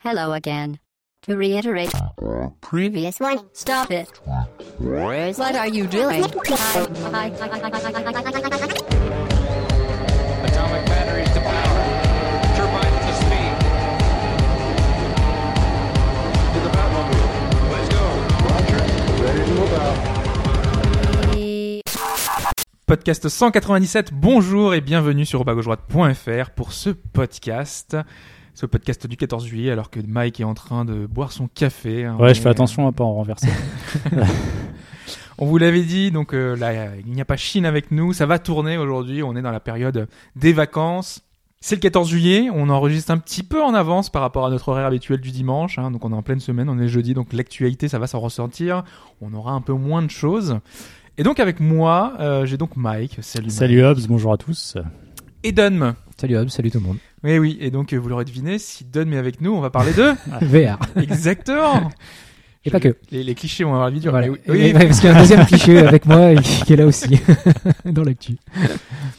Hello again. To reiterate, previous one, stop it. What are you doing? Atomic batteries to power. Turbines to speed. To the Batmobile. Let's go. Podcast 197, bonjour et bienvenue sur bas-gauche-droite.fr pour ce podcast. Ce podcast du 14 juillet alors que Mike est en train de boire son café. hein. Ouais, je On- fais attention à pas en renverser. On vous l'avait dit, donc euh, là, il n'y a pas Chine avec nous, ça va tourner aujourd'hui, on est dans la période des vacances. C'est le 14 juillet, on enregistre un petit peu en avance par rapport à notre horaire habituel du dimanche, hein, donc on est en pleine semaine, on est jeudi, donc l'actualité ça va s'en ressentir, on aura un peu moins de choses. Et donc avec moi, euh, j'ai donc Mike, salut Mike. Salut Hobbs, bonjour à tous. Et Dunm. Salut Hobbs, salut tout le monde. Oui, oui, et donc euh, vous l'aurez deviné, si Dunm est avec nous, on va parler de... VR. Exactement Et pas que. les, les clichés vont avoir la vie dure. Voilà. mais oui, parce qu'il y a un deuxième cliché avec moi et qui est là aussi, dans l'actu.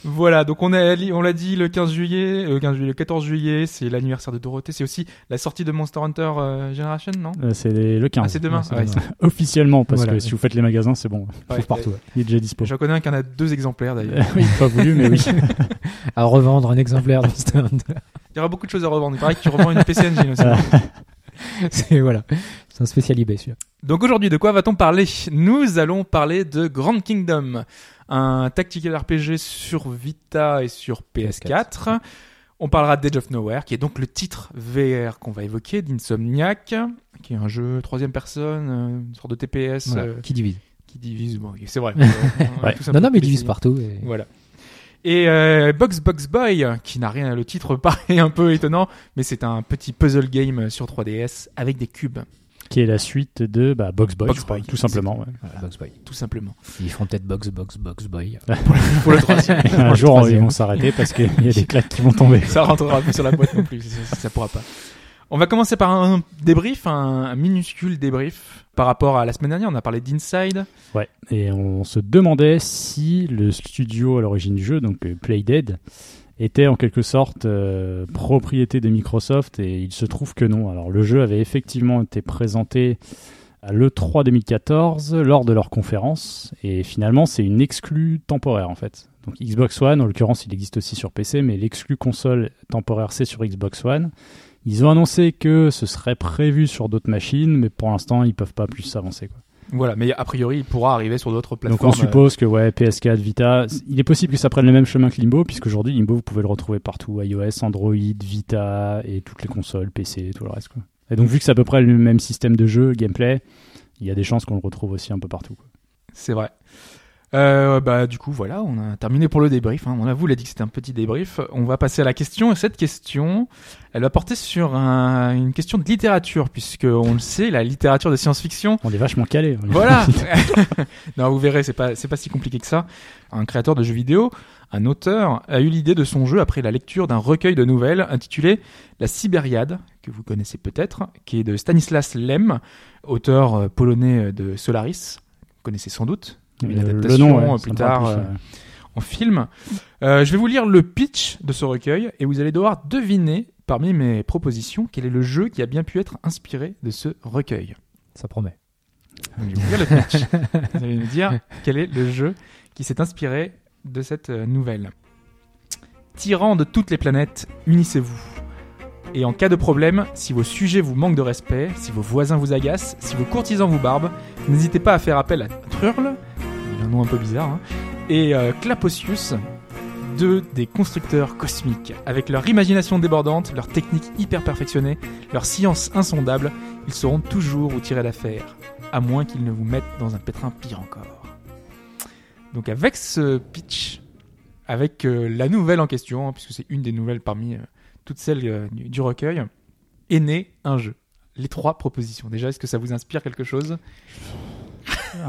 Voilà, donc on a on l'a dit le 15 juillet, euh, 15 juillet, le 14 juillet, c'est l'anniversaire de Dorothée, c'est aussi la sortie de Monster Hunter euh, Generation, non? Euh, c'est le 15. Ah, c'est demain. Ouais, demain. Officiellement, parce Voilà. que si vous faites les magasins, c'est bon. Il Ouais, trouve partout. Il est déjà dispo. J'en connais un qui en a deux exemplaires d'ailleurs. Oui, pas voulu, mais oui. À revendre un exemplaire de Monster Hunter. Il y aura beaucoup de choses à revendre. Il paraît que tu revends une PC Engine aussi. C'est, voilà. C'est un spécial eBay, celui-là. Donc aujourd'hui, de quoi va-t-on parler? Nous allons parler de Grand Kingdom, un tactical RPG sur Vita et sur PS4. On parlera d'Edge of Nowhere, qui est donc le titre VR qu'on va évoquer, d'Insomniac, qui est un jeu troisième personne, euh, une sorte de TPS Voilà. euh, Qui divise. qui divise. Bon, c'est vrai. Ouais. Non, non, mais il divise partout. et- Voilà. Et euh, Box Box Boy, qui n'a rien, le titre paraît un peu étonnant, mais c'est un petit puzzle game sur 3DS avec des cubes, Qui est la suite de bah, Box Boy, Box je crois, Boy. tout simplement. ouais. Voilà, Box Boy. tout simplement. Ils font peut-être Box, Box, Box Boy. Pour le troisième. un jour, ils troisième. vont s'arrêter parce qu'il y a des claques qui vont tomber. ça rentrera plus sur la boîte non plus, ça, ça pourra pas. On va commencer par un débrief, un, un minuscule débrief par rapport à la semaine dernière. On a parlé d'Inside. Ouais, et on se demandait si le studio à l'origine du jeu, donc euh, Playdead, était en quelque sorte euh, propriété de Microsoft et il se trouve que non. Alors le jeu avait effectivement été présenté à l'E3 2014 lors de leur conférence et finalement c'est une exclue temporaire en fait. Donc Xbox One, en l'occurrence il existe aussi sur PC, mais l'exclus console temporaire c'est sur Xbox One. Ils ont annoncé que ce serait prévu sur d'autres machines, mais pour l'instant ils peuvent pas plus s'avancer. quoi. Voilà, mais a priori, il pourra arriver sur d'autres Donc plateformes. on suppose que ouais, PS4, Vita, il est possible que ça prenne le même chemin que Limbo, puisqu'aujourd'hui Limbo vous pouvez le retrouver partout, iOS, Android, Vita et toutes les consoles, PC, tout le reste. Quoi. Et donc vu que c'est à peu près le même système de jeu, gameplay, il y a des chances qu'on le retrouve aussi un peu partout. C'est vrai. Euh, bah du coup voilà, on a terminé pour le débrief. Hein. On a vous l'a dit que c'était un petit débrief. On va passer à la question. Et cette question, elle va porter sur un- une question de littérature, puisque on le sait, la littérature de science-fiction. On est vachement calé. Voilà. non, vous verrez, c'est pas c'est pas si compliqué que ça. Un créateur de jeux vidéo, un auteur, a eu l'idée de son jeu après la lecture d'un recueil de nouvelles intitulé La Sibériade, que vous connaissez peut-être, qui est de Stanislas Lem, auteur euh, polonais de Solaris. Vous connaissez sans doute. Une Euh, adaptation, le nom, ouais, euh, plus tard, plus, euh, en film. Euh, je vais vous lire le pitch de ce recueil et vous allez devoir deviner parmi mes propositions quel est le jeu qui a bien pu être inspiré de ce recueil. Ça promet. Donc, je vais vous lire le pitch. vous allez me dire quel est le jeu qui s'est inspiré de cette nouvelle. Tyran de toutes les planètes, unissez-vous. Et en cas de problème, si vos sujets vous manquent de respect, si vos voisins vous agacent, si vos courtisans vous barbent, n'hésitez pas à faire appel à Trurl, il a un nom un peu bizarre, hein, et euh, deux des constructeurs cosmiques. Avec leur imagination débordante, leur technique hyper perfectionnée, leur science insondable, ils sauront toujours où tirer l'affaire, à moins qu'ils ne vous mettent dans un pétrin pire encore. Donc avec ce pitch, avec euh, la nouvelle en question, hein, puisque c'est une des nouvelles parmi euh, toutes celles euh, du recueil, est né un jeu. Les trois propositions. Déjà, est-ce que ça vous inspire quelque chose?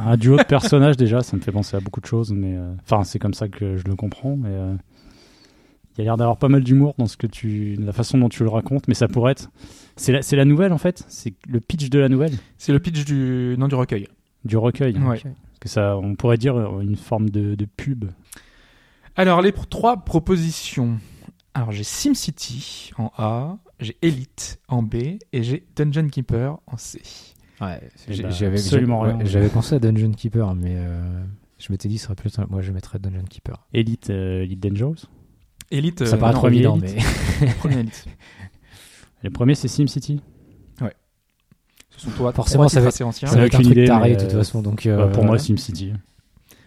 Un duo de personnages déjà, ça me fait penser à beaucoup de choses, mais euh, enfin c'est comme ça que je le comprends. Mais euh, il y a l'air d'avoir pas mal d'humour dans ce que tu, la façon dont tu le racontes, mais ça pourrait être. C'est la, c'est la nouvelle en fait, c'est le pitch de la nouvelle, C'est le pitch du nom du recueil. du recueil. Ouais. Que ça, on pourrait dire euh, une forme de, de pub. Alors, les pr- trois propositions. Alors j'ai SimCity en A, j'ai Elite en B et j'ai Dungeon Keeper en C. Ouais, Eh ben, j'avais rien. ouais, j'avais pensé à Dungeon Keeper, mais euh, je m'étais dit, ce serait plus. Moi, je mettrais Dungeon Keeper. Elite, euh, Elite Dangerous. Elite, Ça euh, paraît non, trop premier évident, Elite. mais premier Elite. Le premier, c'est SimCity. Ce sont toi, Forcément, ça va- assez anciens. ça va être un truc idée, taré de toute euh, façon. Donc, Ouais, euh, pour moi, SimCity.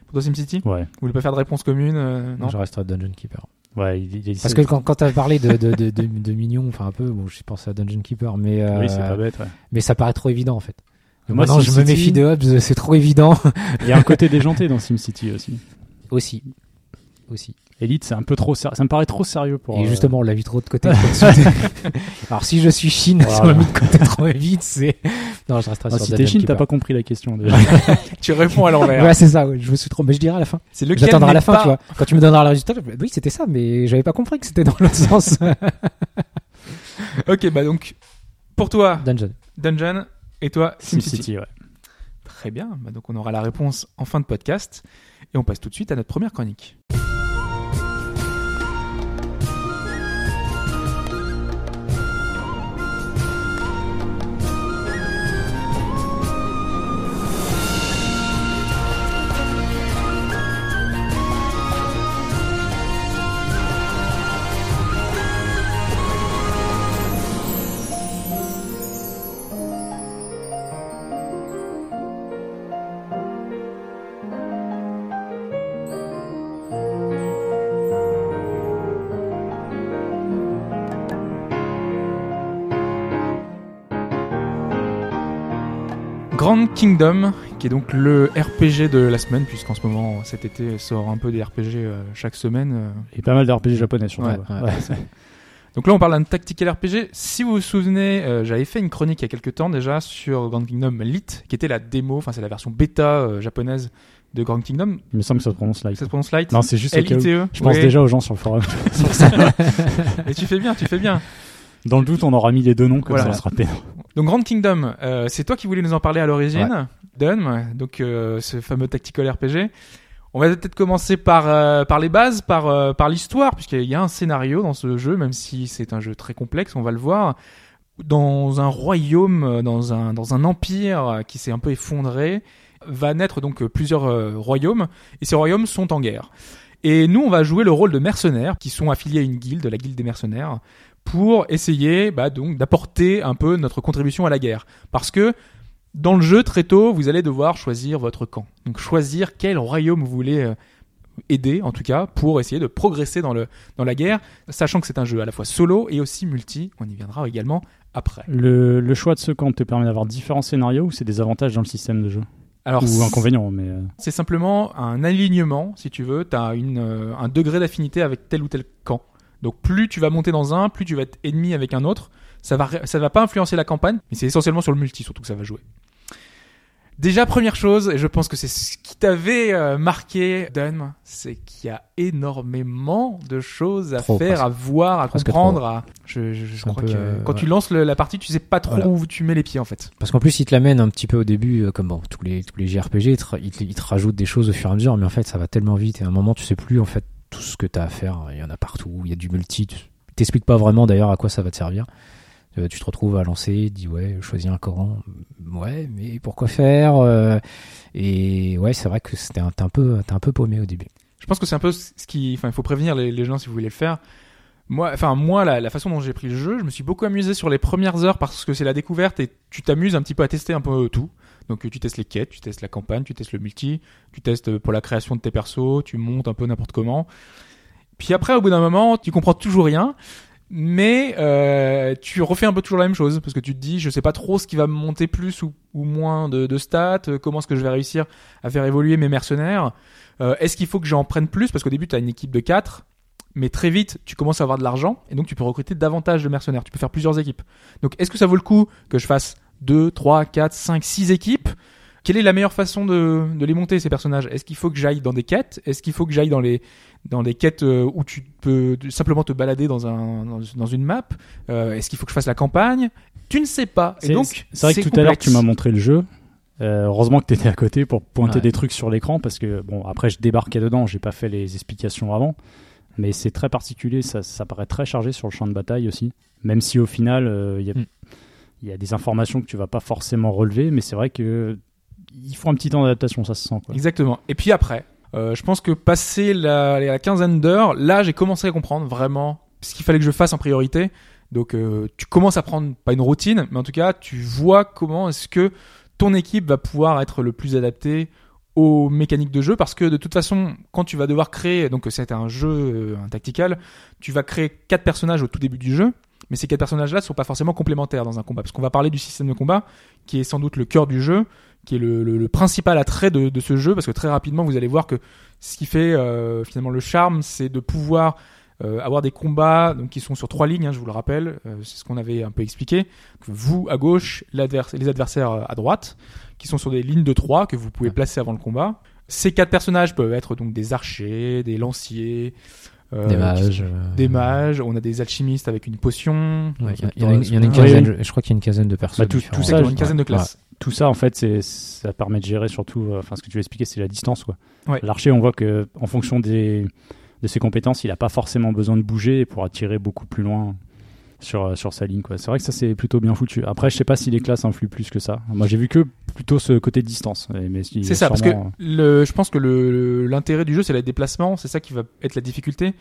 Pour toi SimCity? Ouais. Vous voulez pas faire de réponse commune euh, Non? Je resterai Dungeon Keeper. Ouais, il, il- Parce que quand, quand tu as parlé de, de, de, de, de mignon, enfin un peu, bon, j'ai pensé à Dungeon Keeper, mais, euh, Oui, pas bête. ouais. mais ça paraît trop évident en fait. Moi, Maintenant, je me méfie de Hobbs, c'est trop évident. Il y a un côté déjanté dans SimCity aussi. aussi. Aussi. Elite, c'est un peu trop sérieux. Ça me paraît trop sérieux pour. Et euh, justement, on l'a vu trop de côté. Alors, si je suis Chine, si on Voilà. l'a mis de côté trop vite, c'est. Non, je resterai ah, sur si Dungeon t'es Chine, t'as pas compris la question déjà. Tu réponds à l'envers. Ouais, c'est ça, ouais, je me suis trop. Mais je dirai à la fin. C'est lequel J'attendrai à la fin, pas- tu vois. Quand tu me donneras le résultat, je oui, c'était ça, mais j'avais pas compris que c'était dans l'autre sens. Ok, bah donc, pour toi, Dungeon. Dungeon, et toi, SimCity. SimCity, ouais. Très bien, bah donc on aura la réponse en fin de podcast. Et on passe tout de suite à notre première chronique. Kingdom, qui est donc le RPG de la semaine, puisqu'en ce moment, cet été, sort un peu des RPG euh, chaque semaine. euh. Et pas mal de RPG japonais surtout. Ouais, ouais. ouais. Ouais. Donc là, on parle d'un tactical RPG. Si vous vous souvenez, euh, j'avais fait une chronique il y a quelques temps déjà sur Grand Kingdom Lite, qui était la démo, enfin c'est la version bêta euh, japonaise de Grand Kingdom. Il me semble que ça se prononce light. Ça se prononce Lite Non, c'est juste au cas où. L-I-T-E. Je pense Oui. déjà aux gens sur le forum. Et tu fais bien, tu fais bien. Dans le doute, on aura mis les deux noms comme Voilà. ça, on sera peinard. Donc Grand Kingdom, euh, c'est toi qui voulais nous en parler à l'origine, Dun, donc euh, ce fameux tactical RPG. On va peut-être commencer par euh, par les bases, par euh, par l'histoire, puisqu'il y a un scénario dans ce jeu, même si c'est un jeu très complexe, on va le voir. Dans un royaume, euh, dans un dans un empire euh, qui s'est un peu effondré, va naître donc plusieurs royaumes, et ces royaumes sont en guerre. Et nous, on va jouer le rôle de mercenaires qui sont affiliés à une guilde, la guilde des mercenaires, pour essayer bah, donc d'apporter un peu notre contribution à la guerre. Parce que dans le jeu, très tôt, vous allez devoir choisir votre camp. Donc choisir quel royaume vous voulez euh, aider, en tout cas, pour essayer de progresser dans, le, dans la guerre, sachant que c'est un jeu à la fois solo et aussi multi. On y viendra également après. Le, le choix de ce camp te permet d'avoir différents scénarios ou c'est des avantages dans le système de jeu? Alors, Ou c'est- inconvénients, mais. euh, c'est simplement un alignement, si tu veux. Tu as une, euh, un degré d'affinité avec tel ou tel camp. Donc plus tu vas monter dans un, plus tu vas être ennemi avec un autre. Ça va, ça va pas influencer la campagne, mais c'est essentiellement sur le multi surtout que ça va jouer. Déjà, première chose, et je pense que c'est ce qui t'avait euh, marqué, Dun, c'est qu'il y a énormément de choses à Trop, faire, presque. à voir, à Presque comprendre. À... Je, je, crois que euh, quand ouais. tu lances le- la partie, tu sais pas trop Voilà. où tu mets les pieds en fait. Parce qu'en plus, il te l'amène un petit peu au début, euh, comme bon, tous les, tous les JRPG, il te, ra- il, te, il te rajoute des choses au fur et à mesure, mais en fait, ça va tellement vite, et à un moment, tu sais plus, en fait, tout ce que tu as à faire. Il y en a partout, il y a du multi. Tu t'expliques pas vraiment d'ailleurs à quoi ça va te servir. Euh, tu te retrouves à lancer, dis ouais, choisis un Coran. Ouais, mais pourquoi faire Euh, Et ouais, c'est vrai que c'était un, un peu, un peu paumé au début. Je pense que c'est un peu ce qui, enfin, il faut prévenir les, gens si vous voulez le faire. Moi, enfin, moi, la façon dont j'ai pris le jeu, je me suis beaucoup amusé sur les premières heures parce que c'est la découverte et tu t'amuses un petit peu à tester un peu tout. Donc, tu testes les quêtes, tu testes la campagne, tu testes le multi, tu testes pour la création de tes persos, tu montes un peu n'importe comment. Puis après, au bout d'un moment, tu comprends toujours rien, mais euh, tu refais un peu toujours la même chose parce que tu te dis, je sais pas trop ce qui va me monter plus ou, moins de, stats, euh, comment est-ce que je vais réussir à faire évoluer mes mercenaires. Euh, Est-ce qu'il faut que j'en prenne plus? Parce qu'au début, tu as une équipe de 4, mais très vite, tu commences à avoir de l'argent, et donc tu peux recruter davantage de mercenaires. Tu peux faire plusieurs équipes. Donc, est-ce que ça vaut le coup que je fasse 2, 3, 4, 5, 6 équipes Quelle est la meilleure façon de, de les monter, ces personnages? Est-ce qu'il faut que j'aille dans des quêtes? Est-ce qu'il faut que j'aille dans les dans des quêtes euh, où tu peux simplement te balader dans un dans, dans une map? Euh, Est-ce qu'il faut que je fasse la campagne? Tu ne sais pas. Et donc, c'est vrai que tout à l'heure, tu m'as montré le jeu. Euh, heureusement que tu étais à côté pour pointer Ouais. des trucs sur l'écran parce que, bon, après, je débarquais dedans, j'ai pas fait les explications avant. Mais c'est très particulier, ça, ça paraît très chargé sur le champ de bataille aussi. Même si au final, euh, il y a- Mm. Il y a des informations que tu vas pas forcément relever, mais c'est vrai que il faut un petit temps d'adaptation, ça se sent. Exactement. Et puis après, euh, je pense que passé la, la quinzaine d'heures, là, j'ai commencé à comprendre vraiment ce qu'il fallait que je fasse en priorité. Donc, euh, tu commences à prendre pas une routine, mais en tout cas, tu vois comment est-ce que ton équipe va pouvoir être le plus adaptée aux mécaniques de jeu parce que de toute façon quand tu vas devoir créer donc c'est un jeu euh, un tactical tu vas créer quatre personnages au tout début du jeu mais ces quatre personnages là sont pas forcément complémentaires dans un combat parce qu'on va parler du système de combat qui est sans doute le cœur du jeu qui est le, le- le principal attrait de, de ce jeu parce que très rapidement vous allez voir que ce qui fait euh, finalement le charme c'est de pouvoir euh, avoir des combats donc qui sont sur trois lignes hein, je vous le rappelle euh, c'est ce qu'on avait un peu expliqué. Vous à gauche les adversaires euh, à droite qui sont sur des lignes de trois que vous pouvez placer avant le combat. Ces quatre personnages peuvent être donc des archers des lanciers Des qui- mages. euh, des mages on a des alchimistes avec une potion Ouais, Il y, en a- une quinzaine, je- je crois qu'il y a une quinzaine de personnes. Bah, tout- ça, une quinzaine de classes Tout ça, en fait, c'est ça permet de gérer surtout. euh, Enfin, ce que tu veux expliquer, c'est la distance. Quoi. Ouais. L'archer, on voit que en fonction des de ses compétences, il n'a pas forcément besoin de bouger et pourra tirer beaucoup plus loin sur, euh, sur sa ligne. quoi. C'est vrai que ça, c'est plutôt bien foutu. Après, je sais pas si les classes influent plus que ça. Moi, j'ai vu que plutôt ce côté de distance. Mais C'est ça, parce que sûrement, le, je pense que le- l'intérêt du jeu, c'est les déplacements, c'est ça qui va être la difficulté.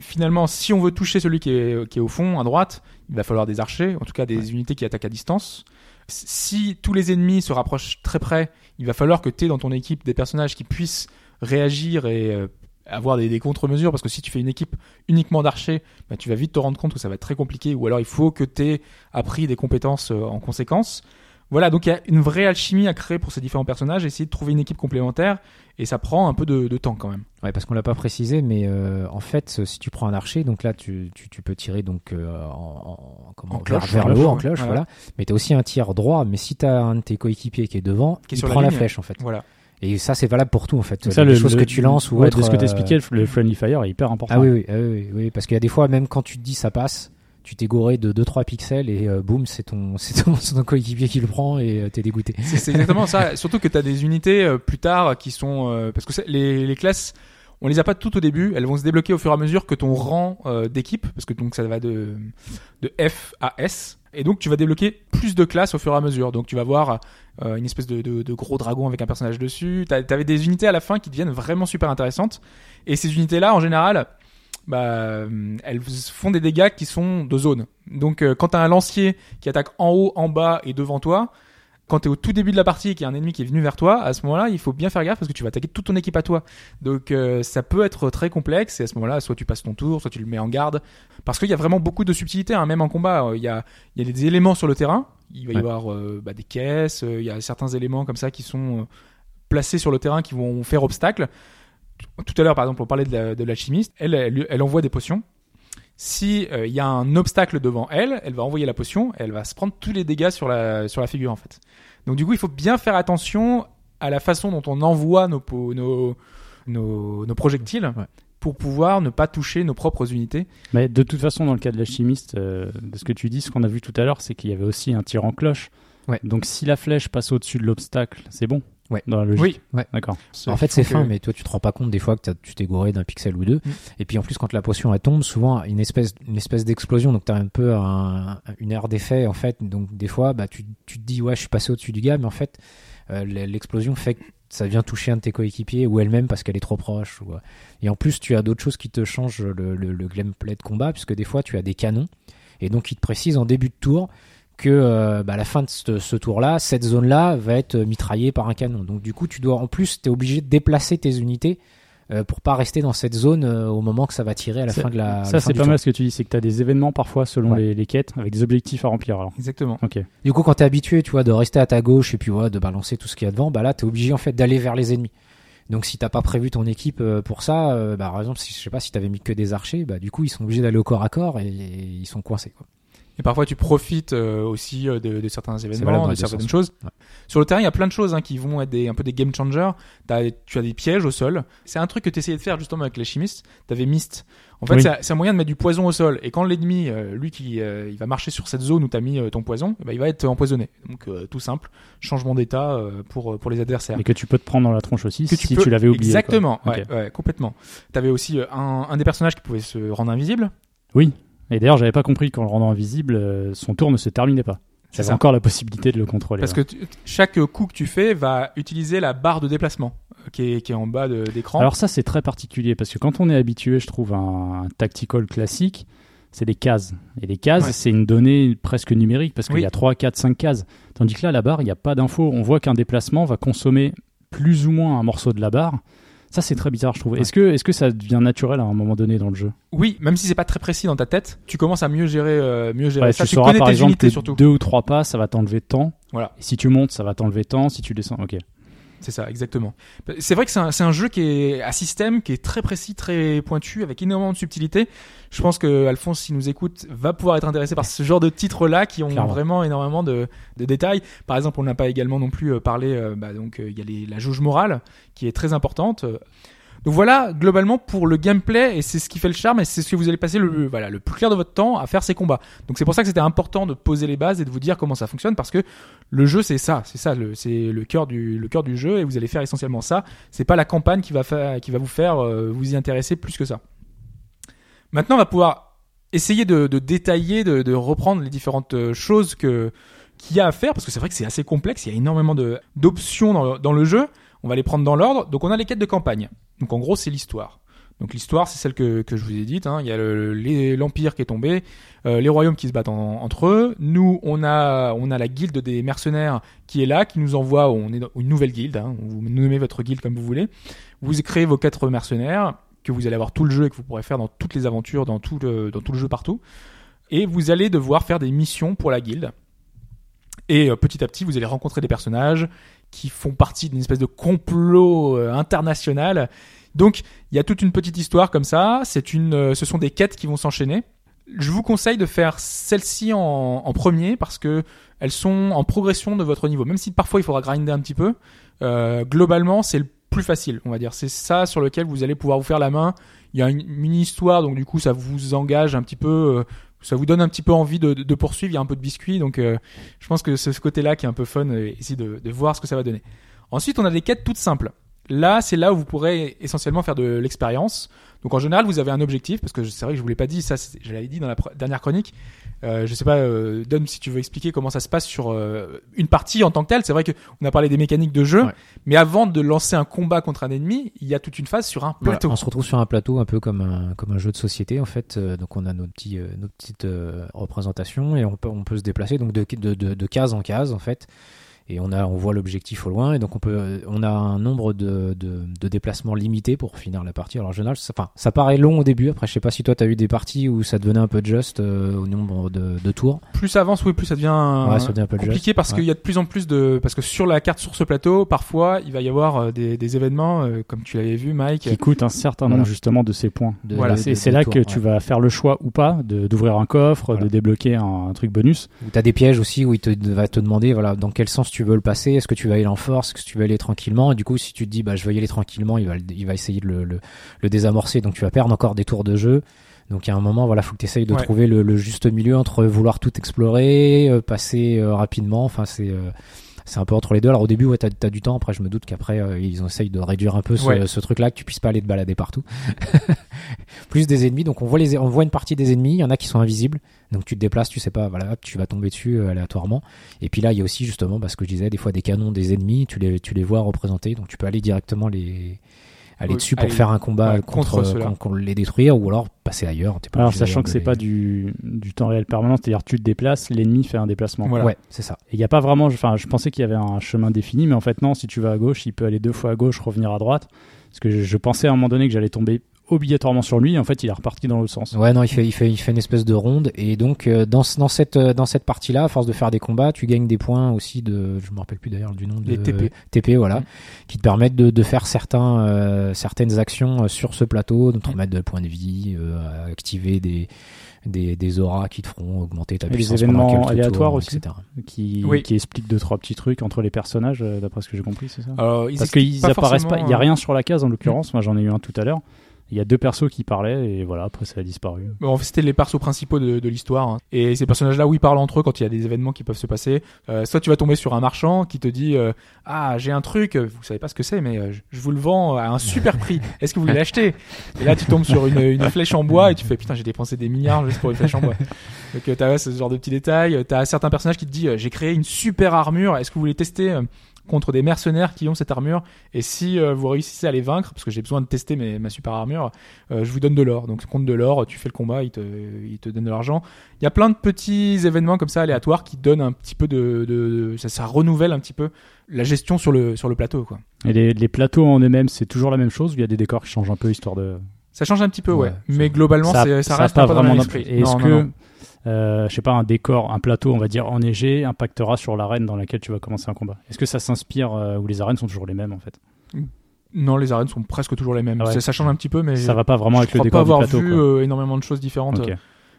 Finalement, si on veut toucher celui qui est, qui est au fond, à droite, il va falloir des archers, en tout cas des unités qui attaquent à distance. Si tous les ennemis se rapprochent très près, il va falloir que tu aies dans ton équipe des personnages qui puissent réagir et euh, avoir des, des contre-mesures, parce que si tu fais une équipe uniquement d'archers, bah, tu vas vite te rendre compte que ça va être très compliqué, ou alors il faut que tu aies appris des compétences euh, en conséquence. Voilà, donc il y a une vraie alchimie à créer pour ces différents personnages, essayer de trouver une équipe complémentaire, et ça prend un peu de, de temps quand même. Ouais, parce qu'on l'a pas précisé, mais euh, en fait, si tu prends un archer, donc là, tu, tu, tu peux tirer donc euh, en, en, comment, En vers- cloche, vers, le haut, en cloche, Voilà. voilà. Mais tu as aussi un tir droit, mais si tu as un de tes coéquipiers qui est devant, Qui il sur la prend la, ligne. flèche en fait. Voilà. Et ça, c'est valable pour tout en fait. Ça, les le, choses le- que tu lances ou ouais, autre, de ce que euh, t'expliquais, le, le friendly fire est hyper important. Ah oui, oui, ah oui, oui, oui, parce qu'il y a des fois, même quand tu te dis ça passe, tu t'es goré de 2-3 pixels et euh, boum, c'est ton, c'est ton, c'est ton coéquipier qui le prend et euh, t'es dégoûté. C'est exactement ça. Surtout que tu as des unités euh, plus tard qui sont... euh, parce que c'est- les, les classes, on les a pas toutes au début, elles vont se débloquer au fur et à mesure que ton rang euh, d'équipe, parce que donc ça va de, F à S. Et donc tu vas débloquer plus de classes au fur et à mesure. Donc tu vas voir euh, une espèce de, gros dragon avec un personnage dessus. T'avais des unités à la fin qui deviennent vraiment super intéressantes. Et ces unités-là, en général, bah, elles font des dégâts qui sont de zone. Donc euh, quand t'as un lancier qui attaque en haut, en bas et devant toi, quand t'es au tout début de la partie et qu'il y a un ennemi qui est venu vers toi, à ce moment-là, il faut bien faire gaffe parce que tu vas attaquer toute ton équipe à toi. Donc euh, ça peut être très complexe et à ce moment-là, soit tu passes ton tour, soit tu le mets en garde. Parce qu'il y a vraiment beaucoup de subtilités, hein, même en combat. Euh, Il y, a, il y a des éléments sur le terrain. Il va y Ouais. avoir euh, bah, des caisses, il y a certains éléments comme ça qui sont placés sur le terrain qui vont faire obstacle. Tout à l'heure, par exemple, on parlait de la- l'alchimiste. elle, elle, elle envoie des potions. Si euh, il y a un obstacle devant elle, elle va envoyer la potion, et elle va se prendre tous les dégâts sur la sur la figure en fait. Donc du coup, il faut bien faire attention à la façon dont on envoie nos nos nos, nos projectiles Ouais. pour pouvoir ne pas toucher nos propres unités. Mais de toute façon, dans le cas de l'alchimiste, euh, de ce que tu dis, ce qu'on a vu tout à l'heure, c'est qu'il y avait aussi un tir en cloche. Ouais. Donc si la flèche passe au-dessus de l'obstacle, c'est bon. Ouais. Dans la logique. Oui. D'accord. En fait, c'est fin, mais toi, tu te rends pas compte des fois que tu t'es goré d'un pixel ou deux. Mm. Et puis, en plus, quand la potion elle tombe, souvent, une espèce, une espèce d'explosion. Donc, t'as un peu un- une aire d'effet, en fait. Donc, des fois, bah, tu, tu te dis, ouais, je suis passé au-dessus du gars, mais en fait, euh, l'explosion fait que ça vient toucher un de tes coéquipiers ou elle-même parce qu'elle est trop proche. Ou... Et en plus, tu as d'autres choses qui te changent le, le, le gameplay de combat, puisque des fois, tu as des canons. Et donc, ils te précisent en début de tour que euh, bah, à la fin de ce, ce tour-là, cette zone-là va être mitraillée par un canon. Donc du coup, tu dois en plus, tu es obligé de déplacer tes unités euh, pour pas rester dans cette zone euh, au moment que ça va tirer à la fin de la. Ça, c'est pas tour. mal ce que tu dis, c'est que tu as des événements parfois selon Ouais. les, les quêtes avec des objectifs à remplir. Alors. Exactement. Ok. Du coup, quand t'es habitué, tu vois, de rester à ta gauche et puis ouais, de balancer tout ce qu'il y a devant, bah là, t'es obligé en fait d'aller vers les ennemis. Donc si t'as pas prévu ton équipe euh, pour ça, euh, bah par exemple, si je sais pas si t'avais mis que des archers, bah du coup ils sont obligés d'aller au corps à corps et, et ils sont coincés quoi. Et parfois, tu profites euh, aussi euh, de, de certains événements, de certaines sens. choses. Ouais. Sur le terrain, il y a plein de choses hein, qui vont être des, un peu des game changers. T'as- tu as des pièges au sol. C'est un truc que tu essayais de faire justement avec les chimistes. Tu avais Mist. En fait, Oui. c'est un moyen de mettre du poison au sol. Et quand l'ennemi, euh, lui, qui euh, il va marcher sur cette zone où tu as mis euh, ton poison, eh ben, il va être empoisonné. Donc, euh, tout simple, changement d'état euh, pour, pour les adversaires. Mais que tu peux te prendre dans la tronche aussi Que si peux- tu l'avais oublié. Exactement, ouais, ouais, complètement. T'avais aussi euh, un, un des personnages qui pouvait se rendre invisible. Oui. Et d'ailleurs, j'avais pas compris qu'en le rendant invisible, euh, son tour ne se terminait pas. C'est encore la possibilité de le contrôler. Parce ouais. que tu- chaque coup que tu fais va utiliser la barre de déplacement euh, qui est, qui est en bas de- d'écran. Alors ça, c'est très particulier parce que quand on est habitué, je trouve, à un, un tactical classique, c'est des cases. Et les cases, Ouais. c'est une donnée presque numérique parce qu'il Oui. y a 3, 4, 5 cases. Tandis que là, la barre, il n'y a pas d'infos. On voit qu'un déplacement va consommer plus ou moins un morceau de la barre. Ça, c'est très bizarre, je trouve. Ouais. Est-ce que, est-ce que ça devient naturel à un moment donné dans le jeu? Oui, même si c'est pas très précis dans ta tête, tu commences à mieux gérer, euh, mieux gérer Ouais, ça. Tu Tu, sauras connais par tes exemple unités surtout. deux ou trois pas, ça va t'enlever temps. Voilà. Et si tu montes, ça va t'enlever temps. Si tu descends, ok. C'est ça, exactement. C'est vrai que c'est un, un jeu qui est à système, qui est très précis, très pointu, avec énormément de subtilité. Je pense que Alphonse, s'il nous écoute, va pouvoir être intéressé par ce genre de titres-là qui ont Clairement. vraiment énormément de, de détails. Par exemple, on n'a pas également non plus euh, parlé, euh, bah, donc euh, il y a les- la jauge morale qui est très importante. Donc voilà, globalement pour le gameplay, et c'est ce qui fait le charme, et c'est ce que vous allez passer le, voilà, le plus clair de votre temps à faire ces combats. Donc c'est pour ça que c'était important de poser les bases et de vous dire comment ça fonctionne, parce que le jeu c'est ça, c'est ça, c'est le cœur du, le cœur du jeu, et vous allez faire essentiellement ça. C'est pas la campagne qui va faire, qui va vous faire euh, vous y intéresser plus que ça. Maintenant, on va pouvoir essayer de, de détailler, de, de reprendre les différentes euh, choses que qu'il y a à faire, parce que c'est vrai que c'est assez complexe, il y a énormément de d'options dans dans le jeu. On va les prendre dans l'ordre. Donc on a les quêtes de campagne. Donc en gros, c'est l'histoire. Donc l'histoire, c'est celle que, que je vous ai dite. hein. Il y a le- l'empire qui est tombé, euh, les royaumes qui se battent en- entre eux. Nous, on a on a la guilde des mercenaires qui est là, qui nous envoie. On est dans une nouvelle guilde. hein. Vous nommez votre guilde comme vous voulez. Vous créez vos quatre mercenaires que vous allez avoir tout le jeu et que vous pourrez faire dans toutes les aventures, dans tout le dans tout le jeu partout. Et vous allez devoir faire des missions pour la guilde. Et euh, petit à petit, vous allez rencontrer des personnages qui font partie d'une espèce de complot euh, international. Donc, il y a toute une petite histoire comme ça. C'est une, euh, ce sont des quêtes qui vont s'enchaîner. Je vous conseille de faire celle-ci en, en premier parce que elles sont en progression de votre niveau. Même si parfois il faudra grinder un petit peu, euh, globalement c'est le plus facile, on va dire. C'est ça sur lequel vous allez pouvoir vous faire la main. Il y a une mini histoire, donc du coup ça vous engage un petit peu, euh, ça vous donne un petit peu envie de, de- poursuivre. Il y a un peu de biscuit, donc euh, je pense que c'est ce côté-là qui est un peu fun, euh, essayer de, de voir ce que ça va donner. Ensuite, on a des quêtes toutes simples. Là, c'est là où vous pourrez essentiellement faire de l'expérience. Donc en général, vous avez un objectif, parce que c'est vrai que je vous l'ai pas dit, ça je l'avais dit dans la dernière chronique. Euh, je sais pas, euh, Dom, si tu veux expliquer comment ça se passe sur euh, une partie en tant que telle. C'est vrai que on a parlé des mécaniques de jeu, Ouais. mais avant de lancer un combat contre un ennemi, il y a toute une phase sur un Voilà, plateau. on se retrouve sur un plateau un peu comme un, comme un jeu de société en fait. Euh, donc on a nos, petits, euh, nos petites euh, représentations et on peut, on peut se déplacer donc de, de, de, de case en case en fait. Et on, a, on voit l'objectif au loin et donc on, peut, on a un nombre de, de, de déplacements limité pour finir la partie. Alors en général, ça, enfin, ça paraît long au début. Après, je sais pas si toi tu as eu des parties où ça devenait un peu juste euh, au nombre de, de tours. Plus ça avance, oui, plus ça devient Ouais, ça devient un peu compliqué parce Ouais. qu'il y a de plus en plus de parce que sur la carte sur ce plateau, parfois il va y avoir euh, des, des événements euh, comme tu l'avais vu, Mike. Qui coûte un certain nombre Voilà. justement de ces points. De- Voilà, C'est là tours, que ouais. tu vas faire le choix ou pas de- d'ouvrir un coffre, Voilà. de débloquer un, un truc bonus. Ou t'as des pièges aussi où il te, va te demander voilà dans quel sens tu veux le passer. Est-ce que tu vas y aller en force, est-ce que tu vas y aller tranquillement. Et du coup, si tu te dis bah je vais y aller tranquillement, il va il va essayer de le, le, le désamorcer. Donc tu vas perdre encore des tours de jeu. Donc il y a un moment voilà, faut que tu essayes de Ouais. trouver le, le juste milieu entre vouloir tout explorer, euh, passer euh, rapidement. Enfin c'est euh, c'est un peu entre les deux. Alors au début, ouais, t'as as du temps. Après, je me doute qu'après, euh, ils essayent de réduire un peu ce, Ouais. ce truc-là, que tu puisses pas aller te balader partout. Plus des ennemis. Donc on voit les, on voit une partie des ennemis. Il y en a qui sont invisibles. Donc tu te déplaces, tu sais pas, voilà, tu vas tomber dessus euh, aléatoirement. Et puis là, il y a aussi justement, parce que je disais, des fois des canons des ennemis, tu les, tu les vois représentés. Donc tu peux aller directement les aller dessus pour aller- faire un combat ouais, contre, contre contre, les détruire ou alors passer ailleurs. Pas Alors sachant que c'est les- pas du, du temps réel permanent, c'est-à-dire tu te déplaces, l'ennemi fait un déplacement. Voilà. Ouais, c'est ça. Et il n'y a pas vraiment, enfin, je pensais qu'il y avait un chemin défini, mais en fait non. Si tu vas à gauche, il peut aller deux fois à gauche, revenir à droite. Parce que je, je pensais à un moment donné que j'allais tomber obligatoirement sur lui. En fait, il est reparti dans l'autre sens. Ouais, non, il fait, il fait, il fait une espèce de ronde et donc euh, dans, ce- dans cette, euh, dans cette partie-là, à force de faire des combats, tu gagnes des points aussi de, je me rappelle plus d'ailleurs du nom de Les TP. TP, voilà, Mm. qui te permettent de, de faire certains, euh, certaines actions euh, sur ce plateau, donc te Mm. remettre de points de vie, euh, activer des, des, des auras qui te feront augmenter ta Et les puissance événements pendant quelques aléatoires aussi. etc. Qui, Oui. qui explique deux trois petits trucs entre les personnages, d'après ce que j'ai compris, c'est ça? Alors, ils Parce expliquent qu'ils apparaissent pas. Il y a euh, rien sur la case en l'occurrence. Moi, j'en ai eu un tout à l'heure. Il y a deux persos qui parlaient et voilà. Après, ça a disparu. Bon, en fait, c'était les persos principaux de, de l'histoire. hein. Et ces personnages-là, oui, parlent entre eux quand il y a des événements qui peuvent se passer. Euh, soit tu vas tomber sur un marchand qui te dit euh, Ah, j'ai un truc, vous savez pas ce que c'est, mais euh, je, je vous le vends à un super prix. Est-ce que vous voulez l'acheter Et là, tu tombes sur une, une flèche en bois et tu fais Putain, j'ai dépensé des milliards juste pour une flèche en bois. Donc, euh, t'as ce genre de petits détails. T'as certains personnages qui te disent J'ai créé une super armure, est-ce que vous voulez tester euh, contre des mercenaires qui ont cette armure et si euh, vous réussissez à les vaincre parce que j'ai besoin de tester mes, ma super armure euh, je vous donne de l'or. Donc contre de l'or, tu fais le combat, il te, il te donne de l'argent. Il y a plein de petits événements comme ça aléatoires qui donnent un petit peu de, de, de- ça, ça renouvelle un petit peu la gestion sur le sur le plateau quoi. Et les, les plateaux en eux-mêmes, c'est toujours la même chose. ou Il y a des décors qui changent un peu histoire de. Ça change un petit peu ouais, Ouais, mais globalement ça, reste pas dans le vraiment. Et Est-ce que, non, non. Euh, je sais pas, un décor, un plateau, on va dire enneigé, impactera sur l'arène dans laquelle tu vas commencer un combat Est-ce que ça s'inspire euh, ou les arènes sont toujours les mêmes en fait? Non, les arènes sont presque toujours les mêmes. Ah ouais. Ça, ça change un petit peu mais Ça va pas vraiment je avec le crois décor pas avoir du plateau. vu euh, énormément de choses différentes.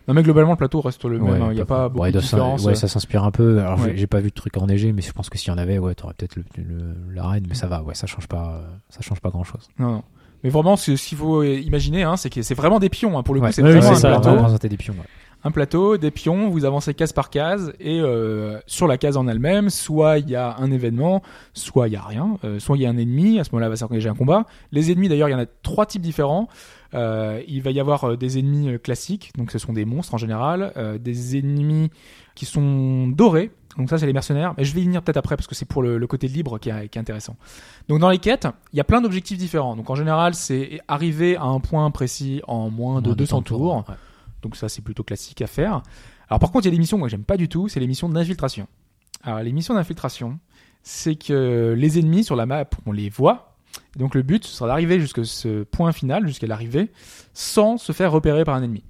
Non mais globalement le plateau reste le même, Ouais, hein. il n'y a pas beaucoup ouais, de différence. ouais, ça s'inspire un peu. Alors, Ouais. j'ai- pas vu de truc enneigé, mais je pense que s'il y en avait, ouais, t'aurais peut-être l'arène, mais ça va, ouais, ça change pas, euh, ça change pas grand chose. Non, non. Mais vraiment, ce ce qu'il faut imaginer, hein, c'est que c'est vraiment des pions. hein. Pour le coup, c'est Ouais, vraiment un c'est ça, plateau. ouais. représenter des pions, ouais. Un plateau, des pions, vous avancez case par case et euh, sur la case en elle-même, soit il y a un événement, soit il y a rien, euh, soit il y a un ennemi, à ce moment-là va s'engager un combat. Les ennemis d'ailleurs, il y en a trois types différents. Euh, il va y avoir euh, des ennemis euh, classiques, donc ce sont des monstres en général, euh, des ennemis qui sont dorés. Donc ça c'est les mercenaires, mais je vais y venir peut-être après parce que c'est pour le, le côté libre qui est, qui est intéressant. Donc dans les quêtes, il y a plein d'objectifs différents. Donc en général c'est arriver à un point précis en moins de Moins 200 tours. ouais. Donc ça, c'est plutôt classique à faire. Alors par contre, il y a des missions que moi j'aime pas du tout, c'est les missions d'infiltration. Alors les missions d'infiltration, c'est que les ennemis sur la map, on les voit. Donc le but ce sera d'arriver jusqu'à ce point final, jusqu'à l'arrivée, sans se faire repérer par un ennemi.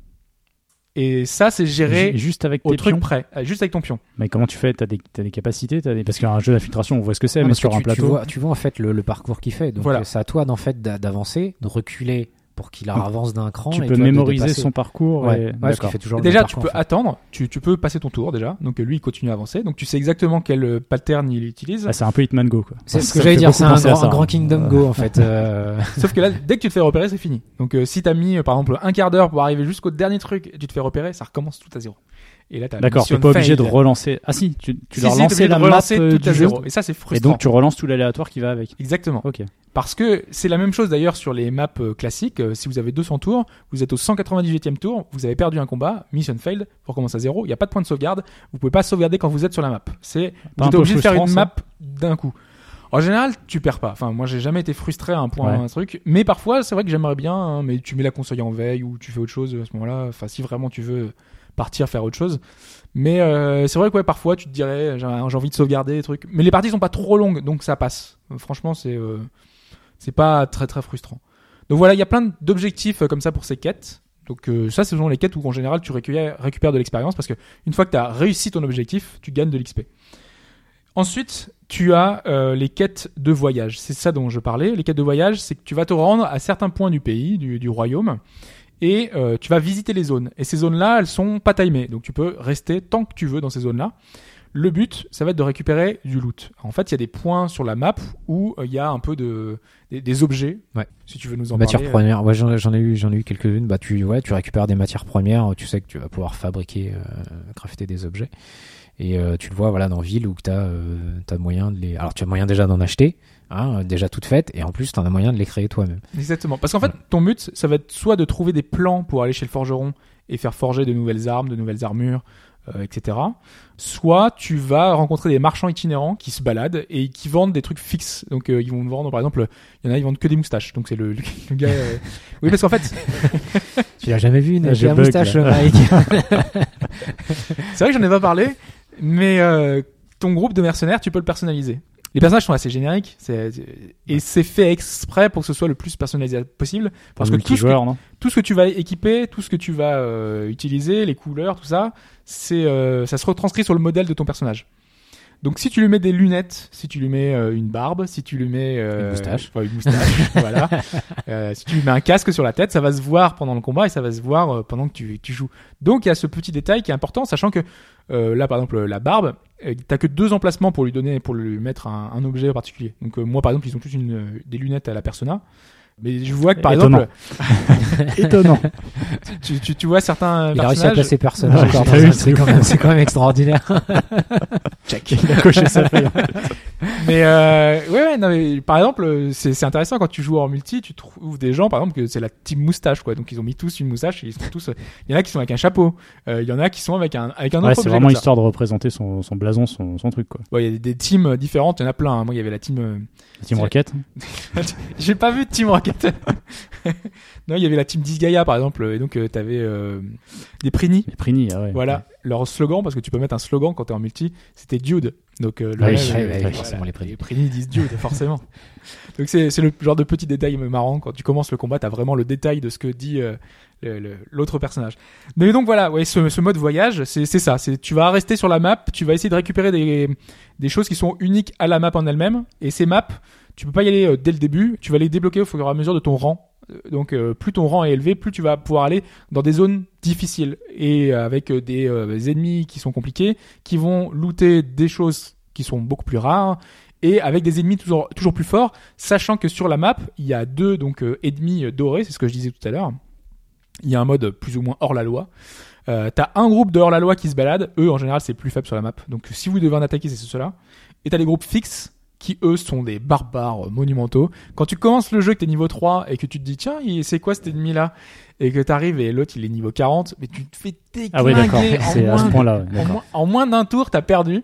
Et ça, c'est géré Ju- Juste avec au tes truc pions. près, euh, juste avec ton pion. Mais comment tu fais? T'as des, t'as des capacités t'as des... Parce qu'un jeu d'infiltration, on voit ce que c'est, Ah, mais que sur un tu, tu plateau. vois, tu vois en fait le, le parcours qu'il fait. Donc Voilà. euh, c'est à toi d'en fait d'a- d'avancer, de reculer pour qu'il avance d'un cran. tu et peux mémoriser dépasser. son parcours. Ouais, et- fait toujours Déjà, tu peux en fait. attendre, tu, tu peux passer ton tour déjà. Donc lui, il continue à avancer. Donc tu sais exactement quel euh, pattern il utilise. Ah, c'est un peu Hitman Go quoi. C'est ce que j'allais dire, c'est un, grand- ça, un grand hein. Kingdom Go en fait. euh, Sauf que là, dès que tu te fais repérer, c'est fini. Donc euh, si t'as mis, euh, par exemple, un quart d'heure pour arriver jusqu'au dernier truc et tu te fais repérer, ça recommence tout à zéro. Et là, D'accord, mission t'es pas obligé de relancer. Ah si, tu, tu Si, dois relancer la map relancer euh, tout du à jeu. zéro. Et ça, c'est Et frustrant. donc tu relances tout l'aléatoire qui va avec. Exactement. Ok. Parce que c'est la même chose d'ailleurs sur les maps euh, classiques. Euh, si vous avez 200 tours, vous êtes au 198e tour, vous avez perdu un combat, mission failed, vous recommencez à zéro, il n'y a pas de point de sauvegarde, vous pouvez pas sauvegarder quand vous êtes sur la map. C'est, vous êtes obligé de faire une map d'un coup. En général, tu perds pas. Enfin, moi, j'ai jamais été frustré à un point, Ouais. un truc. Mais parfois, c'est vrai que j'aimerais bien, hein, mais tu mets la console en veille ou tu fais autre chose à ce moment-là. Enfin, si vraiment tu veux partir faire autre chose. Mais euh, c'est vrai que parfois, tu te dirais, j'ai envie de sauvegarder des trucs. Mais les parties sont pas trop longues, donc ça passe. Franchement, c'est euh, c'est pas très très frustrant. Donc voilà, il y a plein d'objectifs euh, comme ça pour ces quêtes. Donc ça, ce sont les quêtes où en général tu récupères, de l'expérience parce que une fois que tu as réussi ton objectif, tu gagnes de l'XP. Ensuite, tu as les quêtes de voyage. C'est ça dont je parlais. Les quêtes de voyage, c'est que tu vas te rendre à certains points du pays, du royaume, et euh, tu vas visiter les zones. Et ces zones-là, elles sont pas timées, donc tu peux rester tant que tu veux dans ces zones-là. Le but, ça va être de récupérer du loot. En fait, il y a des points sur la map où euh, il y a un peu de des, des objets. Ouais. Si tu veux nous en matières parler. euh. premières. Ouais, j'en j'en ai eu, j'en ai eu quelques-unes. Bah, tu, ouais, tu récupères des matières premières. Tu sais que tu vas pouvoir fabriquer, euh, crafter des objets. Et euh, tu le vois, voilà, dans ville où tu as, as moyen de les. Alors, tu as moyen déjà d'en acheter, hein, déjà toutes faites, et en plus, tu as moyen de les créer toi-même. Exactement. Parce qu'en fait, ton but, ça va être soit de trouver des plans pour aller chez le forgeron et faire forger de nouvelles armes, de nouvelles armures, euh, etc. Soit tu vas rencontrer des marchands itinérants qui se baladent et qui vendent des trucs fixes. Donc euh, ils vont vendre, par exemple, il y en a, ils vendent que des moustaches. Donc c'est le, le, le gars. euh, Oui, parce qu'en fait, Tu l'as jamais vu, une Ah, bug, moustache, là. Mike c'est vrai que j'en ai pas parlé, mais euh, ton groupe de mercenaires, tu peux le personnaliser. Les personnages sont assez génériques, c'est- et c'est fait exprès pour que ce soit le plus personnalisé possible, parce que tout ce que, non tout ce que tu vas équiper, tout ce que tu vas euh, utiliser, les couleurs, tout ça, c'est euh, ça se retranscrit sur le modèle de ton personnage. Donc si tu lui mets des lunettes, si tu lui mets euh, une barbe, si tu lui mets euh, Une moustache. enfin, une moustache, voilà. Euh, si tu lui mets un casque sur la tête, ça va se voir pendant le combat et ça va se voir pendant que tu, tu joues. Donc il y a ce petit détail qui est important, sachant que là par exemple la barbe, t'as que deux emplacements pour lui donner, pour lui mettre un, un objet particulier. Donc moi par exemple ils ont tous une, des lunettes à la persona. Mais je vois que par Étonnant. exemple, Étonnant. tu, tu, tu vois certains Il a réussi à personnages. placer personne. Un- c'est quand, quand même extraordinaire. Il a coché sa feuille. Mais euh, ouais, ouais, non, mais par exemple, c'est c'est intéressant quand tu joues en multi, tu trouves des gens, par exemple, que c'est la team moustache, quoi. Donc ils ont mis tous une moustache, et ils sont tous. Il y en a qui sont avec un chapeau, euh, il y en a qui sont avec un avec un Ouais, c'est vraiment histoire de représenter son, son blason, son, son truc, quoi. Ouais, il y a des teams différentes, il y en a plein. hein. Moi, il y avait la team. euh, Team C'est- Rocket. J'ai pas vu de Team Rocket. non, il y avait la team Disgaea, par exemple, et donc euh, t'avais euh, des Prini. Et Prini, ah ouais. Voilà, leur slogan, parce que tu peux mettre un slogan quand t'es en multi, c'était Dude. Donc, euh, le Ah oui, rêve, oui, euh, oui, voilà, forcément, les Prini. Les Prini disent Dude, forcément. Donc, c'est le genre de petit détail marrant. Quand tu commences le combat, t'as vraiment le détail de ce que dit euh, l'autre personnage. Mais donc, voilà, ouais, ce, ce mode voyage, c'est ça. C'est Tu vas rester sur la map, tu vas essayer de récupérer des, des choses qui sont uniques à la map en elle-même. Et ces maps, tu peux pas y aller dès le début, tu vas les débloquer au fur et à mesure de ton rang. Donc euh, plus ton rang est élevé, plus tu vas pouvoir aller dans des zones difficiles et avec euh, des, euh, des ennemis qui sont compliqués, qui vont looter des choses qui sont beaucoup plus rares et avec des ennemis toujours plus forts, sachant que sur la map il y a deux donc ennemis dorés, c'est ce que je disais tout à l'heure. Il y a un mode plus ou moins hors la loi. T'as un groupe de hors la loi qui se balade. Eux en général c'est plus faible sur la map. Donc si vous devez en attaquer c'est ceux-là. Et t'as les groupes fixes qui eux sont des barbares monumentaux. Quand tu commences le jeu que t'es niveau 3 et que tu te dis tiens c'est quoi cet ennemi là et que t'arrives et l'autre il est niveau 40 mais tu te fais déglinguer Ah d'accord. en C'est à ce moins, point-là. ouais, en, moins, moins d'un tour t'as perdu.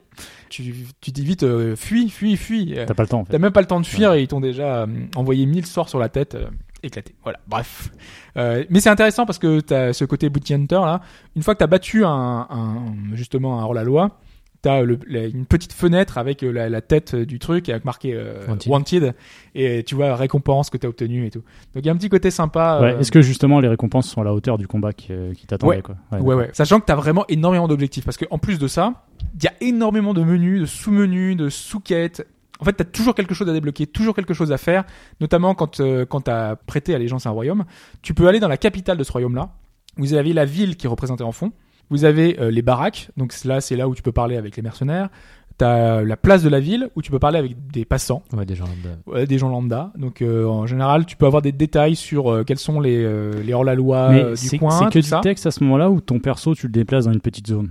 Tu tu dis vite euh, fuis fuis fuis. T'as pas le temps, en fait. T'as même pas le temps de fuir et ils t'ont déjà euh, envoyé 1000 sorts sur la tête. euh, éclaté. Voilà, bref. Euh, mais c'est intéressant parce que t'as ce côté bounty hunter là. Une fois que t'as battu un, un justement un hors la loi, t'as une petite fenêtre avec euh, la, la tête du truc avec marqué euh, Wanted. wanted. et tu vois récompense que t'as obtenu et tout. Donc il y a un petit côté sympa. Ouais, euh, Est-ce que justement les récompenses sont à la hauteur du combat qui, euh, qui t'attendait Ouais. quoi? Ouais. Sachant que t'as vraiment énormément d'objectifs. Parce qu'en plus de ça, il y a énormément de menus, de sous-menus, de sous-quêtes. En fait, t'as toujours quelque chose à débloquer, toujours quelque chose à faire. Notamment quand, euh, quand t'as prêté allégeance à un royaume. Tu peux aller dans la capitale de ce royaume-là. Vous avez la ville qui est représentée en fond. Vous avez euh, les baraques. Donc là, c'est là où tu peux parler avec les mercenaires. T'as la place de la ville où tu peux parler avec des passants. Ouais, des gens lambda. Ouais, des gens lambda. Donc euh, en général, tu peux avoir des détails sur euh, quels sont les, euh, les hors-la-loi Mais euh, du c'est coin. c'est que tout du ça. texte à ce moment-là où ton perso tu le déplaces dans une petite zone?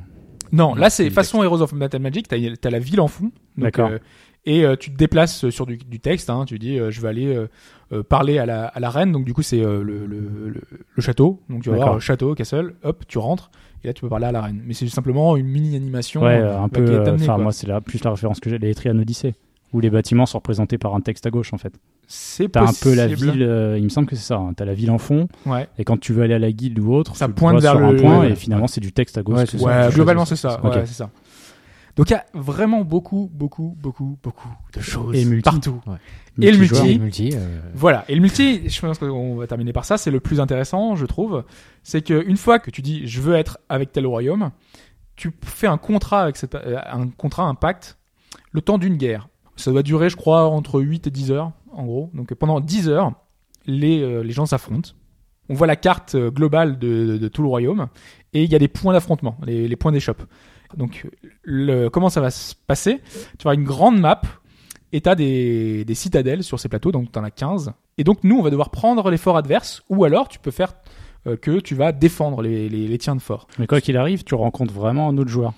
Non, là c'est façon Heroes of Metal Magic, t'as as la ville en fond. D'accord. euh, et euh, tu te déplaces sur du, du texte, hein, tu dis euh, je vais aller parler à la, à la reine, donc du coup c'est euh, le, le, le, le château, donc tu vas voir château, castle, hop, tu rentres, et là tu peux parler à la reine. Mais c'est simplement une mini animation. ouais, euh, un bah, peu. qui est euh, amenée, Enfin, moi c'est la, plus la référence que j'ai, les Etrian Odyssey, où les bâtiments sont représentés par un texte à gauche en fait. C'est T'as un peu la ville, euh, il me semble que c'est ça. hein. T'as la ville en fond, Ouais, et quand tu veux aller à la guilde ou autre, Ça tu pointe vers sur un le- point, ouais, et ouais. finalement c'est du texte à gauche. Ouais, ça. globalement c'est ça. Ok. Ouais, c'est ça. Donc il y a vraiment beaucoup, beaucoup, beaucoup, beaucoup de choses Et partout. Ouais. Et le multi. multi. euh, Voilà. Et le multi, je pense qu'on va terminer par ça. C'est le plus intéressant, je trouve. C'est que une fois que tu dis je veux être avec tel royaume, tu fais un contrat avec cette, euh, un contrat, un pacte, le temps d'une guerre. Ça doit durer, je crois, entre 8 et 10 heures, en gros. Donc pendant 10 heures, les, euh, les gens s'affrontent. On voit la carte euh, globale de, de- de tout le royaume et il y a des points d'affrontement, les, les points d'échoppe. Donc le, comment ça va se passer? Tu vas une grande map et t'as des, des citadelles sur ces plateaux, donc t'en as 15. Et donc nous, on va devoir prendre les forts adverses, ou alors tu peux faire euh, que tu vas défendre les, les, les tiens de fort. Mais quoi qu'il arrive, tu rencontres vraiment un autre joueur.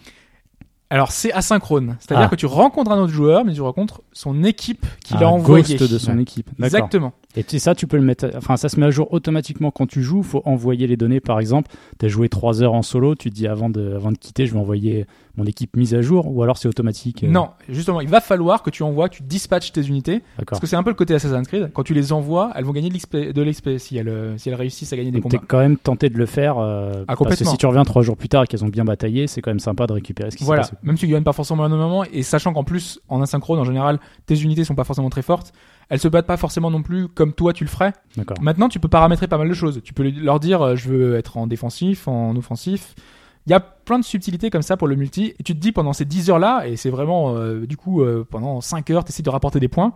Alors c'est asynchrone, c'est-à-dire Ah. que tu rencontres un autre joueur, mais tu rencontres son équipe qu'il un a envoyé. ghost de son équipe. D'accord. Exactement. Et tu ça, tu peux le mettre. Enfin, ça se met à jour automatiquement quand tu joues. faut envoyer les données. Par exemple, tu as joué 3 heures en solo. Tu te dis avant de, avant de quitter, je vais envoyer mon équipe mise à jour. Ou alors c'est automatique. euh, Non, justement, il va falloir que tu envoies, que tu dispatches tes unités. Parce que c'est un peu le côté Assassin's Creed. Quand tu les envoies, elles vont gagner de l'XP, si elles, euh, si elles réussissent à gagner des Donc combats. quand même tenté de le faire. euh, parce que si tu reviens 3 jours plus tard et qu'elles ont bien bataillé, c'est quand même sympa de récupérer ce qui Voilà, s'est passé. même si tu gagnes pas forcément même moment, et sachant qu'en plus, en asynchrone, en général, tes unités sont pas forcément très fortes, elles se battent pas forcément non plus comme toi tu le ferais. D'accord. Maintenant, tu peux paramétrer pas mal de choses. Tu peux leur dire, euh, je veux être en défensif, en offensif. Il y a plein de subtilités comme ça pour le multi, et tu te dis pendant ces 10 heures-là, et c'est vraiment, euh, du coup, euh, pendant 5 heures, tu essaies de rapporter des points,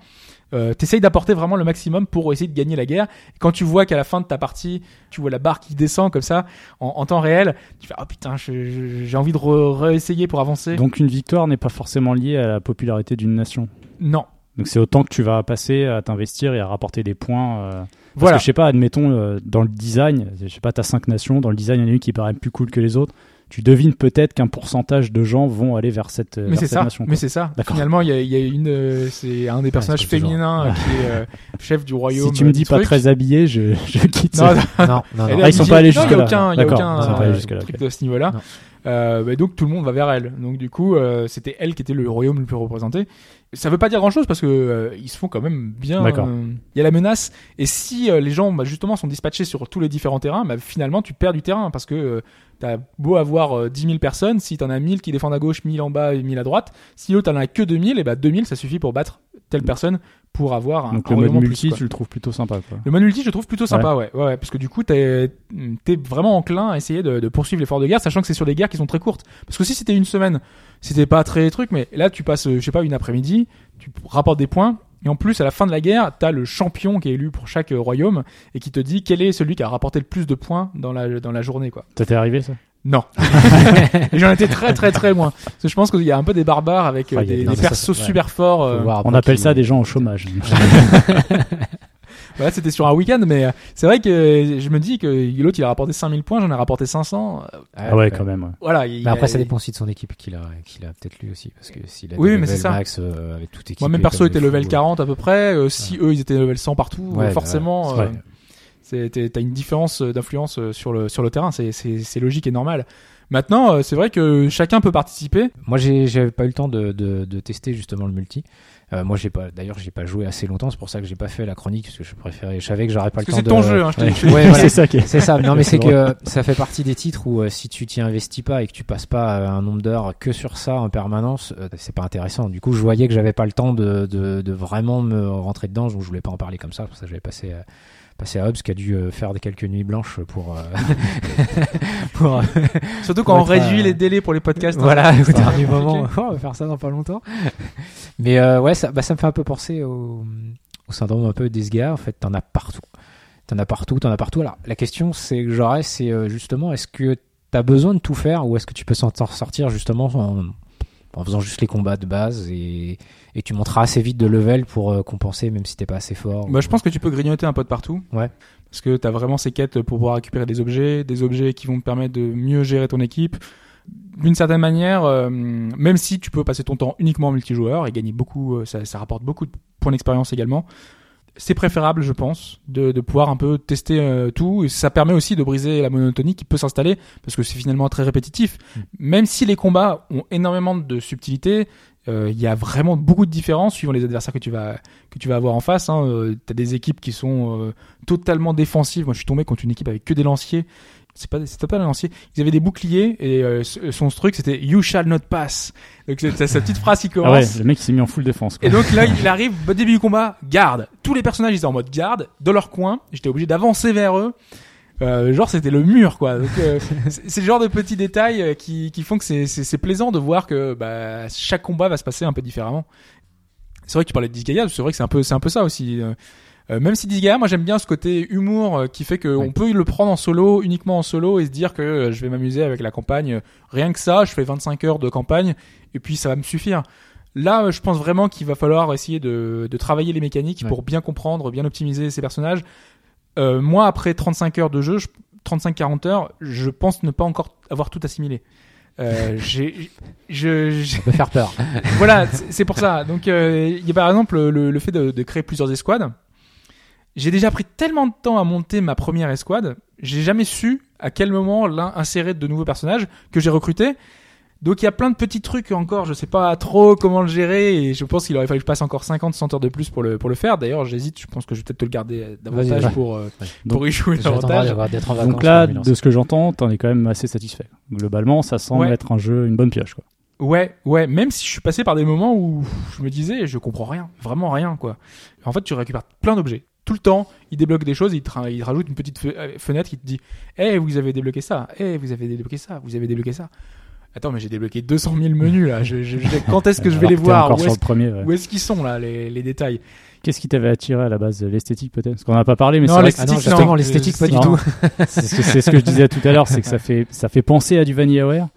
euh, tu d'apporter vraiment le maximum pour essayer de gagner la guerre. Et quand tu vois qu'à la fin de ta partie, tu vois la barre qui descend comme ça, en, en temps réel, tu fais, oh putain, j'ai envie de réessayer pour avancer. Donc une victoire n'est pas forcément liée à la popularité d'une nation. non. Donc c'est autant que tu vas passer à t'investir et à rapporter des points. euh, Parce Voilà. que je sais pas, admettons, euh, dans le design, je sais pas, t'as cinq nations, dans le design, il y en a une qui paraît plus cool que les autres. Tu devines peut-être qu'un pourcentage de gens vont aller vers cette, euh, Mais vers c'est cette ça, nation. mais c'est ça. D'accord. Finalement, il y a, il y a une, euh, c'est un des personnages toujours- féminins qui est euh, chef du royaume. Si tu me dis pas truc. très habillé, je, je quitte. Non, ça. non, Non, non, Ah, ils sont pas allés jusque-là. aucun, il y a aucun euh, truc de ce niveau-là. Euh, bah, donc tout le monde va vers elle. Donc du coup, euh, c'était elle qui était le royaume le plus représenté. Ça veut pas dire grand-chose parce que euh, ils se font quand même bien. Euh, Il y a la menace. Et si euh, les gens, bah, justement, sont dispatchés sur tous les différents terrains, bah, finalement, tu perds du terrain parce que t'as beau avoir euh, 10 000 personnes, si t'en as 1000 qui défendent à gauche, 1000 en bas et 1000 à droite, si l'autre t'en as que 2000, et bah 2000 ça suffit pour battre telle personne pour avoir un, Donc un le mode plus, multi, quoi. tu le trouves plutôt sympa. Quoi. Le mode multi, je trouve plutôt sympa, ouais. ouais, ouais, parce que du coup, t'es es vraiment enclin à essayer de, de poursuivre l'effort de guerre, sachant que c'est sur des guerres qui sont très courtes. Parce que si c'était une semaine, c'était pas très truc, mais là, tu passes, euh, je sais pas, une après-midi, tu rapportes des points, et en plus, à la fin de la guerre, t'as le champion qui est élu pour chaque euh, royaume, et qui te dit quel est celui qui a rapporté le plus de points dans la, dans la journée, quoi. Ça t'est arrivé ça? Non. j'en étais très, très, très loin. Parce que je pense qu'il y a un peu des barbares avec euh, Ah, des, des- des non, ça, persos ouais. super forts. euh, On appelle ça des gens au chômage. Voilà, c'était sur un week-end, mais euh, c'est vrai que je me dis que l'autre il a rapporté 5000 points, j'en ai rapporté 500. euh, Ah ouais, quand même. ouais. Voilà. il- Mais après, ça dépend aussi de son équipe qu'il a, qu'il a peut-être lui aussi. Parce que s'il a Oui, mais c'est max euh, avec tout équipé. Moi, même perso était level fous, 40 à peu près. euh, si eux ils étaient level 100 partout, Ouais, euh, bah, forcément, euh, t'as une différence d'influence sur le sur le terrain. C'est logique et normal. Maintenant, c'est vrai que chacun peut participer. Moi, j'ai, j'avais pas eu le temps de, de, de tester justement le multi. Euh, moi, j'ai pas, d'ailleurs, j'ai pas joué assez longtemps. C'est pour ça que j'ai pas fait la chronique parce que je préférais, je savais que j'aurais pas Parce le que temps c'est de. ton jeu. Hein, je te Ouais. Ouais, voilà. c'est ça qui est. C'est ça, non mais C'est que ça fait partie des titres où euh, si tu t'y investis pas et que tu passes pas euh, un nombre d'heures que sur ça en permanence, euh, c'est pas intéressant. Du coup, je voyais que j'avais pas le temps de, de, de vraiment me rentrer dedans, donc je voulais pas en parler comme ça, c'est pour ça que j'avais passé passé à Hobbs qui a dû euh, faire des quelques nuits blanches pour euh, pour euh, Surtout quand on Pour réduit les délais pour les podcasts. hein. voilà au dernier moment. Oh, on va faire ça dans pas longtemps. Mais ouais, ça, bah, ça me fait un peu penser au, au syndrome un peu des gars. En fait, t'en as partout. T'en as partout, t'en as partout. Alors, la question, c'est que j'aurais, c'est justement, est-ce que t'as besoin de tout faire ou est-ce que tu peux s'en sortir justement en, en faisant juste les combats de base et, et tu monteras assez vite de level pour euh, compenser même si t'es pas assez fort. Bah, ou- je pense que tu peux grignoter un peu de partout. Ouais. Parce que tu as vraiment ces quêtes pour pouvoir récupérer des objets, des objets qui vont te permettre de mieux gérer ton équipe. D'une certaine manière, euh, même si tu peux passer ton temps uniquement en multijoueur et gagner beaucoup, euh, ça, ça rapporte beaucoup de points d'expérience également. C'est préférable, je pense, de, de pouvoir un peu tester euh, tout. Et ça permet aussi de briser la monotonie qui peut s'installer parce que c'est finalement très répétitif. Mm. Même si les combats ont énormément de subtilité, euh, il y a vraiment beaucoup de différences suivant les adversaires que tu vas que tu vas avoir en face. Hein. Euh, T'as des équipes qui sont euh, totalement défensives. Moi, je suis tombé contre une équipe avec que des lanciers. C'est pas, c'était pas des lanciers. Ils avaient des boucliers et euh, son truc c'était You shall not pass. Donc c'est sa petite phrase qui Ah ouais, commence. le mec il s'est mis en full défense. Quoi. Et donc là, il arrive au début du combat, garde. Tous les personnages ils étaient en mode garde, dans leur coin. J'étais obligé d'avancer vers eux. Euh, genre c'était le mur quoi. Donc euh, c'est le genre de petits détails euh, qui, qui font que c'est c'est c'est plaisant de voir que bah, chaque combat va se passer un peu différemment. C'est vrai que tu parlais de Disgaea, c'est vrai que c'est un peu c'est un peu ça aussi. Euh, même si Disgaea, moi j'aime bien ce côté humour euh, qui fait qu'on Ouais. peut le prendre en solo, uniquement en solo et se dire que euh, je vais m'amuser avec la campagne. Rien que ça, je fais 25 heures de campagne et puis ça va me suffire. Là, je pense vraiment qu'il va falloir essayer de, de travailler les mécaniques Ouais. pour bien comprendre, bien optimiser ces personnages. Euh, moi, après 35 heures de jeu, je- 35-40 heures, je pense ne pas encore avoir tout assimilé. Euh, j'ai, je, je- Ça peut faire peur. voilà, c'est c'est pour ça. Donc, euh, il y a par exemple le, le fait de, de créer plusieurs escouades. J'ai déjà pris tellement de temps à monter ma première escouade, j'ai jamais su à quel moment l'un insérer de nouveaux personnages que j'ai recrutés. Donc il y a plein de petits trucs encore, je sais pas trop comment le gérer et je pense qu'il aurait fallu que je passe encore 50 100 heures de plus pour le pour le faire. D'ailleurs, j'hésite, je pense que je vais peut-être te le garder euh, davantage pour euh, Ouais. pour y jouer davantage. en vacances. Donc là, de ce que j'entends, t'en es quand même assez satisfait. Globalement, ça semble Ouais. être un jeu, une bonne pioche. Quoi. Ouais, ouais, même si je suis passé par des moments où je me disais, je comprends rien, vraiment rien, quoi. En fait, tu récupères plein d'objets. Tout le temps, il débloque des choses, il te, ra- il te rajoute une petite euh, fenêtre qui te dit Eh, vous avez débloqué ça, eh, vous avez débloqué ça, vous avez débloqué ça. Attends, mais j'ai débloqué 200 000 menus là, je, je- je- quand est-ce que je vais Alors les voir Où est-ce ouais. qu'ils sont là, les, les détails? Qu'est-ce qui t'avait attiré à la base? L'esthétique peut-être? Parce qu'on n'a pas parlé, mais Non, c'est vrai Ah non, l'esthétique, l'esthétique, pas du Non. tout. que c'est ce que, c'est ce que je disais tout à l'heure, c'est que ça fait, ça fait penser à du VanillaWare,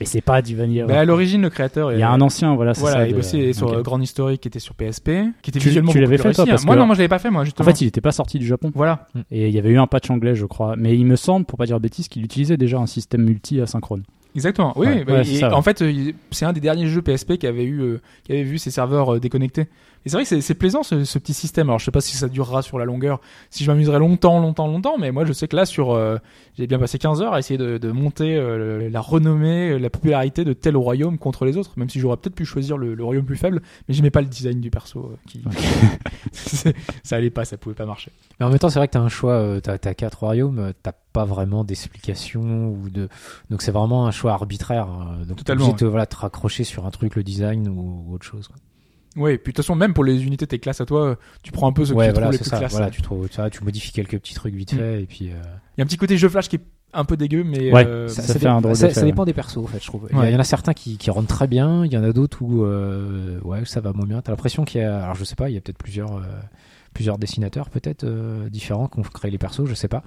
mais c'est pas du bah, VanillaWare. À l'origine, le créateur. Il y a un ancien, voilà, c'est Voilà, ça. il de- bossait sur ok. euh, Grand Historic qui était sur PSP, qui était Tu- visuellement tu l'avais fait, toi, parce Moi, que- non, moi je l'avais pas fait, moi En justement. fait, il n'était pas sorti du Japon. Voilà. Et il y avait eu un patch anglais, je crois. Mais il me semble, pour pas dire de bêtises, qu'il utilisait déjà un système multi-asynchrone. Exactement. Oui, Ouais, oui, bah, ouais, et c'est ça, ouais. en fait, c'est un des derniers jeux PSP qui avait eu, euh, qui avait vu ses serveurs euh, déconnectés. Et c'est vrai que c'est- plaisant ce, ce petit système. Alors, je sais pas si ça durera sur la longueur, si je m'amuserai longtemps, longtemps, longtemps, mais moi, je sais que là, sur, euh, j'ai bien passé 15 heures à essayer de, de monter euh, la renommée, la popularité de tel royaume contre les autres. Même si j'aurais peut-être pu choisir le, le royaume plus faible, mais j'aimais pas le design du perso. euh, qui, ça allait pas, ça pouvait pas marcher. Mais en même temps, c'est vrai que t'as un choix, euh, t'as t'as quatre royaumes, euh, t'as pas vraiment d'explication ou de, donc c'est vraiment un choix arbitraire. euh, Donc Totalement, obligé de te, voilà, te raccrocher sur un truc, le design ou, ou autre chose. quoi. Ouais, et puis de toute façon, même pour les unités de tes classes à toi, tu prends un peu ce que ouais, tu voilà, trouves les c'est plus ça. classes. Voilà, tu trouves ça, tu modifies quelques petits trucs vite Mm. fait et puis. euh, Il y a un petit côté jeu flash qui est un peu dégueu, mais Ouais, euh, ça- ça, fait dé- un drôle ça- dépend des persos, en fait, je trouve. Il y Ouais. en a certains qui, qui rentrent très bien, il y en a d'autres où, euh, ouais, ça va moins bien. T'as l'impression qu'il y a, alors je sais pas, il y a peut-être plusieurs, euh, plusieurs dessinateurs peut-être euh, différents qui ont créé les persos, je sais pas.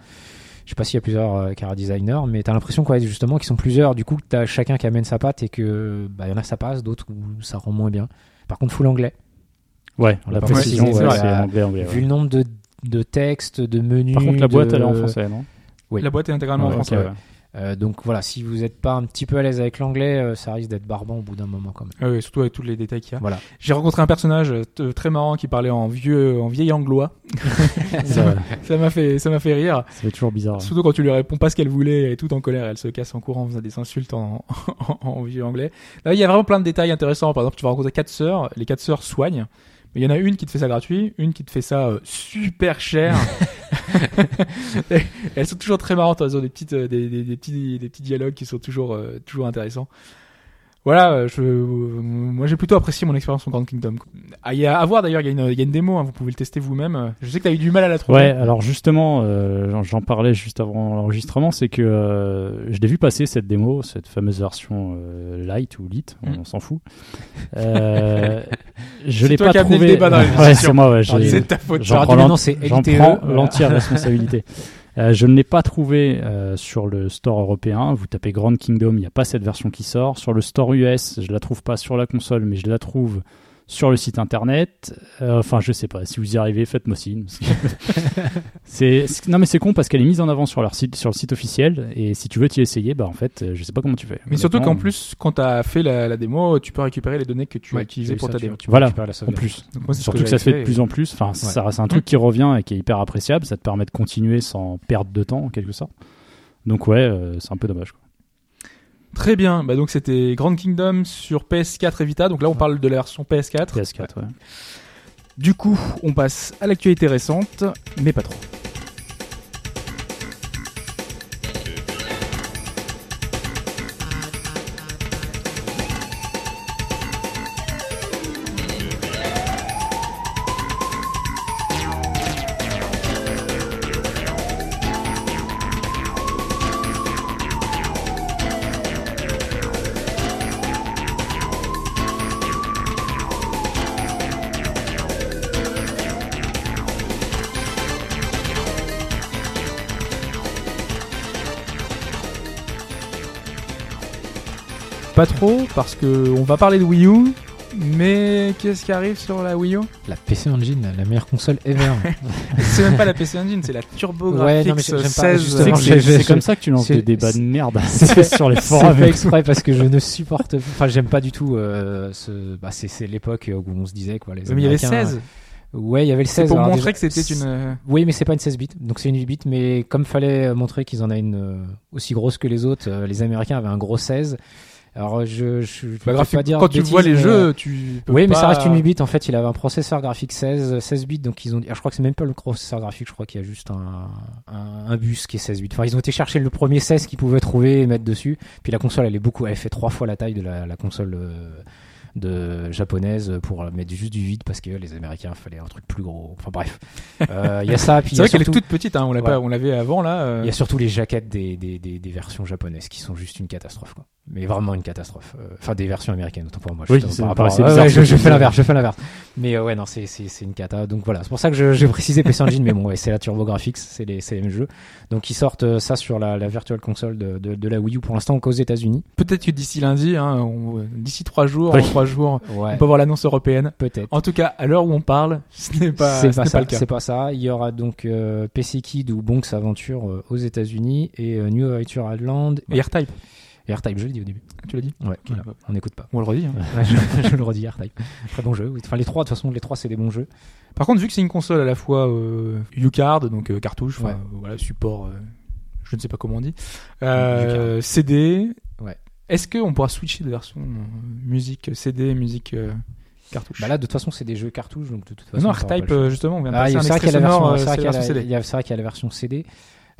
Je sais pas s'il y a plusieurs euh, cara designers, mais t'as l'impression quoi, justement qu'ils sont plusieurs. Du coup, t'as chacun qui amène sa patte et que, bah, il y en a ça passe, d'autres où ça rend moins bien. Par contre, full anglais. Ouais, On la précision, précisé, ouais, c'est c'est vrai. anglais, anglais. Vu le nombre de, de textes, de menus. Par contre, la boîte, de- elle est en français, non? Oui. la boîte est intégralement en français. ouais. ouais. Euh, donc voilà, si vous n'êtes pas un petit peu à l'aise avec l'anglais, euh, ça risque d'être barbant au bout d'un moment quand même. Ah oui, surtout avec tous les détails qu'il y a. Voilà. J'ai rencontré un personnage euh, t- très marrant qui parlait en vieux, en vieil anglois. Ça, m'a fait, ça m'a fait rire. ça fait toujours bizarre. Surtout quand tu lui réponds pas ce qu'elle voulait, elle est toute en colère, elle se casse en courant en faisant des insultes en, en, en vieux anglais. Là, il y a vraiment plein de détails intéressants. Par exemple, tu vas rencontrer quatre sœurs, les quatre sœurs soignent. Mais il y en a une qui te fait ça gratuit, une qui te fait ça euh, super cher. Elles sont toujours très marrantes, elles ont des petites, euh, des petits dialogues qui sont toujours, euh, toujours intéressants. Voilà, euh, je, euh, moi j'ai plutôt apprécié mon expérience en Grand Kingdom. Ah, il y a à voir d'ailleurs, il y, a une- il y a une démo, hein, vous pouvez le tester vous-même. Je sais que tu as eu du mal à la trouver. Ouais, alors justement, euh, j'en- parlais juste avant l'enregistrement, c'est que euh, je l'ai vu passer cette démo, cette fameuse version euh, light ou lit, on, Mm. on s'en fout. Euh, je l'ai pas trouvé. c'est moi, ouais, j'ai- C'est ta faute. j'en prends l'entière responsabilité. Euh, je ne l'ai pas trouvé euh, sur le store européen. Vous tapez Grand Kingdom, il n'y a pas cette version qui sort. Sur le store US, je la trouve pas sur la console, mais je la trouve sur le site internet. Euh, enfin, je sais pas. Si vous y arrivez, faites-moi signe. c'est c'est- non mais c'est con parce qu'elle est mise en avant sur leur site, sur le site officiel. Et si tu veux t'y essayer, bah en fait, euh, je sais pas comment tu fais. Mais surtout qu'en plus, quand tu as fait la, la démo, tu peux récupérer les données que tu as utilisées pour ça, ta démo. tu Voilà, en plus. Donc moi, c'est ce Surtout que, ça se fait de plus en plus. Enfin, ça c'est un truc qui revient et qui est hyper appréciable. Ça te permet de continuer sans perdre de temps en quelque sorte. Donc ouais, euh, c'est un peu dommage. Quoi. Très bien. Bah donc c'était Grand Kingdom sur PS4 et Vita. Donc là, on parle de la version PS4. PS4, ouais. Du coup, on passe à l'actualité récente, mais pas trop. Pas trop, parce que on va parler de Wii U. Mais qu'est-ce qui arrive sur la Wii U? La PC Engine, la- meilleure console ever. C'est même pas la PC Engine, c'est la TurboGrafx Ouais, non, mais j'aime pas, 16. C'est c'est- c'est comme ça que tu lances c'est- des débats de c'est- merde c'est- sur les C'est forums. fait exprès parce que je ne supporte enfin j'aime pas du tout euh, ce bah c'est c'est l'époque où on se disait quoi les mais il y avait Américains, 16. Ouais, il y avait le C'est 16. pour alors montrer déjà- que c'était une. euh, Oui, mais c'est pas une 16 bits, donc c'est une 8 bits. Mais comme fallait euh, montrer qu'ils en a une euh, aussi grosse que les autres, euh, les Américains avaient un gros 16. Alors je, je, je bah, graphique- pas dire quand tu vois les mais, jeux, euh, tu. peux Oui, mais ça reste une 8 bits. En fait, il avait un processeur graphique 16, 16 bits, donc ils ont. dit- Je crois que c'est même pas le processeur graphique. Je crois qu'il y a juste un, un, un bus qui est 16 bits. Enfin, ils ont été chercher le premier 16 qu'ils pouvaient trouver et mettre dessus. Puis la console, elle est beaucoup. Elle fait trois fois la taille de la, la console. euh, de japonaise pour mettre juste du vide parce que les Américains fallait un truc plus gros. Enfin bref, Euh, il y a ça. C'est vrai qu'elle est toute petite, hein, on l'a Ouais. pas, on l'avait avant là. euh, il y a surtout les jaquettes des, des, des, des versions japonaises qui sont juste une catastrophe. Quoi. Mais vraiment une catastrophe. Euh, Enfin, des versions américaines, autant pour moi. Oui, c'est- par bizarre ouais, je, je fais l'inverse, je fais l'inverse. Mais euh, ouais, non, c'est, c'est, c'est une cata. Donc voilà, c'est pour ça que je, j'ai précisé PC Engine, mais bon, ouais, c'est la TurboGrafx, c'est les, c'est les mêmes jeux. Donc ils sortent euh, ça sur la, la Virtual Console de, de, de la Wii U pour l'instant qu'aux États-Unis. Peut-être que d'ici lundi, hein, on- d'ici trois jours, Oui. en trois jours, Ouais, on peut voir l'annonce européenne. peut-être. En tout cas, à l'heure où on parle, ce n'est pas, c'est ce pas n'est ça. pas le cas. C'est pas ça. Il y aura donc euh, PC Kid ou Bonks Aventure euh, aux États-Unis et New Adventure Island. Et R-Type, Et R-Type, je l'ai dit au début. tu l'as dit Ouais, voilà. on n'écoute pas. On le redit. hein. Ouais, je, je le redis, R-Type. Très bon jeu. Enfin, les trois, de toute façon, les trois, c'est des bons jeux. Par contre, vu que c'est une console à la fois euh, U-Card, donc euh, cartouche, enfin, Ouais. euh, voilà, support, euh, je ne sais pas comment on dit, CD. Ouais. Est-ce qu'on pourra switcher de version musique CD, musique cartouche? Bah là, de toute façon, c'est des jeux cartouches, donc de toute façon. Non, justement, on vient de Ah, passer il- un extrait sonore, c'est vrai qu'il y a la- version CD.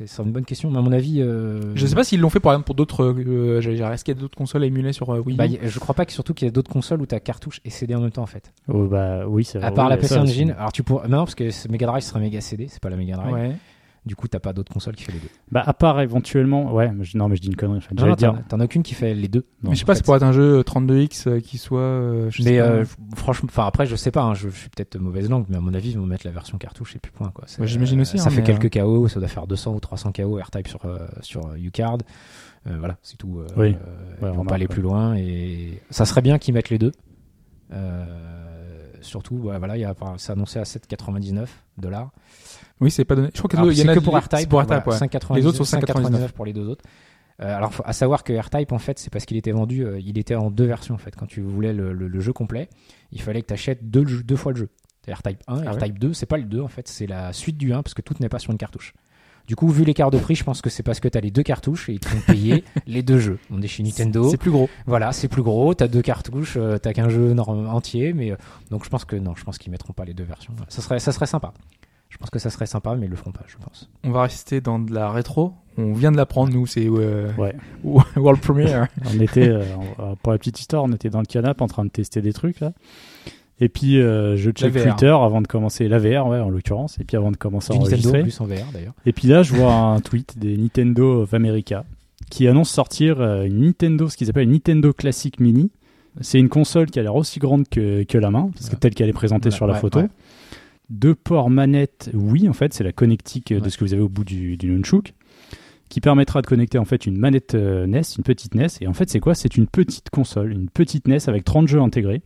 C'est une bonne question, mais à mon avis. euh, Je ne sais pas s'ils l'ont fait par exemple pour d'autres. euh, j'allais dire, Est-ce qu'il y a d'autres consoles émulées sur euh, Wii U Bah, je crois pas que surtout qu'il y a d'autres consoles où t'as cartouche et CD en même temps en fait. Oh, bah oui, c'est vrai. À part oui, la PC Engine. Alors tu pourrais. Non, parce que ce Mega Drive serait Mega CD, c'est pas la Mega Drive. Ouais. Du coup, t'as pas d'autres consoles qui fait les deux. Bah à part éventuellement, ouais, mais je- non mais je dis une connerie. Enfin, Non, j'allais non, dire. t'en as aucune qui fait les deux. non, Mais je sais en pas, fait. c'est pour être un jeu 32X euh, qui soit. euh, je sais Mais pas. euh, franchement, enfin après, je sais pas. hein, je, je suis peut-être mauvaise langue, mais à mon avis, ils vont mettre la version cartouche et puis point quoi. C'est- Ouais, j'imagine aussi, Ça hein, fait mais, quelques KO, ça doit faire 200 ou 300 KO R-Type sur euh, sur euh, U-Card. Euh, voilà, c'est tout. euh, Oui. euh, Ouais, ils vont remarque, pas aller ouais. plus loin et ça serait bien qu'ils mettent les deux. Euh, surtout, ouais, voilà, il y a, enfin, c'est annoncé à 7,99 dollars. Oui, c'est pas donné. Je crois qu'il y en a que pour c'est R-Type. pour R-Type, voilà, ouais. 5,99, Les autres sont 5,99 pour les deux autres. Euh, alors, faut- à savoir que R-Type, en fait, c'est parce qu'il était vendu, euh, il était en deux versions, en fait. Quand tu voulais le, le- le jeu complet, il fallait que tu achètes deux, fois le jeu. R-Type 1 et Ah ouais R-Type 2, c'est pas le 2, en fait, c'est la suite du 1, parce que tout n'est pas sur une cartouche. Du coup, vu l'écart de prix, je pense que c'est parce que tu as les deux cartouches et ils te font payer les deux jeux. On est chez Nintendo. C'est plus gros. Voilà, c'est plus gros, t'as deux cartouches, euh, t'as qu'un jeu entier, mais euh, donc je pense que non, je pense qu'ils mettront pas les deux versions. Ça serait, ça serait sympa. Je pense que ça serait sympa, mais ils le feront pas, je pense. On va rester dans de la rétro. On vient de l'apprendre, nous, c'est euh, Ouais. World Premiere. On était, euh, pour la petite histoire, on était dans le canapé en train de tester des trucs là. Et puis euh, je check. Twitter avant de commencer la VR, ouais, en l'occurrence. Et puis avant de commencer à Nintendo plus en VR d'ailleurs. Et puis là, je vois un tweet des Nintendo of America qui annonce sortir une Nintendo, ce qu'ils appellent une Nintendo Classic Mini. C'est une console qui a l'air aussi grande que, que la main, parce que Ouais. telle qu'elle est présentée Voilà, sur la ouais, photo. ouais. Deux ports manettes, oui, en fait, c'est la connectique euh, de ce que vous avez au bout du, du Nunchuk, qui permettra de connecter en fait une manette euh, NES, une petite NES. Et en fait, c'est quoi? C'est une petite console, une petite NES avec 30 jeux intégrés,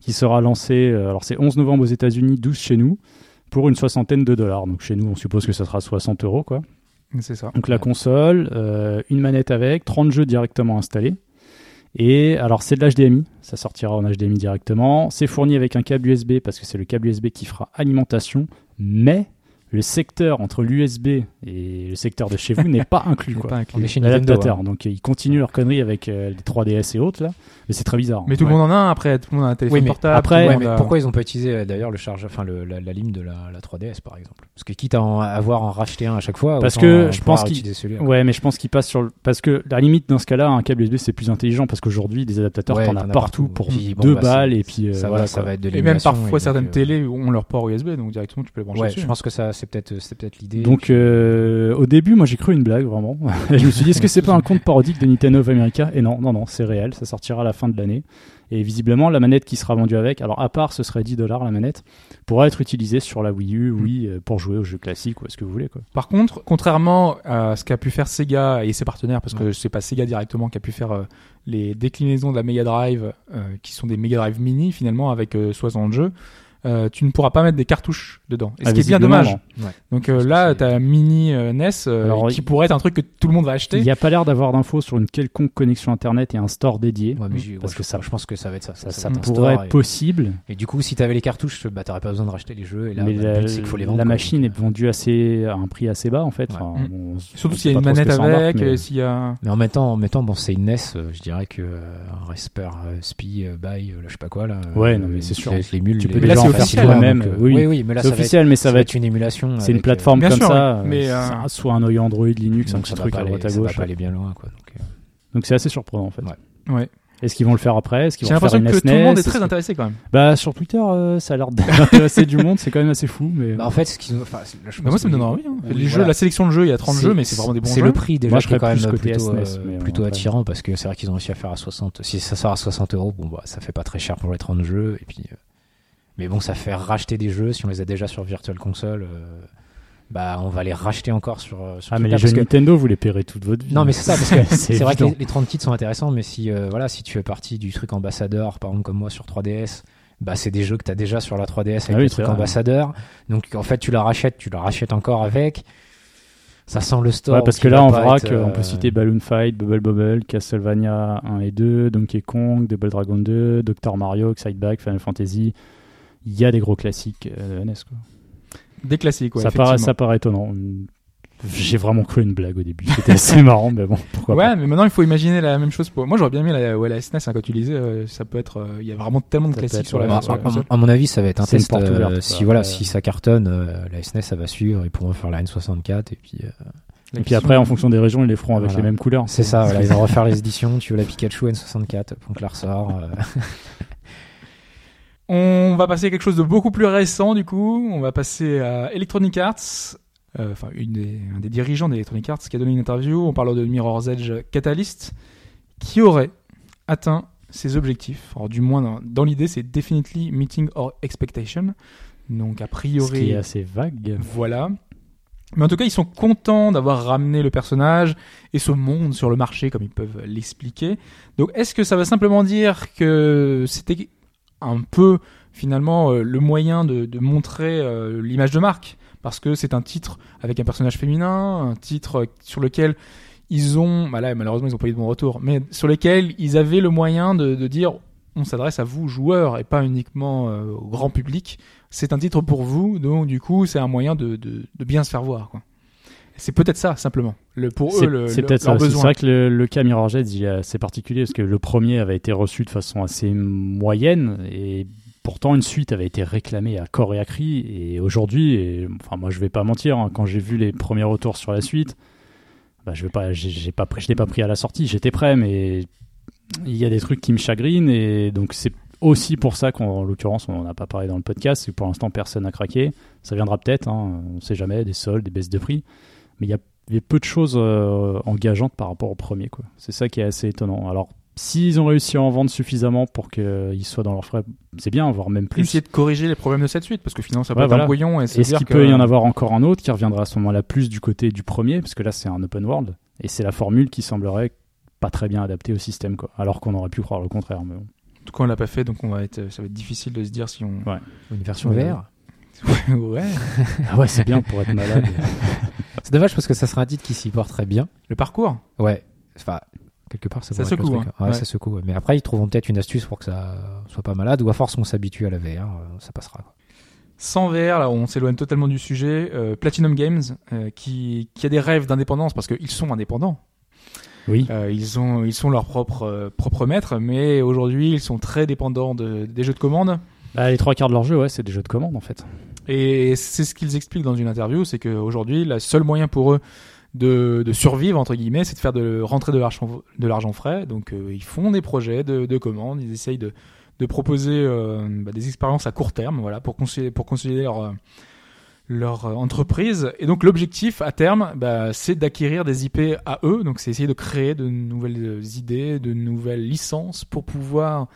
qui sera lancée, euh, alors c'est 11 novembre aux États-Unis, 12 chez nous, pour une soixantaine de dollars. Donc chez nous, on suppose que ça sera 60 euros, quoi. c'est ça. Donc la console, euh, une manette avec, 30 jeux directement installés. Et alors c'est de l'HDMI, ça sortira en HDMI directement. C'est fourni avec un câble USB parce que c'est le câble USB qui fera alimentation. Mais le secteur entre l'USB et le secteur de chez vous n'est pas inclus. Quoi. pas inclus. On est chez Nintendo. L'adaptateur. hein. Donc ils continuent leur connerie avec euh, les 3DS et autres là. Mais c'est très bizarre. Mais tout le Ouais. monde en a un après, tout le monde a un téléphone Oui, mais portable. après- Ouais, mais a- pourquoi ils ont pas utilisé euh, d'ailleurs le charge, enfin le, la, la lime de la, la 3DS par exemple? Parce que quitte à en avoir en racheter un à chaque fois, Parce que je pense qu'ils-. Ouais, mais je pense qu'il passe sur le. Parce que, à la limite, dans ce cas-là, un câble USB c'est plus intelligent parce qu'aujourd'hui, des adaptateurs, Ouais, t'en as partout, pour deux bah, balles et puis euh, ça, voilà. va, ça quoi. va être de Et même parfois certaines télés ont leur port USB, donc directement tu peux les brancher je pense que ça c'est peut-être c'est peut-être l'idée. Donc, euh, au début, moi j'ai cru une blague, vraiment. je me suis dit, est-ce que c'est pas un compte parodique de Nintendo of America? Et non, non, non, c'est réel, ça sortira à la fin de l'année. Et visiblement, la manette qui sera vendue avec, alors à part ce serait 10 dollars la manette, pourra être utilisée sur la Wii U, oui, euh, pour jouer aux jeux classiques ou à ce que vous voulez. Quoi. Par contre, contrairement à ce qu'a pu faire Sega et ses partenaires, parce que c'est pas Sega directement qui a pu faire euh, les déclinaisons de la Mega Drive, euh, qui sont des Mega Drive mini finalement avec euh, 60 jeux, euh, tu ne pourras pas mettre des cartouches dedans. Et ce Ah, qui est bien dommage. Donc euh, là, c'est- t'as mini euh, NES euh, Alors, qui il- pourrait être un truc que tout le monde va acheter. Il n'y a pas l'air d'avoir d'infos sur une quelconque connexion internet et un store dédié. Ouais, mais j'y- parce ouais, que je, ça- je pense que ça va être ça. Ça, pourrait être et- possible, Et, du coup, si t'avais les cartouches, bah t'aurais pas besoin de racheter les jeux. Et là, mais bah, la, le but, c'est qu'il faut les vendre. la quoi. machine est vendue assez, à un prix assez bas en fait. Ouais. Enfin, Mm. on- Surtout s'il y a une manette avec, mais- s'il y a. Mais en même temps, en même temps, bon, c'est une NES. je dirais que Resper Spi euh, Buy, je sais pas quoi là. Ouais, non, mais c'est sûr. Les, les mules, C'est officiel, donc, euh, oui, oui, oui, mais là, c'est ça va être- officiel, mais ça va être une émulation. C'est une avec, plateforme comme sûr, ça, mais, euh, euh, ça- soit un noyau Android, Linux, euh, un petit truc à droite à ça va gauche. pas aller bien loin, quoi. Donc, euh, c'est assez surprenant en fait. Ouais. Est-ce qu'ils vont le faire après? Est-ce qu'ils J'ai vont faire l'impression une que tout le monde est SNES? très intéressé quand même. Bah sur Twitter, euh, ça a l'air d'intéresser du monde, c'est quand même assez fou. Mais Bah, en fait, ce qu'ils ont- enfin, là, je Bah, pense moi, ça me donne envie. hein. les jeux, la sélection de jeux, il y a 30 jeux, mais c'est vraiment des bons C'est jeux. le prix déjà Moi, je qui est quand même plutôt, SNES, euh, mais plutôt attirant parce que c'est vrai qu'ils ont réussi à faire à 60. Si ça sort à 60 euros, bon bah ça fait pas très cher pour les 30 jeux et puis. euh, Mais bon, ça fait racheter des jeux si on les a déjà sur Virtual Console. euh, Bah, on va les racheter encore sur. euh, sur ah mais les jeux que- Nintendo, vous les paierez toute votre vie. Non, mais c'est ça, parce que C'est vrai que les, les 30 titres sont intéressants, mais si, euh, voilà, si tu fais partie du truc ambassadeur, par exemple comme moi sur 3DS, bah, c'est des jeux que tu as déjà sur la 3DS avec Ah oui, le truc vrai. ambassadeur. Donc en fait, tu la rachètes, tu la rachètes encore avec. Ça sent le store. Ouais, parce que là, en vrac, on euh, peut citer Balloon Fight, Bubble Bobble, Castlevania 1 et 2, Donkey Kong, Double Dragon 2, Dr Mario, Exciteback, Final Fantasy. Il y a des gros classiques euh, de NES. Quoi. Des classiques, ouais. ça, paraît, ça paraît étonnant. J'ai vraiment cru une blague au début. C'était assez marrant, mais bon, pourquoi Ouais, pas. mais maintenant il faut imaginer la même chose pour. Moi j'aurais bien aimé la, ouais, la SNES hein, quand tu lisais, euh, ça peut être. euh, Il y a vraiment tellement de Ça classiques sur la, ouais, sur la à- console. à, mon avis, ça va être un test. porte euh, ouverte, si voilà, si ça cartonne, euh, la SNES ça va suivre. Ils pourront faire la N64 et puis. euh, Et puis après, en fonction des régions, ils les feront avec Voilà. les mêmes couleurs. c'est ça. Voilà, ils vont refaire les éditions. Tu veux la Pikachu N64, donc la ressort. euh, On va passer à quelque chose de beaucoup plus récent du coup. On va passer à Electronic Arts. Euh, Enfin, une des, un des dirigeants d'Electronic Arts qui a donné une interview en parlant de Mirror's Edge Catalyst, qui aurait atteint ses objectifs. Alors, du moins, dans, dans l'idée, c'est definitely meeting our expectation. Donc, a Ce qui priori, est assez vague. voilà. Mais en tout cas, ils sont contents d'avoir ramené le personnage et ce monde sur le marché, comme ils peuvent l'expliquer. Donc, est-ce que ça veut simplement dire que c'était un peu, finalement, euh, le moyen de, montrer euh, l'image de marque Parce que c'est un titre avec un personnage féminin, un titre sur lequel ils ont, bah malheureusement, ils ont pas eu de bon retour, mais sur lequel ils avaient le moyen de, dire on s'adresse à vous, joueurs, et pas uniquement euh, au grand public c'est un titre pour vous, donc du coup, c'est un moyen de, bien se faire voir. C'est peut-être ça, simplement. Le, pour C'est eux, le, c'est peut-être ça. C'est vrai que le, le cas Mirror's Edge, il est assez particulier parce que le premier avait été reçu de façon assez moyenne et pourtant une suite avait été réclamée à corps et à cri. Et aujourd'hui, enfin moi je vais pas mentir, hein, quand j'ai vu les premiers retours sur la suite, bah, je vais pas, j'ai pas pris, je l'ai pas pris à la sortie. J'étais prêt, mais il y a des trucs qui me chagrinent et donc c'est aussi pour ça qu'en l'occurrence on n'en a pas parlé dans le podcast. c'est que Pour l'instant, personne n'a craqué. Ça viendra peut-être, hein, on sait jamais, des soldes, des baisses de prix. Mais il y a il y a peu de choses euh, engageantes par rapport au premier. quoi. C'est ça qui est assez étonnant. Alors, s'ils ont réussi à en vendre suffisamment pour qu'ils soient dans leurs frais, c'est bien, voire même plus. Essayer de corriger les problèmes de cette suite, parce que finalement, ça peut Ouais, être voilà. un. Et se Est-ce qu'il que- peut y en avoir encore un autre qui reviendra à ce moment-là plus du côté du premier? Parce que là, c'est un open world. Et c'est la formule qui semblerait pas très bien adaptée au système. Quoi. Alors qu'on aurait pu croire le contraire. Mais bon. En tout cas, on l'a pas fait, donc on va être, ça va être difficile de se dire si on. Ouais. Une version Ouais. VR. ouais. Ah ouais, c'est bien pour être malade. C'est dommage parce que ça serait un titre qui s'y porterait bien. Le parcours? Ouais. Enfin, quelque part, ça, Ça secoue, le truc. hein. Ouais, Ouais. ça secoue. Mais après, ils trouveront peut-être une astuce pour que ça soit pas malade ou à force on s'habitue à la VR, euh, ça passera. quoi. Sans VR, là, on s'éloigne totalement du sujet. euh, Platinum Games, euh, qui, qui a des rêves d'indépendance, parce qu'ils sont indépendants. oui. Euh, ils, ont, ils sont leurs propres, euh, propres maîtres, mais aujourd'hui, ils sont très dépendants de, des jeux de commande. Bah, les trois quarts de leur jeu, ouais, c'est des jeux de commande en fait. Et c'est ce qu'ils expliquent dans une interview, c'est qu'aujourd'hui, le seul moyen pour eux de, survivre, entre guillemets, c'est de faire de rentrer de l'argent, frais. Donc, euh, ils font des projets de, de commandes, ils essayent de, proposer euh, bah, des expériences à court terme, voilà, pour consolider, pour consolider leur, euh, entreprise. Et donc, l'objectif à terme, bah, c'est d'acquérir des IP à eux. Donc, c'est essayer de créer de nouvelles idées, de nouvelles licences pour pouvoir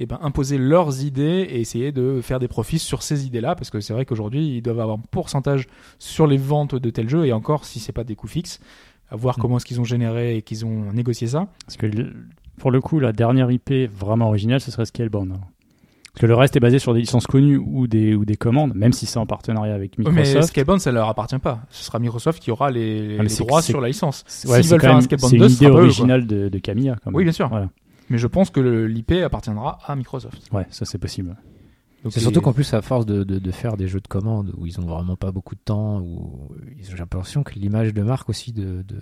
eh ben, imposer leurs idées et essayer de faire des profits sur ces idées-là, parce que c'est vrai qu'aujourd'hui, ils doivent avoir un pourcentage sur les ventes de tels jeux, et encore, si c'est pas des coûts fixes, à voir Mm. comment est-ce qu'ils ont généré et qu'ils ont négocié ça. Parce que pour le coup, la dernière IP vraiment originale, ce serait Scalebound. Parce que le reste est basé sur des licences connues ou des, ou des commandes, même si c'est en partenariat avec Ouais, mais Microsoft. Scalebound, ça leur appartient pas. Ce sera Microsoft qui aura les, Ah, les c'est- droits c'est- sur la licence. Ouais, S'ils c'est veulent faire un Scalebound c'est 2, une ce idée eux, originale de, de Camilla. quand même. Oui, bien sûr. Voilà. Mais je pense que le- l'IP appartiendra à Microsoft. Ouais, ça c'est possible. C'est surtout qu'en plus, à force de, de, de faire des jeux de commandes où ils ont vraiment pas beaucoup de temps, où j'ai l'impression que l'image de marque aussi de, de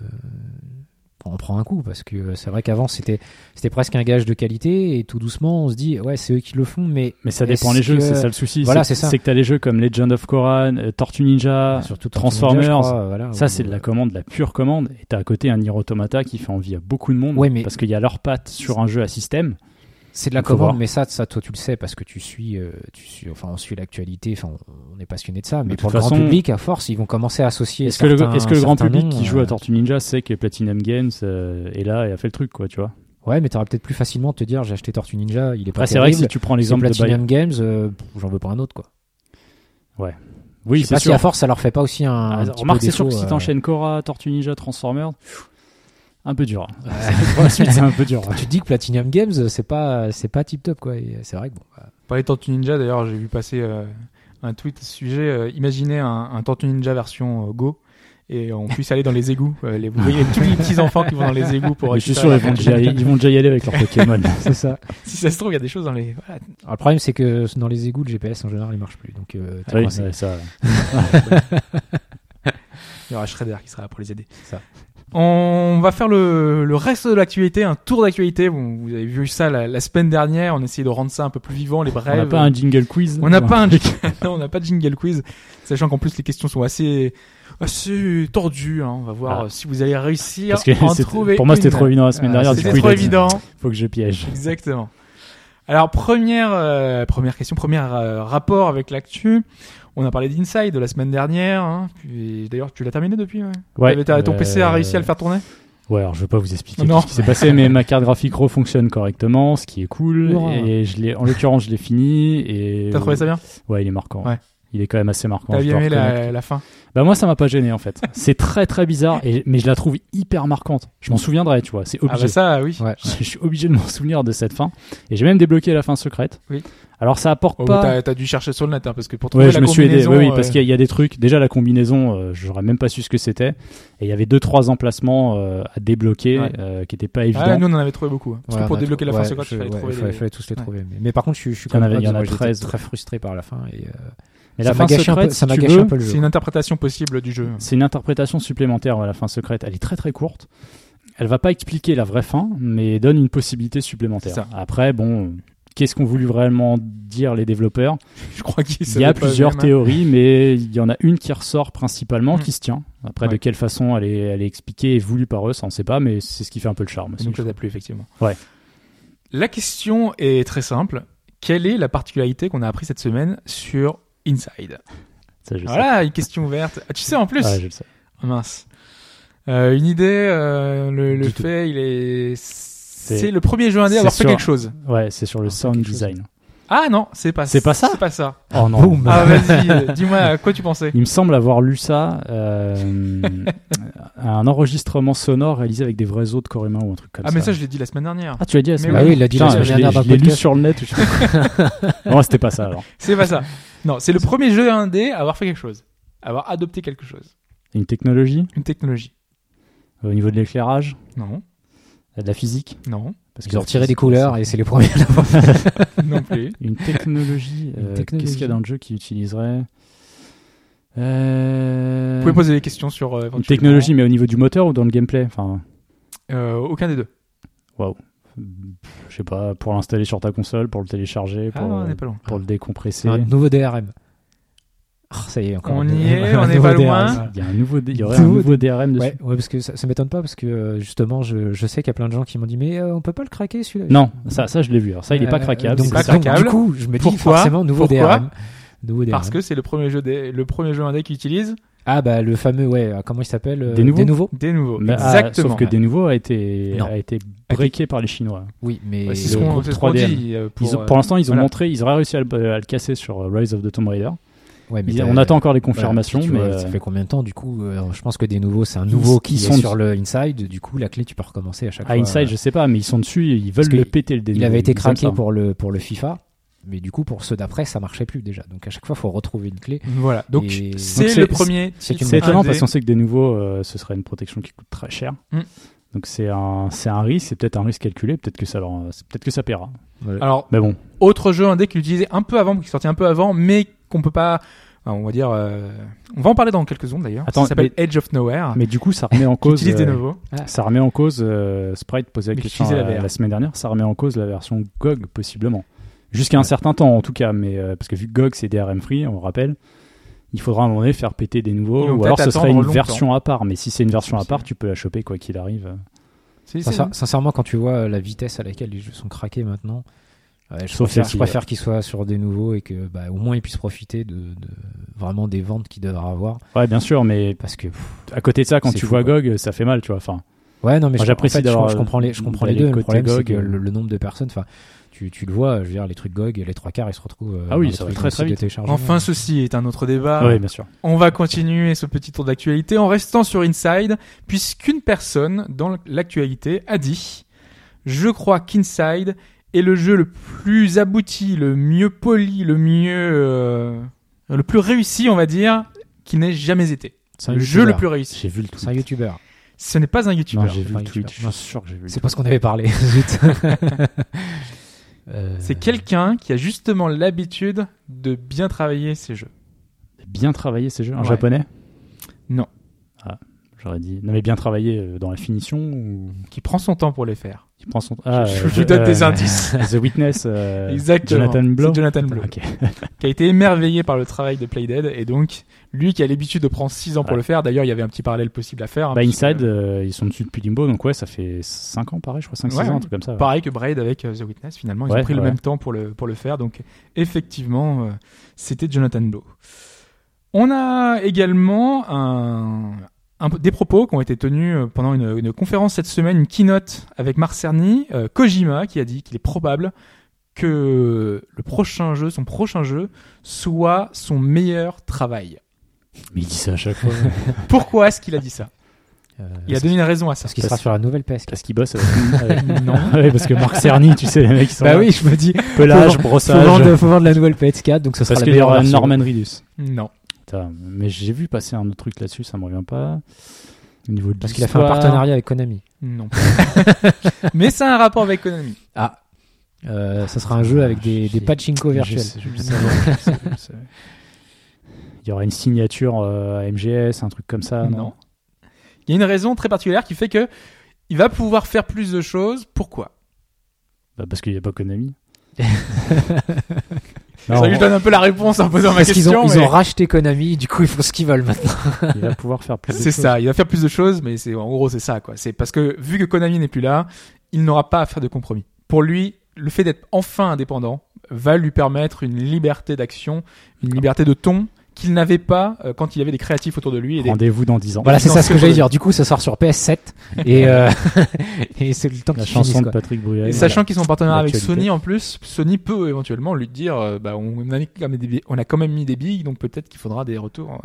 on prend un coup parce que c'est vrai qu'avant c'était c'était presque un gage de qualité et tout doucement on se dit ouais c'est eux qui le font mais Mais ça dépend des jeux, que- c'est ça le souci. Voilà, c'est ça. C'est que t'as les jeux comme Legend of Korra, euh, Tortue Ninja, surtout Transformers, Tortue Ninja, je crois, voilà, ça c'est de la commande, de la pure commande. Et t'as à côté un Nier Automata qui fait envie à beaucoup de monde Ouais, mais- parce qu'il y a leurs pattes sur un jeu à système. C'est de la commande, voir. mais ça, ça, toi, tu le sais parce que tu suis, euh, tu suis, enfin, on suit l'actualité, enfin, on, est passionné de ça. Mais De pour le grand public, à force, ils vont commencer à associer. Est-ce que, le, que grand public noms, qui joue euh, à Tortue Ninja sait que Platinum Games euh, est là et a fait le truc, quoi, tu vois Ouais, mais t'auras peut-être plus facilement de te dire, j'ai acheté Tortue Ninja, il est pas Après, c'est vrai que si tu prends l'exemple de Platinum. Games, euh, j'en veux pas un autre, quoi. Oui, je sais c'est pas si sûr. à force, ça leur fait pas aussi un. Ah, un remarque, c'est sûr que si euh, t'enchaînes Korra, Tortue Ninja, Transformers, un peu dur. Pour la suite, c'est un peu dur. Tu te dis que Platinum Games, c'est pas, c'est pas tip top, quoi. Et c'est vrai que bon. bah, Parler de Tortue Ninja, d'ailleurs, j'ai vu passer euh, un tweet à ce sujet. euh, imaginez un, un Tortue Ninja version euh, Go et on puisse aller dans les égouts. Euh, les, vous voyez tous les petits enfants qui vont dans les égouts pour Mais je suis sûr, ils vont, déjà, Tortue Ninja. ils vont déjà y aller avec leur Pokémon. c'est ça. Si ça se trouve, il y a des choses dans les. Voilà. Alors, le problème, c'est que dans les égouts, le GPS en général, il marche plus. Donc, euh, Oui, ouais, ça. Il y aura Shredder qui sera là pour les aider. Ça. On va faire le, le reste de l'actualité, un tour d'actualité. Bon, vous avez vu ça la, la semaine dernière. On essayait de rendre ça un peu plus vivant, les On brèves. n'a pas un jingle quiz. On n'a pas un jingle, non, on n'a pas de jingle quiz, sachant qu'en plus les questions sont assez assez tordues. hein. On va voir Ah. si vous allez réussir Parce que à en trouver. pour moi, c'était trop évident la semaine Ah, dernière. C'était trop évident. Faut que je piège. Exactement. Alors première euh, première question, premier euh, rapport avec l'actu. On a parlé d'Inside de la semaine dernière. hein. Puis d'ailleurs, tu l'as terminé depuis. Ouais. Ouais. T'avais- ton PC a Euh, réussi à le faire tourner. Ouais, alors je vais pas vous expliquer Non. tout ce qui s'est passé, mais ma carte graphique refonctionne correctement, ce qui est cool. Et je l'ai, en l'occurrence, je l'ai fini. Et T'as trouvé ça bien? Ouais, il est marquant. Ouais. Il est quand même assez marquant. T'as bien aimé la, la fin Bah moi, ça m'a pas gêné en fait. C'est très très bizarre, et, mais je la trouve hyper marquante. Je m'en souviendrai, tu vois. C'est Ah obligé. bah ça, oui. Ouais. Je suis obligé de m'en souvenir de cette fin. Et j'ai même débloqué la fin secrète. Oui. Alors ça apporte Oh, pas. t'as, t'as dû chercher sur le net hein, parce que pour trouver Ouais, la je me suis aidé. combinaison, Oui, oui, parce euh, qu'il y, a- il y a des trucs. Déjà, la combinaison, euh, j'aurais même pas su ce que c'était. Et il y avait deux, trois emplacements euh, à débloquer Ouais. euh, qui étaient pas évidents. Ah, nous on en avait trouvé beaucoup. hein. Parce que pour débloquer la fin secrète, il fallait trouver. il tous les trouver. Mais, par contre, je, suis- j'étais 13. très frustré par la fin et Mais ça la fin gâché un peu, secrète, ça si un peu le jeu. C'est une interprétation possible du jeu. C'est une interprétation supplémentaire à la fin secrète. Elle est très très courte. Elle va pas expliquer la vraie fin, mais donne une possibilité supplémentaire. Après, bon, qu'est-ce qu'ont voulu vraiment dire les développeurs? Je crois qu'il Il y a plusieurs hein. théories, mais il y en a une qui ressort principalement, Mm. qui se tient. Après, de quelle façon elle est, elle est expliquée et voulue par eux, ça on sait pas, mais c'est ce qui fait un peu le charme. aussi. Donc ça t'a plu effectivement. Ouais. La question est très simple. Quelle est la particularité qu'on a appris cette semaine sur Inside Ça, je sais. Voilà, une question ouverte. Ah, tu sais en plus Ouais, je le sais. Ah, Mince. Euh, une idée, euh, le, le Du tout. fait, il est... C'est le premier jeu indé à avoir fait quelque chose. Ouais, c'est sur le sound design. Ah non, c'est pas C'est pas ça C'est pas ça. Oh non. Ah vas-y, dis-moi à quoi tu pensais Il me semble avoir lu ça, euh, un enregistrement sonore réalisé avec des vrais os de corps humain ou un truc comme Ah ça. mais ça je l'ai dit la semaine dernière. Ah, tu l'as dit la semaine oui. Ah oui, il l'a dit la Putain, semaine je l'ai- dernière Je l'ai lu sur le net. ou je sais pas. non, c'était pas ça alors. C'est pas ça. Non, c'est le premier jeu indé à avoir fait quelque chose. À avoir adopté quelque chose. Une technologie Une technologie. au niveau de l'éclairage, Non, de la physique. non, Parce que Ils ont retiré des couleurs et c'est les premiers à l'avoir fait. non plus. Une technologie. Une euh, technologie. Qu'est-ce qu'il y a dans le jeu qui utiliserait Euh, Vous pouvez poser des questions sur euh, Une technologie, mais au niveau du moteur ou dans le gameplay Enfin, Euh, aucun des deux. Je sais pas, pour l'installer sur ta console, pour le télécharger, Ah, pour, n'est le décompresser. un nouveau DRM. Ah, ça y est, encore. On un- y est, un on est nouveau pas DRM. loin. Il y a un nouveau, il y aurait un Nouveau DRM dessus. Ouais, ouais, parce que ça, ça m'étonne pas parce que euh, justement, je, je sais qu'il y a plein de gens qui m'ont dit mais euh, on peut pas le craquer celui-là? Non, ça, ça je l'ai vu. Alors ça, il est pas Euh, craquable. Donc, pas ça. donc, craquable. du coup, je me dis Pourquoi forcément nouveau Pourquoi DRM. Nouveau DRM. Parce que c'est le premier jeu des- le premier jeu indé qui utilise ah bah le fameux ouais, euh, comment il s'appelle euh, Des nouveaux des nouveaux. Mais, ah, Exactement. sauf que des nouveaux a été, Non. a été breaké par les Chinois. Oui, mais Ouais, c'est ce qu'on groupe c'est ce qu'on 3DM. dit. euh, pour, Ils ont- pour l'instant, ils ont voilà. montré, ils auraient réussi à le, à le casser sur Rise of the Tomb Raider. ouais, mais on attend encore les confirmations, mais vois, euh, ça fait combien de temps du coup euh, Je pense que des nouveaux, c'est un nouveau qui est sont- sur le inside. Du coup, la clé, tu peux recommencer à chaque à fois. Inside, je sais pas, mais ils sont dessus, ils Parce veulent le péter le Il dénouement. avait été craqué pour le pour le FIFA, Mais du coup, pour ceux d'après, ça marchait plus déjà. Donc à chaque fois, faut retrouver une clé. Voilà, donc Et- c'est le premier. c'est étonnant parce qu'on sait que des nouveaux, euh, ce serait une protection qui coûte très cher. Mm. Donc c'est un, c'est un risque, c'est peut-être un risque calculé, peut-être que ça, leur, peut-être que ça paiera. Alors, Mais bon, autre jeu indé qui l'utilisait un peu avant, qui sorti un peu avant, mais qu'on peut pas. on va dire. euh, On va en parler dans quelques secondes d'ailleurs. Attends, ça s'appelle mais- Edge of Nowhere. mais du coup, ça remet en cause. utilise des euh, nouveaux. Ça remet en cause, euh, Sprite posait la Mais question la semaine dernière, ça remet en cause la version GOG possiblement. Jusqu'à un certain temps en tout cas, mais euh, parce que vu que GOG c'est DRM free, on le rappelle, il faudra à un moment donné faire péter des nouveaux, ou alors ce serait une longtemps. version à part. Mais si c'est une version à part, tu peux la choper quoi qu'il arrive. Si, c'est- Sincère- sincèrement, quand tu vois euh, la vitesse à laquelle les jeux sont craqués maintenant, ouais, je Sauf préfère, celle-ci, je préfère qu'ils soient sur des nouveaux et que bah, au moins ils puissent profiter de, de vraiment des ventes qu'ils devraient avoir. Ouais, bien sûr, mais Parce que pff, à côté de ça, quand tu fou, vois quoi. GOG, ça fait mal, tu vois. Enfin, Ouais, non, mais j'apprécie en fait, je- d'avoir, je, comprends les, je comprends les deux. Le côté problème, c'est GOG, que le, le nombre de personnes, enfin, tu, tu le vois, je veux dire, les trucs GOG, les trois quarts, ils se retrouvent. euh, Ah oui, ça va très, très vite. Enfin, ceci est un autre débat. oui, bien sûr. On va continuer ce petit tour d'actualité en restant sur Inside, puisqu'une personne dans l'actualité a dit Je crois qu'Inside est le jeu le plus abouti, le mieux poli, le mieux. euh, le plus réussi, on va dire, qui n'ait jamais été. Le jeu le plus réussi. J'ai vu le C'est un youtubeur. Ce n'est pas un youtubeur. j'ai vu le tweet. Je suis sûr que j'ai vu. le C'est tweet. pas ce qu'on avait parlé. Euh, C'est quelqu'un qui a justement l'habitude de bien travailler ses jeux. bien travaillé ces jeux. En Ouais. japonais? Non. J'aurais dit. Non, mais bien travaillé euh, dans la finition ou Qui prend son temps pour les faire. qui prend son. Ah, je euh, vous donne des euh, indices. The Witness. Exactement. Jonathan Blow. Jonathan Blow. Ok. qui a été émerveillé par le travail de Playdead et donc lui qui a l'habitude de prendre 6 ans pour Ouais. le faire d'ailleurs il y avait un petit parallèle possible à faire hein, Bah, Inside, euh, ils sont dessus depuis Limbo, donc ouais, ça fait 5 ans pareil, je crois, 5-6 Ouais, ans, un truc comme ça. ouais. pareil que Braid avec euh, The Witness finalement ils ont pris le même temps pour le, pour le faire donc effectivement euh, c'était Jonathan Blow on a également un, un des propos qui ont été tenus euh, pendant une, une conférence cette semaine une keynote avec Marc Cerny euh, Kojima qui a dit qu'il est probable que le prochain jeu son prochain jeu soit son meilleur travail Mais il dit ça à chaque fois. pourquoi est-ce qu'il a dit ça euh, Il a donné une raison à ça. Parce qu'il sera sur la nouvelle PS4. Parce qu'il bosse avec. Non. Ouais, parce que Marc Cerny, tu sais, les mecs, ils sont Bah là. oui, je me dis. pelage, faut, faut, brossage. vendre, faut vendre la nouvelle PS4, donc ça sera Parce la qu'il y meilleure aura version. Norman Reedus. Non. Putain, mais j'ai vu passer un autre truc là-dessus, ça me revient pas. Au niveau de Parce qu'il a fait un partenariat avec Konami. Non. Mais ça a un rapport avec Konami. Ah. Euh, ça sera un jeu avec des, des pachinko virtuels. Il y aura une signature euh, à MGS, un truc comme ça. Non? non. Il y a une raison très particulière qui fait que il va pouvoir faire plus de choses. Pourquoi? Bah, parce qu'il n'y a pas Konami. C'est vrai que je donne un peu la réponse en posant ma Parce question. ont, ils mais ont racheté Konami, du coup ils font ce qu'ils veulent maintenant. il va pouvoir faire plus de C'est ça. Il va faire plus de choses, mais c'est en gros c'est ça quoi. C'est parce que vu que Konami n'est plus là, il n'aura pas à faire de compromis. Pour lui, le fait d'être enfin indépendant va lui permettre une liberté d'action, une liberté de ton qu'il n'avait pas euh, quand il y avait des créatifs autour de lui des Rendez-vous dans 10 ans. Voilà, c'est ça ce que j'allais dire. Du coup, ça sort sur PS7 et, euh, et c'est le temps La qu'ils chanson de. Patrick Bruel. Et sachant qu'ils sont partenaires avec. Sony en plus, Sony peut éventuellement lui dire euh, bah, on, a quand même des- on a quand même mis des billes, donc peut-être qu'il faudra des retours.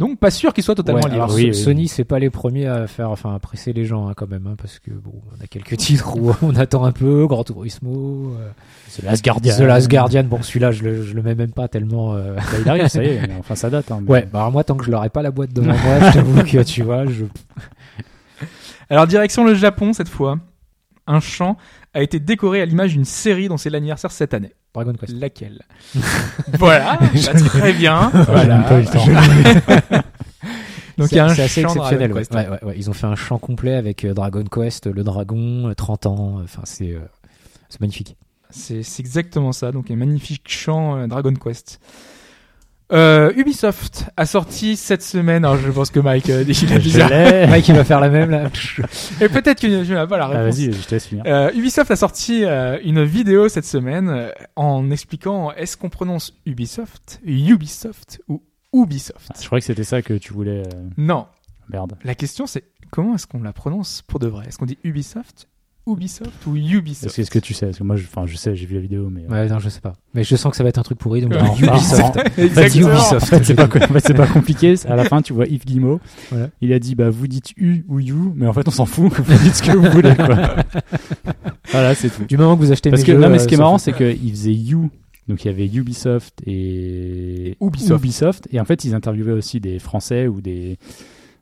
Donc pas sûr qu'il soit totalement Ouais, libre. alors, Oui, So- oui. Sony, c'est pas les premiers à faire, enfin, à presser les gens hein, quand même, hein, parce que bon, on a quelques titres où on attend un peu, Grand Turismo, euh, C'est Last Guardian. The Last Guardian. Bon, celui-là, je le, je le mets même pas tellement. euh, Bah, il arrive, ça y est. mais Enfin, ça date. Hein, mais- Ouais, bah alors moi, tant que je l'aurai pas la boîte devant moi, je t'avoue que tu vois, je. Alors direction le Japon cette fois, un champ a été décoré à l'image d'une série dont c'est l'anniversaire cette année. Dragon Quest. Laquelle Voilà, bah, très bien. Voilà. Donc il y a un c'est assez exceptionnel. Ouais. Ouais, ouais. Ils ont fait un champ complet avec euh, Dragon Quest, le dragon, euh, 30 ans. euh, Enfin, c'est euh, c'est magnifique. C'est c'est exactement ça, donc un magnifique euh, Dragon Quest. Euh, Ubisoft a sorti cette semaine, alors je pense que Mike euh, il a déjà... Mike, il va faire la même là. Et peut-être que je n'ai pas la Ah, réponse. vas-y, je te laisse finir. Euh, Ubisoft a sorti euh, une vidéo cette semaine euh, en expliquant est-ce qu'on prononce Ubisoft, Ubisoft ou Ubisoft? Je croyais que c'était ça que tu voulais. euh, Non, Merde. la question c'est comment est-ce qu'on la prononce pour de vrai? Est-ce qu'on dit Ubisoft, Ubisoft ou Ubisoft Est-ce que, tu sais? Parce que moi, je, enfin, je sais, j'ai vu la vidéo, mais. euh, Ouais, non, je sais pas. Mais je sens que ça va être un truc pourri, donc Ubisoft. Exactement. Ubisoft. En fait, c'est pas, en fait, c'est pas compliqué. À la fin, tu vois Yves Guillemot. Voilà. Il a dit, bah, vous dites U ou You, mais en fait, on s'en fout. Vous dites ce que vous voulez, quoi. voilà, c'est tout. Du moment que vous achetez Parce mes que, jeux, non, mais euh, ce qui est marrant, c'est qu'il faisait You Donc il y avait Ubisoft et Ubisoft. Et en fait, ils interviewaient aussi des Français ou des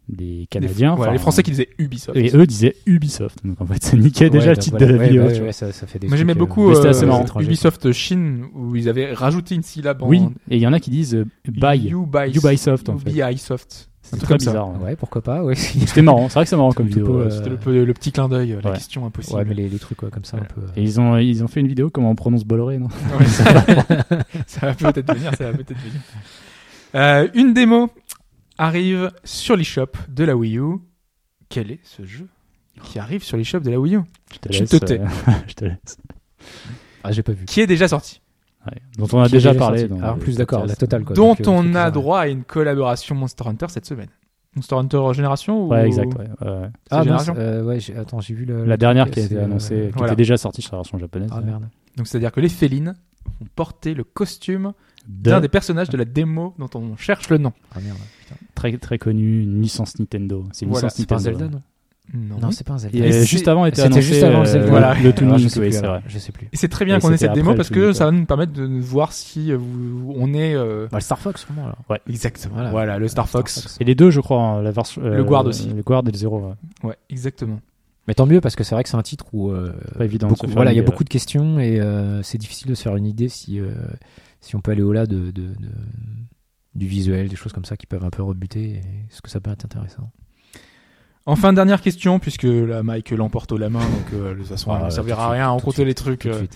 des Canadiens. Les Français qui disaient Ubisoft. Et eux disaient Ubisoft. Donc en fait, ça niquait déjà Ouais, le donc titre voilà, de la vidéo. ouais, tu vois. ouais, ça, ça fait des Moi j'aimais euh, beaucoup euh, assez marrant. étrangers, Ubisoft Chine où ils avaient rajouté une syllabe en Oui, et il y en a qui disent euh, buy. Ubisoft, Ubisoft, en fait. Ubisoft. C'est un truc très comme ça. bizarre. quoi. ouais. Pourquoi pas, ouais. C'était marrant, c'est vrai que c'est marrant comme vidéo. euh, C'était le, petit clin d'œil, la Ouais. question impossible. Ouais, mais les, les trucs ouais, comme ça, un peu. Et ils ont, ils ont fait une vidéo comment on prononce Bolloré, non Ouais, ça, va, ça va peut-être venir, ça va peut-être venir. Euh, une démo arrive sur l'eShop de la Wii U. Quel est ce jeu qui arrive sur l'eShop de la Wii U Je te Tu laisse, te tais. euh, je te laisse. Ah, j'ai pas vu. Qui est déjà sorti Ouais. Dont on a déjà parlé. dans Ah, en plus, d'accord, la totale, quoi. Dont Donc, euh, on a droit à une collaboration Monster Hunter cette semaine. Monster Hunter Génération ou... Ouais, exact. ouais. Ah, mince, Génération euh, ouais, attends, j'ai vu le. La le dernière qui a été euh, annoncée, qui voilà. était déjà sortie sur la version japonaise. Ah merde. Donc c'est-à-dire que les félines vont porter le costume d'un D'un des personnages de la démo dont on cherche le nom. Ah merde. putain. très très connu, une licence Nintendo. C'est une Voilà, licence C'est pas un Nintendo. Zelda, non Non. Non, c'est pas un Zelda. Et euh, juste avant était C'était annoncé juste avant le euh, Zelda. Voilà. le je sais oui, plus, c'est vrai. Je sais plus. Et c'est très bien qu'on ait cette démo parce que ça va nous permettre de voir si euh, vous- on est... euh, Bah, le Star Fox, sûrement, alors. Exactement. Voilà. Voilà, le Star Fox. Et les deux, je crois, hein, la version. Le Guard aussi. Le Guard et le Zero. ouais. Ouais, exactement. Mais tant mieux parce que c'est vrai que c'est un titre où euh, Pas évident de beaucoup- voilà, il y a beaucoup de questions et euh, c'est difficile de se faire une idée si euh, si on peut aller au-delà de, de- de- du visuel, des choses comme ça qui peuvent un peu rebuter. et Est-ce que ça peut être intéressant? Enfin, dernière question, puisque la Mike l'emporte au la main, donc euh, de toute façon, Ah, elle ne servira à rien de rencontrer les trucs. Euh.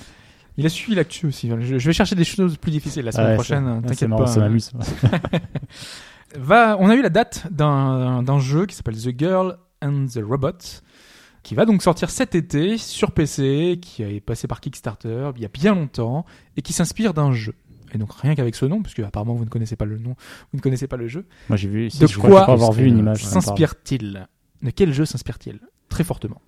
Il a suivi l'actu aussi. Je, je vais chercher des choses plus difficiles la semaine Ouais, prochaine. hein, T'inquiète pas. ça m'amuse. Va, on a eu la date d'un d'un jeu qui s'appelle The Girl and the Robot, qui va donc sortir cet été sur PC, qui est passé par Kickstarter il y a bien longtemps, et qui s'inspire d'un jeu. Et donc rien qu'avec ce nom, puisque apparemment vous ne connaissez pas le nom, vous ne connaissez pas le jeu, Moi, j'ai vu. si, De je crois- quoi avoir vu une euh, image. s'inspire-t-il De quel jeu s'inspire-t-il Très fortement.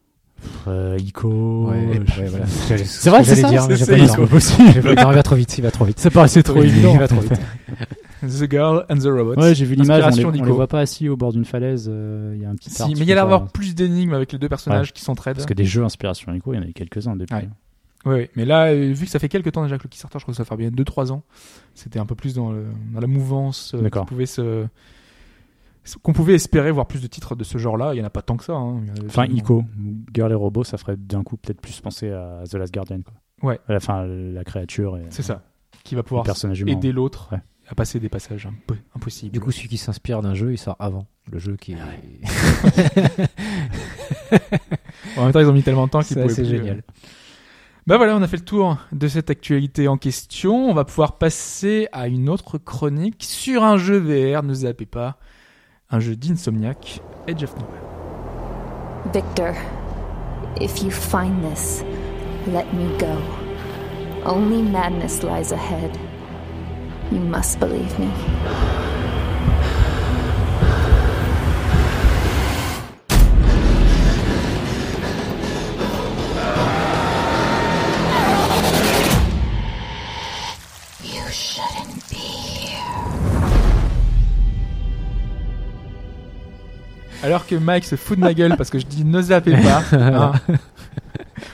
Euh, Ico. Ouais, je- ouais, voilà. C'est vrai, c'est ça. c'est Ico. il va trop vite, il va trop vite. Ça paraissait trop évident. il va trop vite. The Girl and the Robot. Ouais, j'ai vu l'image. On, les- on les voit pas assis au bord d'une falaise. euh, Il y a un petit. Si, mais il y a l'air d'avoir plus d'énigmes avec les deux personnages qui s'entraident. Parce que des jeux inspiration Ico, il y en a eu quelques-uns depuis. Ouais. Oui, mais là, euh, vu que ça fait quelques temps déjà que le Kickstarter, je crois que ça fait bien 2-3 ans, c'était un peu plus dans, le- dans la mouvance euh, pouvait se- qu'on pouvait espérer voir plus de titres de ce genre-là. Il y en a pas tant que ça. hein. Enfin. Ico, Girl et Robot, ça ferait d'un coup peut-être plus penser à The Last Guardian. Quoi. Ouais. À la fin, la créature C'est ça. Qui va pouvoir aider l'autre Ouais. à passer des passages un peu impossibles. Du coup, celui qui s'inspire d'un jeu, il sort avant le jeu qui est. en même temps, ils ont mis tellement de temps qu'ils C'est pouvaient plus, euh, Bah voilà, on a fait le tour de cette actualité en question. On va pouvoir passer à une autre chronique sur un jeu VR. Ne zappez pas. Un jeu d'Insomniac, Edge of Nowhere. Victor, if you find this, let me go. Only madness lies ahead. You must believe me. Alors que Mike se fout de ma gueule parce que je dis ne zappez pas. hein.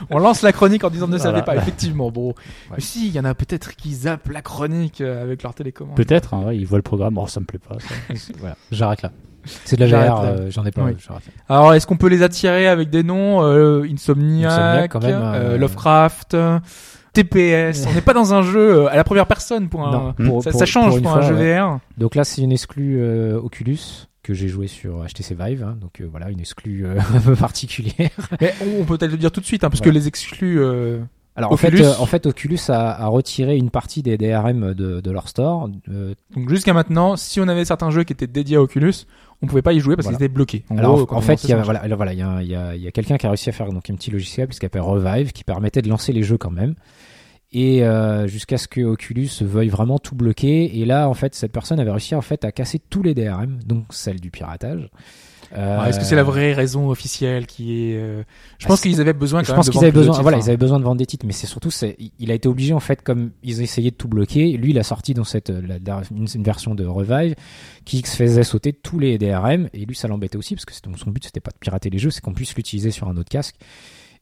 On lance la chronique en disant ne zappez Voilà. pas. Effectivement, bon. Mais si, il y en a peut-être qui zappent la chronique euh, avec leur télécommande. Peut-être, hein, ouais, ils voient le programme. Oh, ça me plaît pas. Ça. Voilà, j'arrête là. C'est de la VR, euh, j'en ai pas. Oui. Alors, est-ce qu'on peut les attirer avec des noms euh, Insomniac, Insomniac, quand même, euh, Lovecraft, TPS. On n'est pas dans un jeu à la première personne pour un. Non, pour- ça, pour- ça change pour fois, un jeu ouais. VR. Donc là, c'est une exclue euh, Oculus que j'ai joué sur HTC Vive. hein. donc euh, voilà, une exclue euh, un peu particulière. Mais on, peut peut-être le dire tout de suite, hein, parce que les exclus. euh, Alors Oculus. en fait, euh, en fait, Oculus a, a retiré une partie des DRM de, de leur store. euh, Donc jusqu'à maintenant, si on avait certains jeux qui étaient dédiés à Oculus, on pouvait pas y jouer parce Voilà. qu'ils étaient bloqués. En alors gros, en- fait, il y a voilà, alors, voilà, il y a, y a, y a quelqu'un qui a réussi à faire donc un petit logiciel qui s'appelle Revive, qui permettait de lancer les jeux quand même. Et euh, jusqu'à ce que Oculus veuille vraiment tout bloquer. Et là, en fait, cette personne avait réussi en fait à casser tous les DRM, donc celle du piratage. Euh, Est-ce que c'est la vraie raison officielle qui est euh, Je Bah, pense qu'ils avaient besoin. Quand je même pense qu'ils avaient besoin, titres, voilà, hein. ils avaient besoin de vendre des titres, mais c'est surtout, c'est, il a été obligé en fait, comme ils essayaient de tout bloquer, lui, il a sorti dans cette la- la- une, une version de Revive qui faisait sauter tous les DRM, et lui, ça l'embêtait aussi parce que son but c'était pas de pirater les jeux, c'est qu'on puisse l'utiliser sur un autre casque.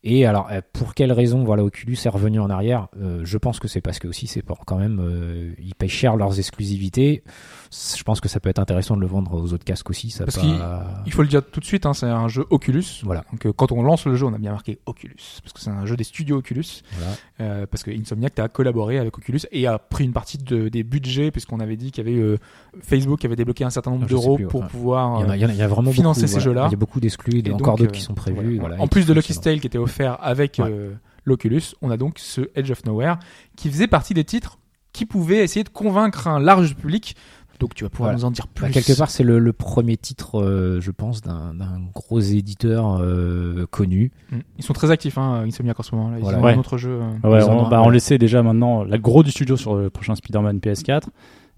Et alors, euh, pour quelle raison, voilà, Oculus est revenu en arrière Euh, Je pense que c'est parce que aussi, c'est quand même, euh, ils payent cher leurs exclusivités. Je pense que ça peut être intéressant de le vendre aux autres casques aussi. Ça Parce pas- Il faut le dire tout de suite, hein, c'est un jeu Oculus. Voilà. Donc euh, quand on lance le jeu, on a bien marqué Oculus, parce que c'est un jeu des studios Oculus. Voilà. Euh, parce que Insomniac a collaboré avec Oculus et a pris une partie de, des budgets, puisqu'on avait dit qu'il y avait euh, Facebook qui avait débloqué un certain nombre Ah, d'euros pour ouais. pouvoir Il y, en a, il y en a- il y a vraiment financer beaucoup, ces voilà. jeux-là. Il y a beaucoup d'exclus, Et encore d'autres euh, qui sont prévus. voilà. en plus de Lucky fonctionnent. Tale qui était offert avec Ouais. euh, l'Oculus, on a donc ce Edge of Nowhere qui faisait partie des titres qui pouvaient essayer de convaincre un large public. Donc tu vas pouvoir Voilà. nous en dire plus. Bah, quelque part, c'est le, le premier titre, euh, je pense, d'un d'un gros éditeur euh, connu. Mm. Ils sont très actifs, hein, Insomniac en ce moment. Là. Ils Voilà. ont Ouais. un autre jeu. euh, Ouais, on, bah, ouais. on le sait déjà maintenant, la gros du studio sur le prochain Spider-Man PS4.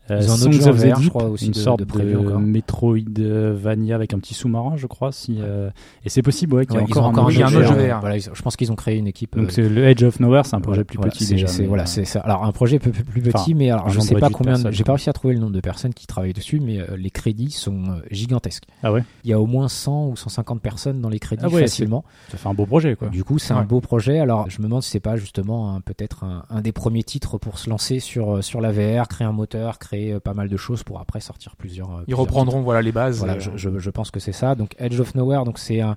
Euh, Songs of the VR, je Deep, crois, aussi une de- sorte de prévu encore. Metroidvania avec un petit sous-marin, je crois. Si, euh, Et c'est possible, ouais, qu'il y ait Ouais, encore encore un un, jeu VR. jeu. VR. Voilà, je pense qu'ils ont créé une équipe. Donc euh, c'est le Edge of Nowhere, c'est un projet plus voilà, petit déjà. mais, voilà, euh, c'est ça. Alors un projet peu, peu plus petit, Enfin, mais alors je sais nombre pas de combien. J'ai pas réussi à trouver le nombre de personnes qui travaillent dessus, mais euh, les crédits sont euh, gigantesques. Ah ouais? Il y a au moins 100 ou 150 personnes dans les crédits Ah ouais, facilement. Ça fait un beau projet, quoi. Du coup, c'est un beau projet. Alors, je me demande si c'est pas justement peut-être un, des premiers titres pour se lancer sur sur la VR, créer un moteur, créer euh, pas mal de choses pour après sortir plusieurs. euh, Ils plusieurs reprendront voilà les bases. voilà, euh, je, je, je pense que c'est ça. Donc Edge of Nowhere, donc c'est un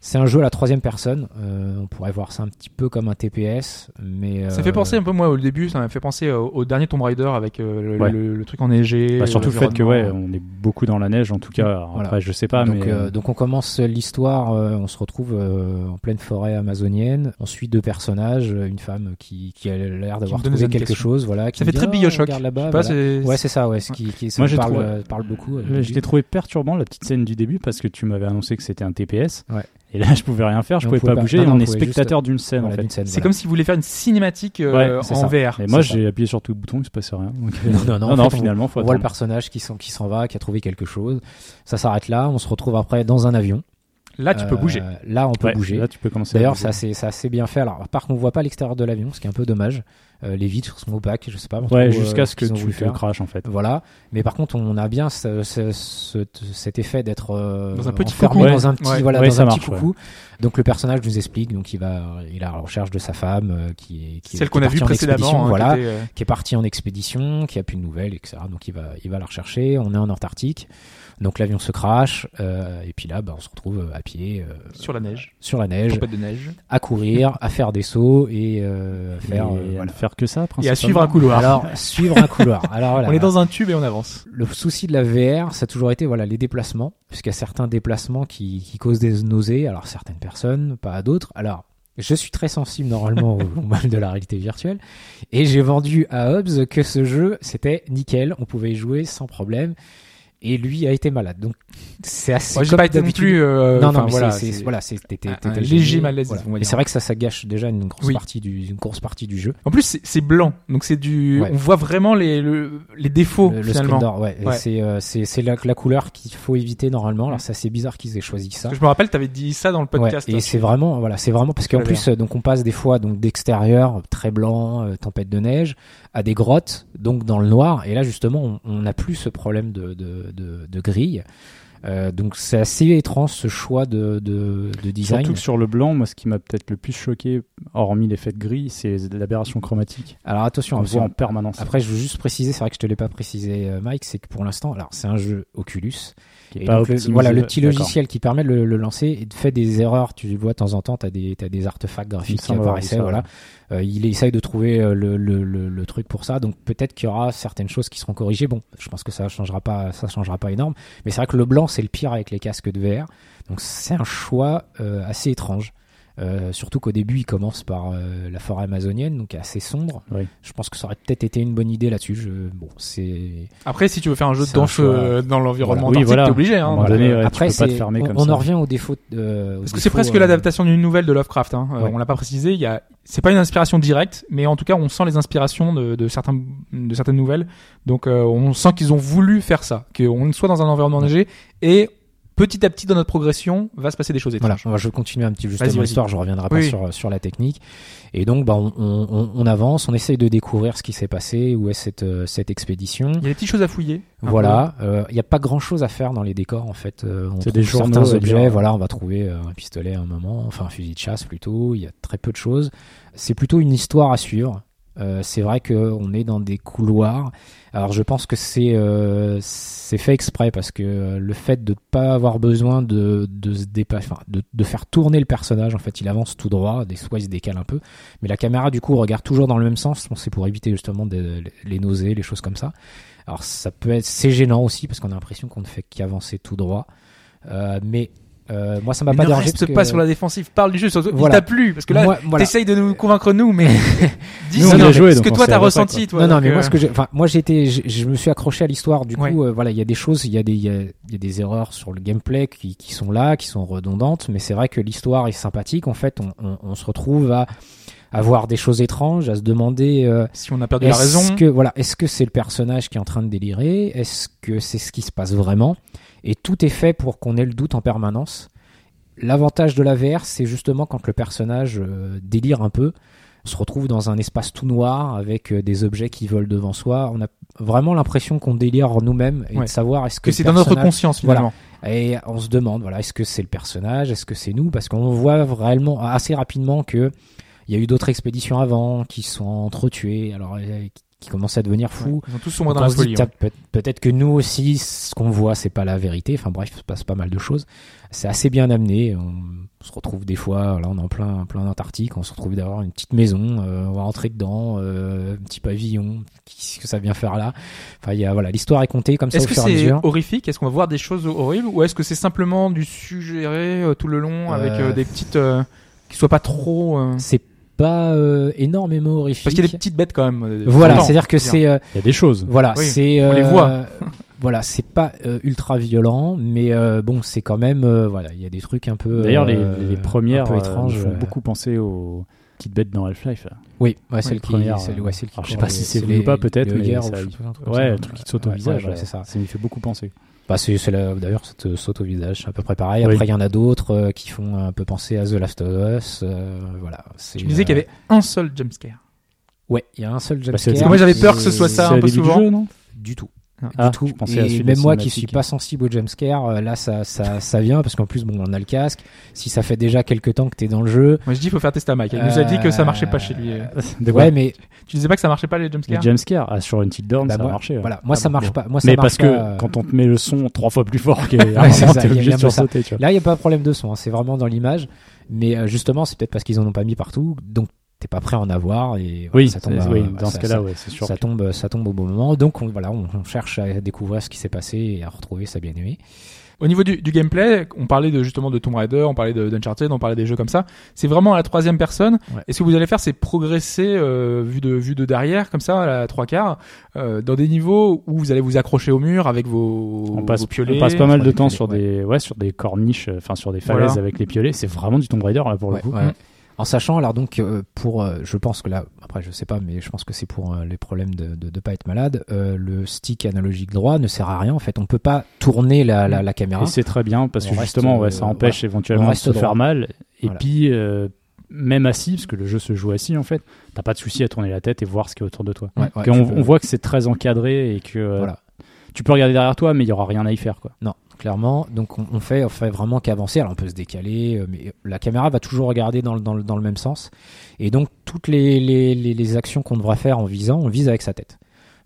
c'est un jeu à la troisième personne. Euh, on pourrait voir ça un petit peu comme un TPS, mais Ça euh, fait penser un peu moi au début, ça m'a fait penser au, au dernier Tomb Raider avec euh, le, Ouais. le- le truc enneigé. Bah, surtout le fait que ouais, on est beaucoup dans la neige en tout cas. Alors, Voilà. Après, je sais pas, donc, mais euh, donc on commence l'histoire, euh, on se retrouve euh, en pleine forêt amazonienne. On suit deux personnages, euh, une femme qui, qui a l'air d'avoir trouvé quelque chose, voilà. Qui Ça fait dit, très Ah, Bioshock. voilà. Ouais, c'est ça, ouais, ce qui, qui ça Moi, parle, trouvé- euh, parle beaucoup. euh, Euh, je l'ai trouvé perturbant la petite scène du début parce que tu m'avais annoncé que c'était un TPS. Ouais. Et là, je pouvais rien faire, je pouvais pas pas- bouger. non, et non, on on est juste- spectateur d'une scène voilà, en fait. C'est voilà. comme s'ils voulaient faire une cinématique euh, Ouais, en ça. VR. Et moi, j'ai appuyé sur tout le bouton, il se passait rien. Donc, euh, Non, non, non, on- finalement, faut On voit le personnage qui s'en qui s'en va, qui a trouvé quelque chose. Ça s'arrête là. On se retrouve après dans un avion. Là, tu peux Euh, bouger. Là, on peut Ouais, bouger. Là, tu peux commencer. D'ailleurs, ça c'est ça c'est bien fait. Alors, par contre, on voit pas l'extérieur de l'avion, ce qui est un peu dommage. Euh, les vitres sont opaques, je sais pas. Ouais, euh, jusqu'à ce que tu faire. craches en fait. Voilà. Mais par contre, on a bien ce- ce- ce- cet effet d'être euh, Dans un petit coucou. dans un petit Ouais. voilà Ouais, dans un marche, petit coucou. Donc le personnage nous explique. Donc il va il est à la recherche de sa femme euh, qui est qui Celle qu'on a vue partie précédemment. hein, Voilà qui était, euh, qui est parti en expédition, qui a plus de nouvelles, etc. Donc il va, il va la rechercher. On est en Antarctique, donc l'avion se crache, euh, et puis là, bah, on se retrouve à pied euh, sur la neige. sur la neige, de neige. à courir, à faire des sauts et euh, à faire. Et euh, à faire que ça, Et à principalement. suivre un couloir. Alors suivre un couloir. Alors voilà. On est dans un tube et on avance. Le souci de la VR, ça a toujours été voilà les déplacements, puisqu'il y a certains déplacements qui, qui causent des nausées. Alors certaines personnes, pas à d'autres. Alors je suis très sensible normalement au, au mal de la réalité virtuelle, et j'ai vendu à Hobbs que ce jeu c'était nickel, on pouvait y jouer sans problème. Et lui a été malade, donc c'est assez. Moi, j'ai pas été non plus. euh, non, non, mais voilà, c'est, c'est- c'est- voilà, c'est, t'étais- un- léger malaise, voilà. Et c'est vrai que ça, ça gâche déjà une grosse Oui. partie du, une grosse partie du jeu. En plus, c'est- c'est blanc, donc c'est du. Ouais. On voit vraiment les le- les défauts le, le finalement. Splendor, ouais. Ouais. C'est, euh, c'est, c'est la, la couleur qu'il faut éviter normalement. Alors c'est assez bizarre qu'ils aient choisi ça. Je me rappelle, t'avais dit ça dans le podcast. Ouais, et c'est vraiment, voilà, c'est vraiment parce qu'en plus, euh, donc on passe des fois donc d'extérieur très blanc, euh, tempête de neige, à des grottes, donc dans le noir. Et là justement, on- n'a plus ce problème de de, de, de grille. Euh, donc c'est assez étrange ce choix de de, de design. Surtout que sur le blanc, moi, ce qui m'a peut-être le plus choqué, hormis l'effet de gris, c'est l'aberration chromatique. Alors attention, On voit en permanence. Après, je veux juste préciser, c'est vrai que je te l'ai pas précisé, euh, Mike, c'est que pour l'instant, alors c'est un jeu Oculus. Qui est Et pas donc, le, voilà, le petit logiciel qui permet de le, le lancer et fait des erreurs. Tu vois de temps en temps, t'as des, t'as des artefacts graphiques qui apparaissaient. ça, Voilà. Euh, il essaye de trouver euh, le, le truc pour ça. Donc peut-être qu'il y aura certaines choses qui seront corrigées. Bon, je pense que ça changera pas, ça changera pas énorme. Mais c'est vrai que le blanc c'est le pire avec les casques de VR. Donc c'est un choix euh, assez étrange. Euh, surtout qu'au début, il commence par euh, la forêt amazonienne, donc assez sombre. Oui. Je pense que ça aurait peut-être été une bonne idée là-dessus. Je... Bon, c'est Après, si tu veux faire un jeu C'est un dans, choix. ce- dans l'environnement Voilà. Oui, voilà. t'es obligé. Hein, donné, euh, ouais, Après, tu peux pas te c'est- fermer on, comme on ça. en revient au défaut. de- au Parce que c'est presque euh, l'adaptation d'une nouvelle de Lovecraft. Hein. Euh, Ouais. On l'a pas précisé. Il y a, c'est pas une inspiration directe, mais en tout cas, on sent les inspirations de, de certains, de certaines nouvelles. Donc, euh, on sent qu'ils ont voulu faire ça, qu'on soit dans un environnement neigé et petit à petit dans notre progression va se passer des choses Voilà, étranges. je vais continuer un petit Vas-y, justement vas-y. l'histoire, je reviendrai pas Oui. sur, sur la technique. Et donc, bah, on, on- on- avance, on essaye de découvrir ce qui s'est passé, où est cette, euh, cette expédition. Il y a des petites choses à fouiller. Voilà, euh, il n'y a pas grand chose à faire dans les décors en fait. Euh, on trouve des journaux certains objets, voilà, on va trouver euh, un pistolet à un moment, enfin un fusil de chasse plutôt. Il y a très peu de choses. C'est plutôt une histoire à suivre. Euh, c'est vrai qu'on est dans des couloirs. Alors je pense que c'est euh, fait exprès parce que euh, le fait de ne pas avoir besoin de, de se dépasser, de, de faire tourner le personnage, en fait, il avance tout droit, des fois il se décale un peu, mais la caméra du coup regarde toujours dans le même sens. Bon, c'est pour éviter justement les nausées, les choses comme ça. Alors ça peut être c'est gênant aussi parce qu'on a l'impression qu'on ne fait qu'avancer tout droit. Euh, mais euh, moi ça m'a pas ne dérangé reste parce que pas sur la défensive, parle du jeu. surtout, Voilà. Il t'a plu parce que là, moi, voilà. t'essayes de nous convaincre nous, mais dis Nous, ce on que- a joué, ce que toi t'as ressenti. Toi, non, non, mais moi, euh, ce que j'ai, enfin, moi, j'ai été, je, me suis accroché à l'histoire. Du Ouais. coup, euh, voilà, il y a des choses, il y a des, il y a, il y a des erreurs sur le gameplay qui, qui sont là, qui sont redondantes, mais c'est vrai que l'histoire est sympathique. En fait, on, on, on se retrouve à, à voir des choses étranges, à se demander, euh, si on a perdu la est-ce raison, que, voilà, est-ce que c'est le personnage qui est en train de délirer? Est-ce que c'est ce qui se passe vraiment? Et tout est fait pour qu'on ait le doute en permanence. L'avantage de la VR, c'est justement quand le personnage euh, délire un peu, on se retrouve dans un espace tout noir avec euh, des objets qui volent devant soi. On a vraiment l'impression qu'on délire nous-mêmes et Ouais. de savoir est-ce que, que c'est dans notre conscience finalement. Et on se demande, voilà, est-ce que c'est le personnage, est-ce que c'est nous? Parce qu'on voit réellement assez rapidement que il y a eu d'autres expéditions avant qui sont entretuées, alors euh, qui commencent à devenir fous. Ils sont tous Donc dans la folie. peut- peut-être que nous aussi, ce qu'on voit, c'est pas la vérité. Enfin bref, il se passe pas mal de choses. C'est assez bien amené. On se retrouve des fois, là on est en plein, plein Antarctique, on se retrouve d'avoir une petite maison, euh, on va rentrer dedans, euh, un petit pavillon, qu'est-ce que ça vient faire là Enfin, il y a, voilà, l'histoire est comptée comme ça Est-ce au que fur et à c'est horrifique? Est-ce qu'on va voir des choses horribles? Ou est-ce que c'est simplement du suggéré euh, tout le long avec Euh, euh, des petites euh, qui soient pas trop euh, C'est pas euh, énormément horrifique. parce qu'il y a des petites bêtes quand même. euh, Voilà, le c'est-à-dire que c'est euh, Il y a des choses. voilà, Oui, c'est on les voit. voilà, c'est pas euh, ultra violent, mais euh, bon, c'est quand même euh, voilà, il y a des trucs un peu D'ailleurs, les, euh, les premières un peu euh, étranges. me font euh, beaucoup penser aux petites bêtes dans Half-Life. Oui, ouais, qui, premières, celle, euh, ouais, celle qui alors, je sais pas les- si c'est c'est voulu ou pas, peut-être, mais ça- Ouais, le truc qui te saute au Ouais, visage. c'est ça. Ça m'y fait beaucoup penser. Bah, c'est, c'est la- d'ailleurs, ça te saute au visage, c'est à peu près pareil. Après, il y en a d'autres euh, qui font un peu penser à The Last of Us. euh, voilà. C'est, Tu me disais qu'il y avait un seul jumpscare. Ouais, il y a un seul Bah, jumpscare. que moi, j'avais peur que ce soit ça C'est un peu souvent. jeu, non? Du tout. Ah, du tout. je pensais à Et même moi qui suis pas sensible au jumpscare, euh, là ça, ça, ça vient parce qu'en plus bon on a le casque. Si ça fait déjà quelques temps que t'es dans le jeu, Moi, je dis, il faut faire tester à Mike. Il nous a dit que ça marchait pas chez lui. Euh, De quoi ouais mais Tu disais pas que ça marchait pas les Les jumpscares jumpscares ah, sur Until Dawn, Bah, ça moi- a marché. ouais. voilà, moi Ah ça bon, marche bon. pas. Moi ça Mais marche parce que pas, euh, quand on te met le son trois fois plus fort. Tu vois. Là il y a pas de problème de son, hein, c'est vraiment dans l'image. Mais euh, justement c'est peut-être parce qu'ils en ont pas mis partout, donc t'es pas prêt à en avoir et voilà, Oui, ça tombe. à- oui, dans ça- ce cas-là, ça- ouais, c'est sûr. ça tombe, ça tombe au bon moment. Donc on, voilà, on, on cherche à découvrir ce qui s'est passé et à retrouver sa bien-aimée. Au niveau du, du gameplay, on parlait de, justement de Tomb Raider, on parlait de d'Uncharted, on parlait des jeux comme ça. C'est vraiment à la troisième personne. Ouais. Et ce que vous allez faire, c'est progresser euh, vu de vue de derrière, comme ça, à la trois quarts, euh, dans des niveaux où vous allez vous accrocher au mur avec vos, On passe, vos piolets. on passe pas mal de temps piolets, sur ouais. des, ouais, sur des corniches, euh, enfin sur des falaises Voilà. avec les piolets. C'est vraiment du Tomb Raider là pour Ouais, le coup. En sachant, alors donc, euh, pour, euh, je pense que là, après je sais pas, mais je pense que c'est pour euh, les problèmes de, de, de pas être malade, le stick analogique droit ne sert à rien. En fait, on peut pas tourner la, la, la caméra. Et c'est très bien parce On que reste, justement, ouais, ça empêche éventuellement de se droit. faire mal. Et Voilà. puis, même assis, parce que le jeu se joue assis en fait, t'as pas de souci à tourner la tête et voir ce qui est autour de toi. Ouais, ouais, Et on, tu peux- on voit que c'est très encadré et que Voilà. tu peux regarder derrière toi, mais il y aura rien à y faire quoi. Non, clairement. Donc on, on fait, on fait vraiment qu'avancer. Alors on peut se décaler, euh, mais la caméra va toujours regarder dans, le- dans, le- dans le même sens. Et donc toutes les, les, les, les actions qu'on devra faire en visant, on vise avec sa tête.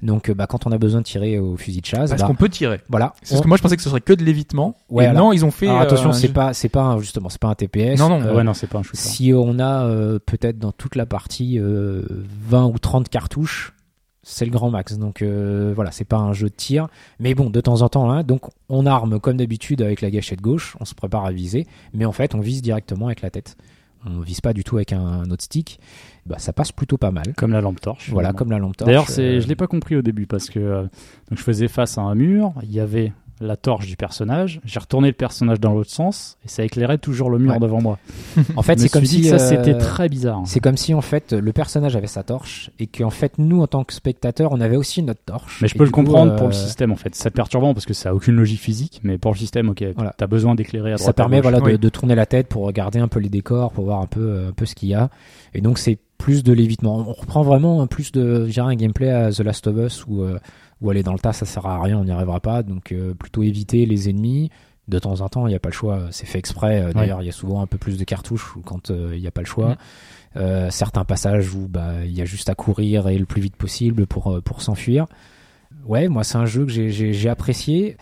Donc euh, bah, quand on a besoin de tirer au fusil de chasse, Parce bah, qu'on peut tirer. voilà. C'est parce que moi, je pensais que ce serait que de l'évitement. Ouais, alors- non, ils ont fait. Alors, attention, euh, c'est pas, c'est pas un- justement, c'est pas un TPS. Non, non, Euh, ouais, non, c'est pas un shooter. Si on a euh, peut-être dans toute la partie euh, 20 ou 30 cartouches, c'est le grand max. Donc euh, voilà, c'est pas un jeu de tir. Mais bon, de temps en temps, hein, donc on arme comme d'habitude avec la gâchette gauche, on se prépare à viser, mais en fait on vise directement avec la tête. On vise pas du tout avec un, un autre stick. Bah, ça passe plutôt pas mal. Comme la lampe torche. Voilà, comme la lampe torche. D'ailleurs, c'est, euh, je l'ai pas compris au début parce que euh, donc je faisais face à un mur, il y avait la torche du personnage, j'ai retourné le personnage dans l'autre sens et ça éclairait toujours le mur Ouais. devant moi. En fait, c'est comme si ça euh, c'était très bizarre. C'est comme si en fait le personnage avait sa torche et qu'en fait nous en tant que spectateurs on avait aussi notre torche. Mais je peux le coup, comprendre euh, pour le système en fait. C'est perturbant parce que ça a aucune logique physique, mais pour le système, ok, Voilà. t'as besoin d'éclairer à droite. Ça permet voilà de, Oui. de tourner la tête pour regarder un peu les décors, pour voir un peu euh, un peu ce qu'il y a. Et donc c'est plus de l'évitement. On reprend vraiment un plus de je dirais un gameplay à The Last of Us où euh, où aller dans le tas ça sert à rien, on n'y arrivera pas. Donc euh, plutôt éviter les ennemis. De temps en temps, il n'y a pas le choix. C'est fait exprès. Euh, D'ailleurs, il y a souvent un peu plus de cartouches ou quand euh, il n'y a pas le choix. Euh, certains passages où bah il y a juste à courir et le plus vite possible pour pour s'enfuir. Ouais, moi c'est un jeu que j'ai- j'ai j'ai apprécié.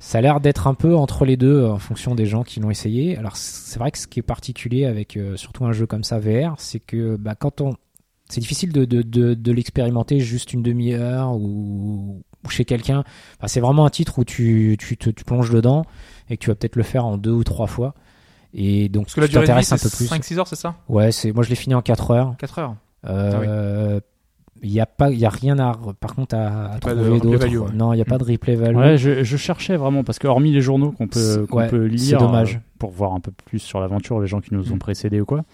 Ça a l'air d'être un peu entre les deux en fonction des gens qui l'ont essayé. Alors c'est vrai que ce qui est particulier avec euh, surtout un jeu comme ça VR, c'est que bah, quand on c'est difficile de, de, de, de l'expérimenter juste une demi-heure ou, ou chez quelqu'un. Enfin, c'est vraiment un titre où tu, tu te tu plonges dedans et que tu vas peut-être le faire en deux ou trois fois. Et donc Parce que la tu t'intéresses un peu plus. 5-6 heures, c'est ça? Ouais, c'est moi je l'ai fini en 4 heures. 4 heures. Euh, Il y a pas, il y a rien à, par contre à, trouver d'autre. ouais. Non, il n'y a pas de replay value. Ouais, je, je cherchais vraiment parce que hormis les journaux qu'on peut, C'est- qu'on ouais, peut c'est lire dommage. euh, pour voir un peu plus sur l'aventure, les gens qui nous ont Mm. précédés ou quoi,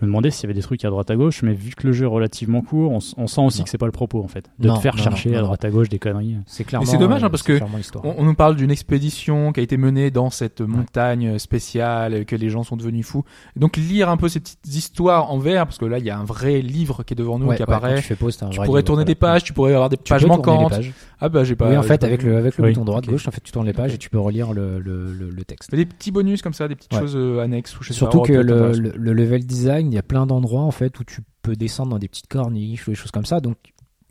je me demandais s'il y avait des trucs à droite à gauche, mais vu que le jeu est relativement court, on, sent aussi Non. que c'est pas le propos en fait, de Non, te faire non, chercher non, à non. droite à gauche des conneries. C'est clairement. c'est dommage, hein, euh, parce c'est que. On, on nous parle d'une expédition qui a été menée dans cette montagne spéciale, euh, que les gens sont devenus fous. Donc lire un peu ces petites histoires en VR, parce que là il y a un vrai livre qui est devant nous Ouais, qui ouais, apparaît. tu fais pause, t'as un tu vrai pourrais livre, tourner voilà. des pages, tu pourrais avoir des Tu pages manquantes. pages. Ah bah j'ai pas. oui, en fait, avec le, avec le Oui. bouton droit Ok. gauche, en fait, tu tournes les pages et tu peux relire le, le, le, le texte. Mais des petits bonus comme ça, des petites Ouais. choses euh, annexes ou je sais Surtout pas, que le level design, il y a plein d'endroits en fait où tu peux descendre dans des petites corniches ou des choses comme ça. Donc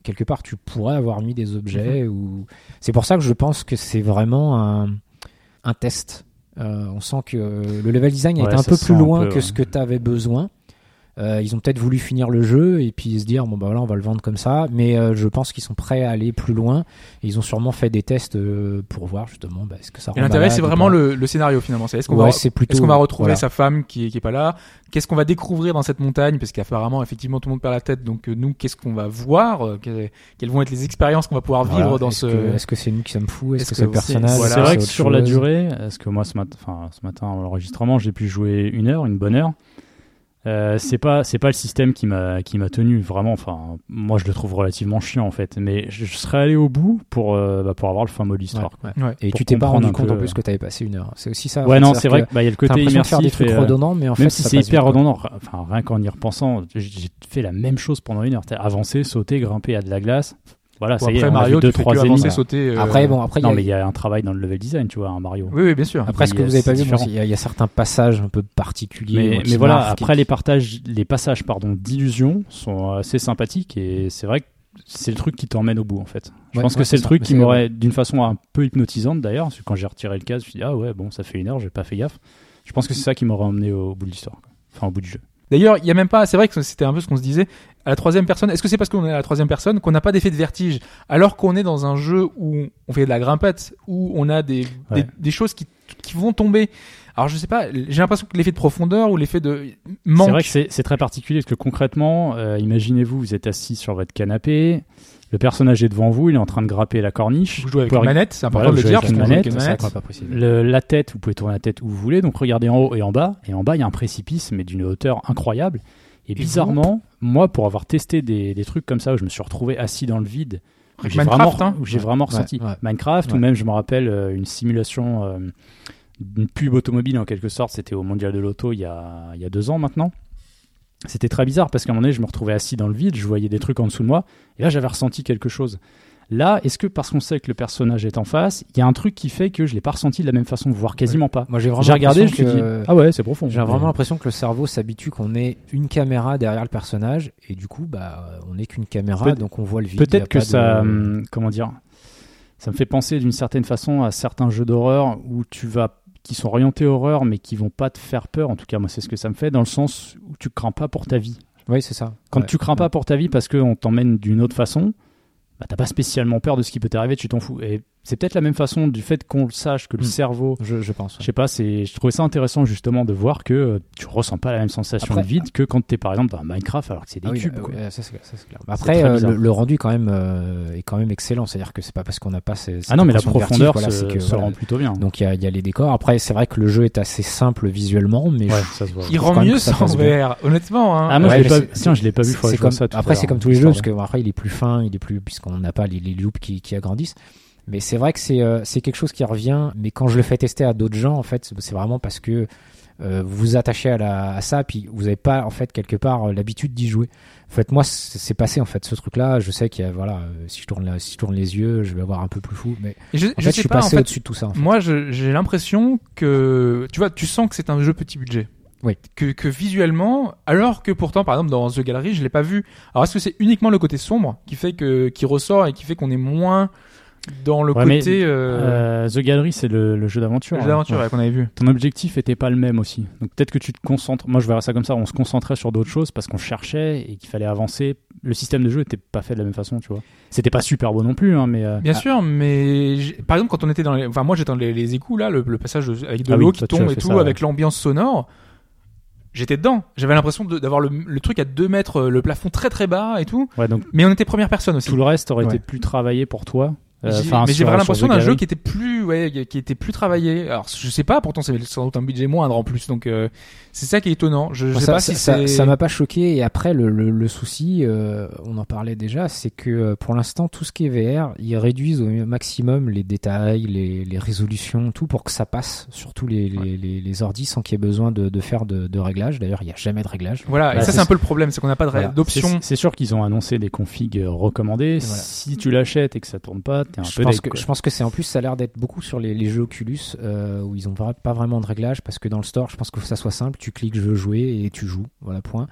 quelque part, tu pourrais avoir mis des objets. Mhm. ou C'est pour ça que je pense que c'est vraiment un, un test. Euh, on sent que le level design a Ouais, été un peu plus loin peu, que ouais. ce que tu avais besoin. Euh, ils ont peut-être voulu finir le jeu et puis se dire bon bah voilà on va le vendre comme ça mais euh, je pense qu'ils sont prêts à aller plus loin et ils ont sûrement fait des tests euh, pour voir justement bah, est-ce que ça Et l'intérêt c'est vraiment le, le scénario finalement. C'est est-ce qu'on Ouais, va c'est plutôt Est-ce qu'on va retrouver voilà. sa femme qui est, qui est pas là? Qu'est-ce qu'on va découvrir dans cette montagne? Parce qu'apparemment, effectivement, tout le monde perd la tête. Donc euh, nous, qu'est-ce qu'on va voir? Euh, que- Quelles vont être les expériences qu'on va pouvoir Voilà. vivre dans Est-ce ce que- Est-ce que c'est nous qui sommes fous? Est-ce Est-ce que c'est le que c'est- personnage voilà. C'est vrai que sur la durée, parce que moi ce matin, enfin ce matin à l'enregistrement, j'ai pu jouer une heure, une bonne heure. Euh, c'est pas c'est pas le système qui m'a qui m'a tenu vraiment enfin moi je le trouve relativement chiant en fait mais je, je serais allé au bout pour euh, bah, pour avoir le fin mot de l'histoire Ouais, ouais. Et tu t'es pas rendu compte peu, en plus euh, que t'avais passé une heure. C'est aussi ça. ouais non c'est vrai que bah, il y a le côté l'impression de faire des immersif trucs et, redondants, mais en même fait, si c'est hyper redondant enfin rien qu'en y repensant j'ai fait la même chose pendant une heure T'as avancer sauter grimper à de la glace voilà Bon, ça y est après a Mario, deux tu trois avancer, sauter. euh, Après, bon, après, il y non a- mais il y a un travail dans le level design tu vois un Mario Oui, oui, bien sûr. Après, ce que vous avez pas vu, il y, a- il y a certains passages un peu particuliers. Mais, voilà, après qui- les partages, les passages pardon d'illusion sont assez sympathiques et c'est vrai que c'est le truc qui t'emmène au bout en fait. Je Ouais, pense ouais, que c'est le truc qui m'aurait d'une façon un peu hypnotisante d'ailleurs, parce que quand j'ai retiré le casque, je me suis dit ah ouais bon ça fait une heure, j'ai pas fait gaffe. Je pense que c'est ça qui m'aurait emmené au bout de l'histoire, enfin au bout du jeu. D'ailleurs, il y a même pas. C'est vrai que c'était un peu ce qu'on se disait. À la troisième personne, est-ce que c'est parce qu'on est à la troisième personne qu'on n'a pas d'effet de vertige, alors qu'on est dans un jeu où on fait de la grimpette, où on a des, Ouais. des, des choses qui, qui vont tomber? Alors je sais pas. J'ai l'impression que l'effet de profondeur ou l'effet de manque. C'est vrai que c'est c'est très particulier parce que concrètement, euh, imaginez-vous, vous êtes assis sur votre canapé, le personnage est devant vous, il est en train de grapper la corniche. vous jouez avec Vous une manette, c'est important Voilà, de le dire avec une joue avec une manette. encore pas possible. Le- la tête, vous pouvez tourner la tête où vous voulez, donc regardez en haut et en bas. Et en bas, il y a un précipice, mais d'une hauteur incroyable. Et, bizarrement, moi, pour avoir testé des, des trucs comme ça, où je me suis retrouvé assis dans le vide, où Avec j'ai Minecraft, vraiment, hein. où j'ai Ouais. vraiment Ouais, ressenti ouais. Minecraft, ou même, je me rappelle, euh, une simulation euh, d'une pub automobile en quelque sorte. C'était au Mondial de l'Auto il y a deux ans maintenant. C'était très bizarre parce qu'à un moment donné, je me retrouvais assis dans le vide, je voyais des trucs en dessous de moi, et là, j'avais ressenti quelque chose. Là, est-ce que parce qu'on sait que le personnage est en face, il y a un truc qui fait que je l'ai pas ressenti de la même façon, voire quasiment pas? Moi, j'ai vraiment J'ai regardé, je me suis dit, ah ouais, c'est profond. J'ai vraiment l'impression que le cerveau s'habitue qu'on ait une caméra derrière le personnage et du coup, bah, on n'est qu'une caméra, donc on voit le vide. Peut-être que de- ça, hum, comment dire, ça me fait penser d'une certaine façon à certains jeux d'horreur où tu vas, qui sont orientés horreur, mais qui vont pas te faire peur. En tout cas, moi, c'est ce que ça me fait, dans le sens où tu crains pas pour ta vie. Oui, c'est ça. Quand Ouais. tu crains pas pour ta vie parce qu'on t'emmène d'une autre façon, bah, t'as pas spécialement peur de ce qui peut t'arriver, tu t'en fous. Et c'est peut-être la même façon du fait qu'on le sache que le Mm. cerveau. Je, je pense. Je sais pas, c'est, je trouvais ça intéressant justement de voir que euh, tu ressens pas la même sensation Après- de vide que quand t'es par exemple dans Minecraft alors que c'est des Ah oui, cubes. euh, quoi. ouais, ça, c'est clair, ça, c'est clair. Après, euh, le, le rendu quand même euh, est quand même excellent. C'est-à-dire que c'est pas parce qu'on n'a pas ces, ah non, mais la vertige, profondeur voilà, se, c'est que, se voilà. rend plutôt bien. Donc il y a, y a les décors. Après, c'est vrai que le jeu est assez simple visuellement, mais ouais, je- ça se voit. Il rend mieux sans. VR, honnêtement. Hein. Ah, moi, Ouais, je l'ai pas, tiens, je l'ai pas vu, après, c'est comme tous les jeux, parce que après, il est plus fin, il est plus, puisqu'on n'a pas les, loops qui, qui agrandissent. Mais c'est vrai que c'est euh, c'est quelque chose qui revient. Mais quand je le fais tester à d'autres gens, en fait, c'est vraiment parce que euh, vous vous attachez à, la, à ça, puis vous n'avez pas, en fait, quelque part, euh, l'habitude d'y jouer. En fait, moi, c'est passé, en fait, ce truc-là. Je sais qu'il y a, voilà, euh, si je tourne, la- si je tourne les yeux, je vais avoir un peu plus fou. Mais Et je, en fait, je suis pas, en passé fait, au-dessus de tout ça. En fait. Moi, j'ai l'impression que, tu vois, tu sens que c'est un jeu petit budget. Oui. Que, que visuellement, alors que pourtant, par exemple, dans The Gallery, je l'ai pas vu. Alors, est-ce que c'est uniquement le côté sombre qui fait que, qui ressort et qui fait qu'on est moins dans le Ouais, côté, euh, Euh, The Gallery, c'est le, le jeu d'aventure. le jeu d'aventure ouais, qu'on avait vu. Ton objectif était pas le même aussi. Donc peut-être que tu te concentres. Moi, je verrais ça comme ça. On se concentrait sur d'autres choses parce qu'on cherchait et qu'il fallait avancer. Le système de jeu était pas fait de la même façon, tu vois. C'était pas super beau non plus, hein, mais. euh, Bien sûr, mais par exemple, quand on était dans les, enfin, moi, j'étais dans les, les égouts, là, le, le passage avec de Ah l'eau qui tombe et tout, ça, ouais. avec l'ambiance sonore. J'étais dedans. J'avais l'impression d'avoir le, le truc à 2 mètres, le plafond très très bas et tout. Ouais, donc Mais on était première personne aussi. tout le reste aurait Ouais. été plus travaillé pour toi. Euh, mais j'ai vraiment l'impression d'un jeu qui était plus, ouais, qui était plus travaillé. Alors, je sais pas, pourtant, c'est sans doute un budget moindre en plus, donc euh, c'est ça qui est étonnant. Je, je sais ça, pas ça- si ça- c'est. ça m'a pas choqué. Et après, le, le, le souci, euh, on en parlait déjà, c'est que euh, pour l'instant, tout ce qui est VR, ils réduisent au maximum les détails, les, les résolutions, tout pour que ça passe sur tous les, les, les, les ordis sans qu'il y ait besoin de, de faire de, de réglages. D'ailleurs, il n'y a jamais de réglage. Voilà, et Bah, ça c'est un peu le problème, c'est qu'on n'a pas de ré- Voilà. d'option. C'est- sûr qu'ils ont annoncé des configs euh, recommandés. Voilà. Si tu l'achètes et que ça tourne pas, t'es un Je peu pense, que, je pense que c'est en plus, ça a l'air d'être beaucoup sur les, les jeux Oculus euh, où ils ont vra- pas vraiment de réglage parce que dans le store, je pense que ça soit simple. Tu cliques, je veux jouer et tu joues. Voilà, point.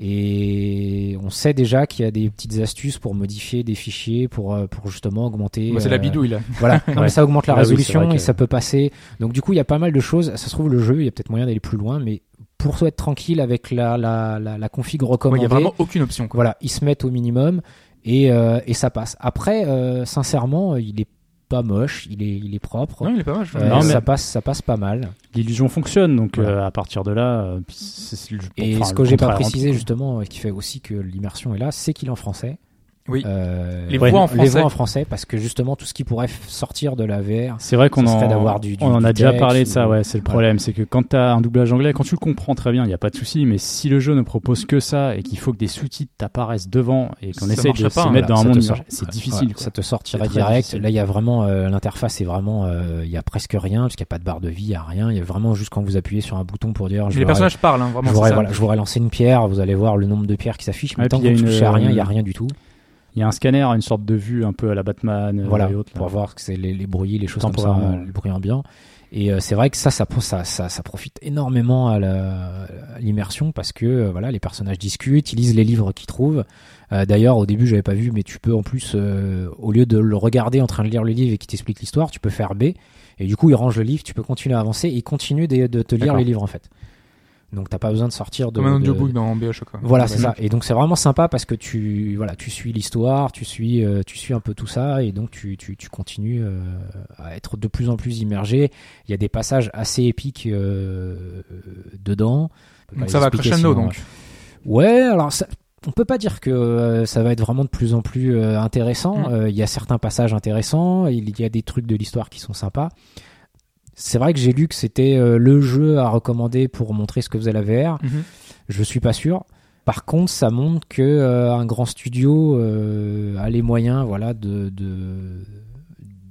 Et on sait déjà qu'il y a des petites astuces pour modifier des fichiers, pour, euh, pour justement augmenter. Bah, c'est la euh, bidouille là. Voilà, non, mais ça augmente la Ah oui, résolution et que- ça peut passer. Donc du coup, il y a pas mal de choses. Ça se trouve, le jeu, il y a peut-être moyen d'aller plus loin, mais pour être tranquille avec la, la, la, la config Ouais, Il recommandée, y a vraiment aucune option. Quoi. voilà, ils se mettent au minimum et, euh, et ça passe. Après, euh, sincèrement, il est pas moche, il est, il est propre. Non, il est pas je- Euh, Non, mais- ça passe, ça passe pas mal. L'illusion fonctionne, donc euh, à partir de là, c'est- c'est le- Et enfin, ce que j'ai pas est précisé justement, et qui fait aussi que l'immersion est là, c'est qu'il est en français. Oui. Euh, Les Ouais. voix en Les français. voix en français, parce que justement, tout ce qui pourrait sortir de la VR, C'est vrai qu'on en, d'avoir du- du- on en a déjà parlé de ou- ça, ouais, c'est le problème. C'est que quand tu as un doublage anglais, quand tu le comprends très bien, il n'y a pas de souci, mais si le jeu ne propose que ça et qu'il faut que des sous-titres t'apparaissent devant et qu'on essaie de marcherait se pas, hein. mettre Voilà, dans un monde sort- c'est ouais, difficile. ça te sortirait direct. difficile. Là, il y a vraiment euh, l'interface est vraiment, euh, il y a presque rien parce qu'il n'y a pas de barre de vie, il y a rien. Il y a vraiment juste quand vous appuyez sur un bouton pour dire. Je les personnages parlent, hein, je vraiment. je voudrais lancer une pierre, vous allez voir le nombre de pierres qui s'affichent, mais tant que y vous rien, il n'y a euh, rien du tout. Il y a un scanner, une sorte de vue un peu à la Batman euh, voilà, et autres. pour voir que c'est les, les bruits, les choses comme ça, euh, les bruits ambiants. Et euh, c'est vrai que ça ça, ça, ça, ça profite énormément à l'immersion parce que euh, voilà, les personnages discutent, ils lisent les livres qu'ils trouvent. Euh, D'ailleurs, au début, j'avais pas vu, mais tu peux en plus, au lieu de le regarder en train de lire le livre et qui t'explique l'histoire, tu peux faire B. Et du coup, il range le livre, tu peux continuer à avancer et il continue de, de te lire les livres en fait. Donc t'as pas besoin de sortir de. Comme un de- audiobook dans BioShock. quoi. Voilà, c'est ça. Et donc c'est vraiment sympa parce que tu voilà, tu suis l'histoire, tu suis euh, tu suis un peu tout ça et donc tu tu, tu continues euh, à être de plus en plus immergé. Il y a des passages assez épiques euh, dedans. Donc ça va crescendo sinon, donc. Ouais, alors ça, on peut pas dire que euh, ça va être vraiment de plus en plus euh, intéressant. Mm. Euh, Il y a certains passages intéressants, il y a des trucs de l'histoire qui sont sympas. C'est vrai que j'ai lu que c'était euh, le jeu à recommander pour montrer ce que faisait la VR. Mhm. Je suis pas sûr. Par contre, ça montre que euh, un grand studio euh, a les moyens, voilà, de de,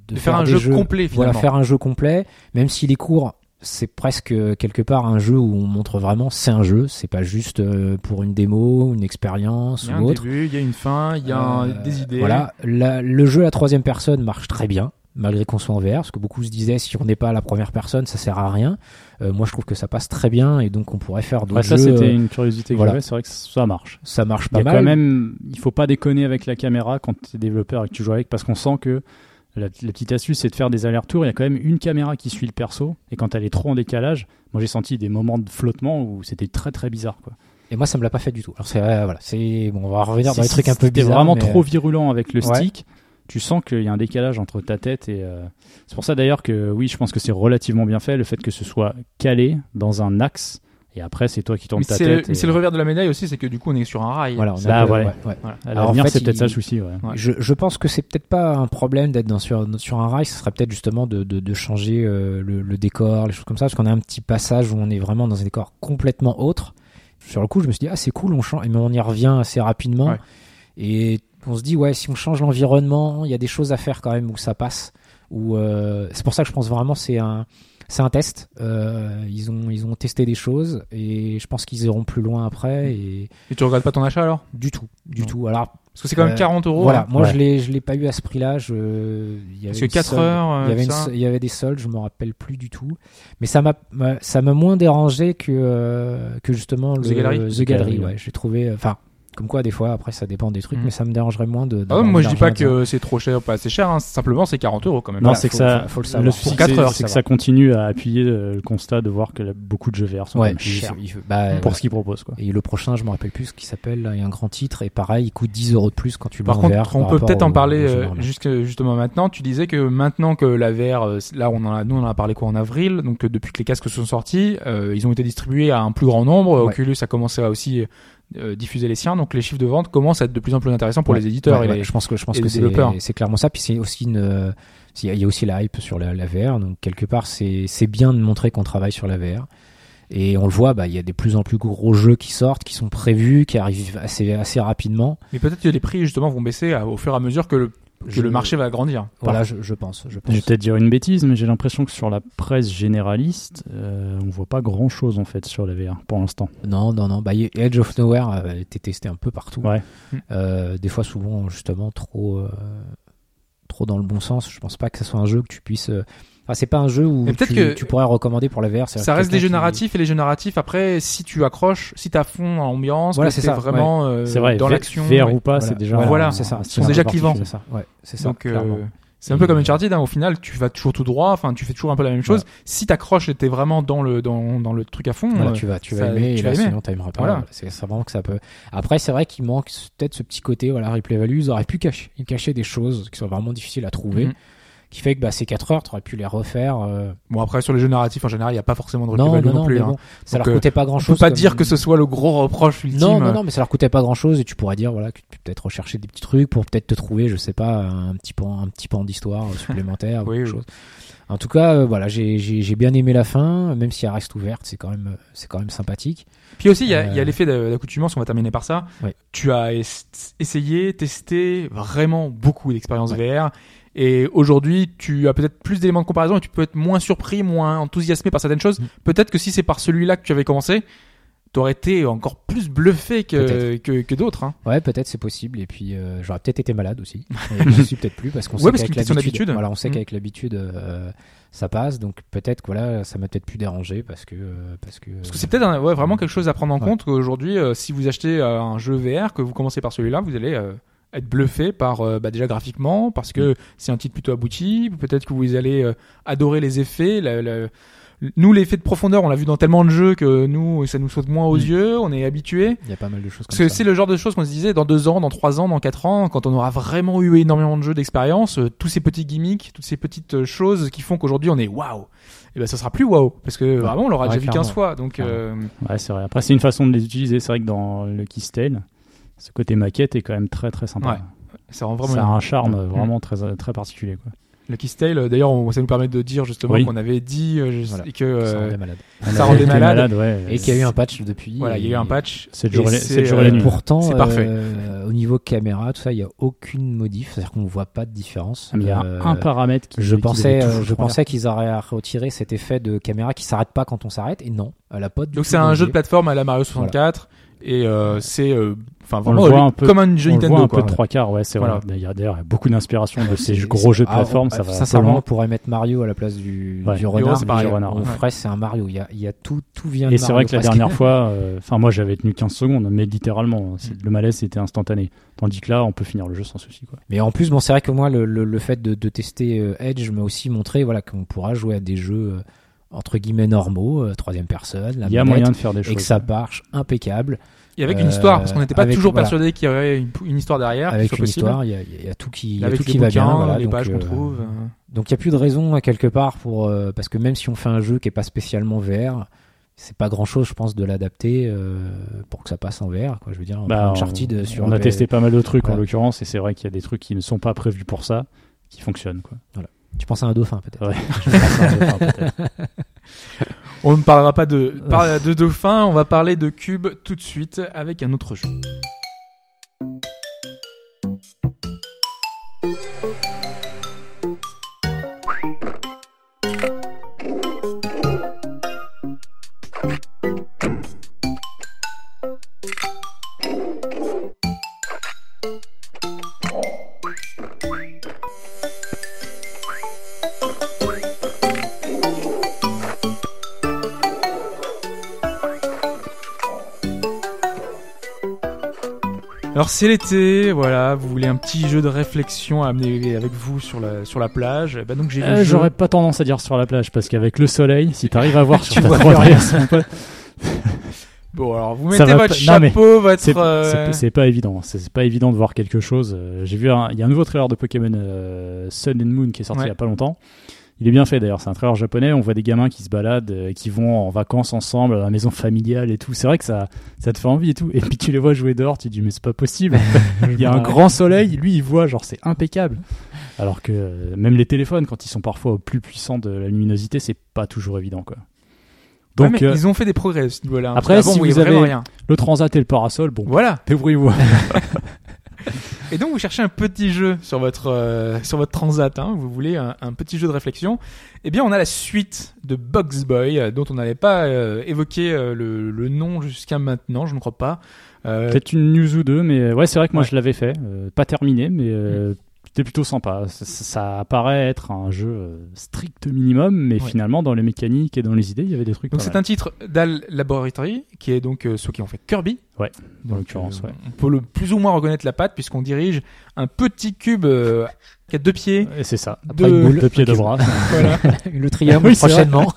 De faire un jeu jeux- complet, Voilà, finalement. faire un jeu complet, même s'il est court. C'est presque euh, quelque part un jeu où on montre vraiment c'est un jeu, c'est pas juste euh, pour une démo, une expérience Il y a ou un autre. début, il y a une fin, il y a Euh, des idées. Voilà, La- le jeu à la troisième personne marche très bien, malgré qu'on soit en VR, parce que beaucoup se disaient si on n'est pas la première personne, ça sert à rien. Euh, moi, je trouve que ça passe très bien et donc on pourrait faire d'autres Ouais, ça, jeux. c'était euh, une curiosité que voilà. j'avais. C'est vrai que ça marche. Ça marche Il y pas a mal. quand même, il faut pas déconner avec la caméra quand tu es développeur et que tu joues avec, parce qu'on sent que la, la petite astuce, c'est de faire des allers-retours. Il y a quand même une caméra qui suit le perso, et quand elle est trop en décalage, moi j'ai senti des moments de flottement où c'était très très bizarre. Quoi. Et moi, ça me l'a pas fait du tout. Alors c'est euh, voilà, c'est bon, on va revenir dans les trucs un peu bizarres. vraiment mais- trop virulent avec le Ouais. stick. Tu sens qu'il y a un décalage entre ta tête et. euh, C'est pour ça d'ailleurs que oui, je pense que c'est relativement bien fait le fait que ce soit calé dans un axe et après c'est toi qui tournes Mais ta tête. et- c'est le revers de la médaille aussi, c'est que du coup on est sur un rail. Voilà, on a Bah, que- ouais. ouais, ouais. Alors, en l'avenir, fait, c'est peut-être il- ça le souci. Je, je pense que c'est peut-être pas un problème d'être dans- sur, sur un rail, ce serait peut-être justement de, de, de changer euh, le, le décor, les choses comme ça, parce qu'on a un petit passage où on est vraiment dans un décor complètement autre. Sur le coup, je me suis dit, ah, c'est cool, on change, mais on y revient assez rapidement. Ouais. Et on se dit, ouais, si on change l'environnement, il y a des choses à faire quand même où ça passe. Où, euh, c'est pour ça que je pense vraiment c'est un, c'est un test. Euh, ils, ont, ils ont testé des choses et je pense qu'ils iront plus loin après. Et Et tu regrettes pas ton achat alors? Du tout, du Non. tout. Alors, Parce que c'est quand même Euh, 40 euros. voilà, hein. moi Ouais. je l'ai je l'ai pas eu à ce prix-là. Je il y avait Parce que une 4 solde. heures, euh, il y avait une il y avait des soldes, je me rappelle plus du tout. Mais ça m'a ça m'a moins dérangé que euh, que justement le The Gallery The Gallery, Gallery, ouais. J'ai trouvé enfin comme quoi des fois après ça dépend des trucs Mhm. mais ça me dérangerait moins de Ah moi je dis pas que c'est trop cher ou pas assez cher, hein. simplement c'est 40 euros quand même. Non, Voilà, c'est que ça. faut- faut le le savoir. souci, c'est- que ça continue à appuyer euh, le constat de voir que beaucoup de jeux VR sont ouais chers bah, pour ce qu'ils proposent. Quoi. et le prochain, je me rappelle plus ce qu'il s'appelle. là, Il y a un grand titre et pareil, il coûte 10 euros de plus quand tu le en contre, VR on par peut peut-être en parler euh, justement maintenant. Tu disais que maintenant que la VR, euh, là on en a, nous on en a parlé quoi en avril, donc depuis que les casques sont sortis, euh, ils ont été distribués à un plus grand nombre. Oculus a commencé à aussi euh, diffuser les siens, donc les chiffres de vente commencent à être de plus en plus intéressants pour Ouais, les éditeurs ouais, et ouais, je pense que je pense que c'est clairement ça. Puis c'est aussi une euh, il y a- aussi la hype sur la, la VR donc quelque part c'est c'est bien de montrer qu'on travaille sur la VR et on le voit bah il y a des plus en plus gros jeux qui sortent qui sont prévus qui arrivent assez assez rapidement. Mais peut-être que les prix justement vont baisser au fur et à mesure que le que Je- le marché va grandir. voilà je, je pense je vais peut-être dire une bêtise, mais j'ai l'impression que sur la presse généraliste, euh, on voit pas grand chose en fait sur la VR pour l'instant. non non non bah Edge of Nowhere a été testé un peu partout Ouais. Euh, des fois souvent justement trop euh, trop dans le bon sens je pense pas que ce soit un jeu que tu puisses euh, enfin c'est pas un jeu où tu, que- tu pourrais recommander pour la VR c'est Ça reste des jeux qui- narratifs et les jeux narratifs après si tu accroches, si t'as fond dans l'ambiance, Voilà, c'est vraiment euh, C'est vrai, dans l'action. VR ouais. ou pas, Voilà. c'est déjà. Voilà. c'est ça C'est déjà clivants. c'est ça ouais c'est ça Donc, euh, c'est un peu comme Uncharted, hein, au final, tu vas toujours tout droit, enfin, tu fais toujours un peu la même chose. Si t'accroches et t'es vraiment dans le, dans, dans le truc à fond, Voilà, euh, tu vas, tu ça- vas aimer, tu et vas là, aimer. sinon t'aimeras pas. Voilà. C'est vraiment que ça peut. Après, c'est vrai qu'il manque peut-être ce petit côté, voilà, replay value. Ils auraient pu cacher, cacher des choses qui sont vraiment difficiles à trouver, Mhm. Qui fait que bah, ces 4 heures, t'aurais pu les refaire. euh, bon, après, sur les jeux narratifs, en général, il n'y a pas forcément de Non, non, non, non, plus. mais hein. ça Donc, leur euh, coûtait pas grand On chose. peut pas dire que ce soit le gros reproche ultime. Non, non, non, mais ça leur coûtait pas grand chose et tu pourrais dire, voilà, que tu peux peut-être rechercher des petits trucs pour peut-être te trouver, je sais pas, un petit pan, un petit pan d'histoire euh, supplémentaire ou Oui, quelque oui. chose. En tout cas, euh, voilà, j'ai, j'ai bien aimé la fin, même si elle reste ouverte, c'est quand même, c'est quand même sympathique. Puis aussi, il y a, l'effet d'a- d'accoutumance, on va terminer par ça. Tu as es- essayé, testé vraiment beaucoup d'expériences Ouais. VR. Et aujourd'hui, tu as peut-être plus d'éléments de comparaison et tu peux être moins surpris, moins enthousiasmé par certaines choses. Mm. Peut-être que si c'est par celui-là que tu avais commencé, t'aurais été encore plus bluffé que, que, que d'autres. Hein. Ouais, peut-être c'est possible. Et puis euh, j'aurais peut-être été malade aussi. Et je suis peut-être plus parce qu'on Ouais, sait qu'avec l'habitude, voilà, on sait Mm. qu'avec l'habitude euh, ça passe. Donc peut-être que voilà, ça m'a peut-être plus dérangé parce que euh, parce que. Parce que c'est peut-être ouais, vraiment quelque chose à prendre en Ouais. compte qu'aujourd'hui, si vous achetez un jeu VR, que vous commencez par celui-là, vous allez être bluffé par euh, bah, déjà graphiquement, parce que c'est un titre plutôt abouti. Peut-être que vous allez euh, adorer les effets. la- la- Nous, l'effet de profondeur, on l'a vu dans tellement de jeux que nous, ça nous saute moins aux Mm. yeux. On est habitué. il y a pas mal de choses comme Parce que c'est le genre de choses qu'on se disait dans deux ans, dans trois ans, dans quatre ans, quand on aura vraiment eu énormément de jeux d'expérience, euh, tous ces petits gimmicks, toutes ces petites choses qui font qu'aujourd'hui on est waouh. Et ben ça sera plus waouh parce que vraiment on l'aura Ouais, déjà vu 15 clairement. fois. Donc Ouais, c'est vrai. Après, c'est une façon de les utiliser. C'est vrai que dans le Keystale, ce côté maquette est quand même très très sympa. Ouais, ça rend vraiment ça a un charme vraiment très très particulier. Quoi. Le Keystale, euh, d'ailleurs, ça nous permet de dire justement Oui. qu'on avait dit euh, Voilà. que Ça euh, rendait malade. Ça rendait malade. ouais. Et qu'il y a eu un patch depuis. voilà, il y a eu un patch. C'est le jour Et euh, nuit. Pourtant, C'est parfait. euh, au niveau caméra, tout ça, il y a aucune modif, c'est-à-dire qu'on voit pas de différence. Il y a Euh, un paramètre qui Je qui pensais, je pensais qu'ils auraient à retirer cet effet de caméra qui s'arrête pas quand on s'arrête, et non, elle a pas du Donc c'est un jeu de plateforme à la Mario 64 et euh, c'est euh, enfin On le vraiment voit euh, un peu- comme un jeu On le Nintendo voit un quoi. peu de trois quarts, ouais, c'est Voilà. vrai. Il y a d'ailleurs beaucoup d'inspiration de ces gros jeux de ah, plateforme, on- ça va Sincèrement, on pourrait mettre Mario à la place du, Ouais. du renard. mais renard, on ouais. ferait, c'est un Mario. Il y a, il y a tout, tout vient de Et c'est vrai que la dernière fois, euh, enfin moi j'avais tenu 15 secondes, mais littéralement, c'est- le malaise était instantané. Tandis que là, on peut finir le jeu sans souci. Quoi. Mais en plus, bon, c'est vrai que moi, le, le, le fait de, de tester euh, Edge m'a aussi montré, voilà, qu'on pourra jouer à des jeux. Euh, entre guillemets normaux, euh, troisième personne, la Il y a manette, moyen de faire des et que choses. ça marche impeccable. Et avec une Euh, histoire, parce qu'on n'était pas avec- toujours voilà. persuadé qu'il y aurait une, une histoire derrière, avec une possible. histoire, il y y a tout qui, il y a tout qui va bouquins, bien. Voilà, les donc, pages qu'on euh, trouve. euh. Donc il n'y a plus de raison à quelque part pour euh, parce que même si on fait un jeu qui est pas spécialement VR, c'est pas grand chose je pense de l'adapter euh, pour que ça passe en VR quoi. Je veux dire, Bah, Uncharted on, sur on a testé pas mal de trucs en Voilà. l'occurrence et c'est vrai qu'il y a des trucs qui ne sont pas prévus pour ça qui fonctionnent quoi. Tu penses à un dauphin peut-être. Ouais. Je pense à un dauphin, peut-être. On ne parlera pas de, par- de dauphin, on va parler de cube tout de suite avec un autre jeu. Alors c'est l'été, voilà, vous voulez un petit jeu de réflexion à amener avec vous sur la, sur la plage, bah donc j'ai Euh, J'aurais pas tendance à dire sur la plage parce qu'avec le soleil, si t'arrives à voir sur Tu ta vois plus 3DS, mon pote, Bon alors vous mettez votre pas- non, mais chapeau, votre... c'est euh, pas évident. C'est c'est pas évident de voir quelque chose. Euh, J'ai vu un, il y a un nouveau trailer de Pokémon euh, Sun and Moon qui est sorti Ouais. il y a pas longtemps. Il est bien fait d'ailleurs. C'est un trailer japonais. On voit des gamins qui se baladent, euh, qui vont en vacances ensemble à la maison familiale et tout. C'est vrai que ça, ça te fait envie et tout. Et puis tu les vois jouer dehors, tu te dis mais c'est pas possible. Il y a un grand soleil, lui il voit, genre c'est impeccable. Alors que euh, même les téléphones, quand ils sont parfois au plus puissant de la luminosité, c'est pas toujours évident quoi. ouais, Donc mais euh, ils ont fait des progrès à ce niveau-là. hein, après, si vous avez- rien. le transat et le parasol, bon, Voilà. débrouillez-vous. Et donc vous cherchez un petit jeu sur votre euh, sur votre transat, hein, vous voulez un, un petit jeu de réflexion. Eh bien, on a la suite de Box Boy, euh, dont on n'avait pas euh, évoqué euh, le, le nom jusqu'à maintenant, je ne crois pas. Euh, Peut-être une news ou deux, mais ouais, c'est vrai que moi Ouais. je l'avais fait, euh, pas terminé, mais euh, c'était plutôt sympa. Ça, ça- apparaît être un jeu euh, strict minimum, mais Ouais. finalement dans les mécaniques et dans les idées, il y avait des trucs. donc c'est un titre d'Al Laboratory, qui est donc euh, ceux qui ont fait Kirby. dans l'occurrence. Euh, ouais. On peut le plus ou moins reconnaître la patte puisqu'on dirige un petit cube euh, qui a deux pieds. Et c'est ça. Deux- une boule. Deux pieds, deux Ok. bras. voilà. le triangle Oui, prochainement.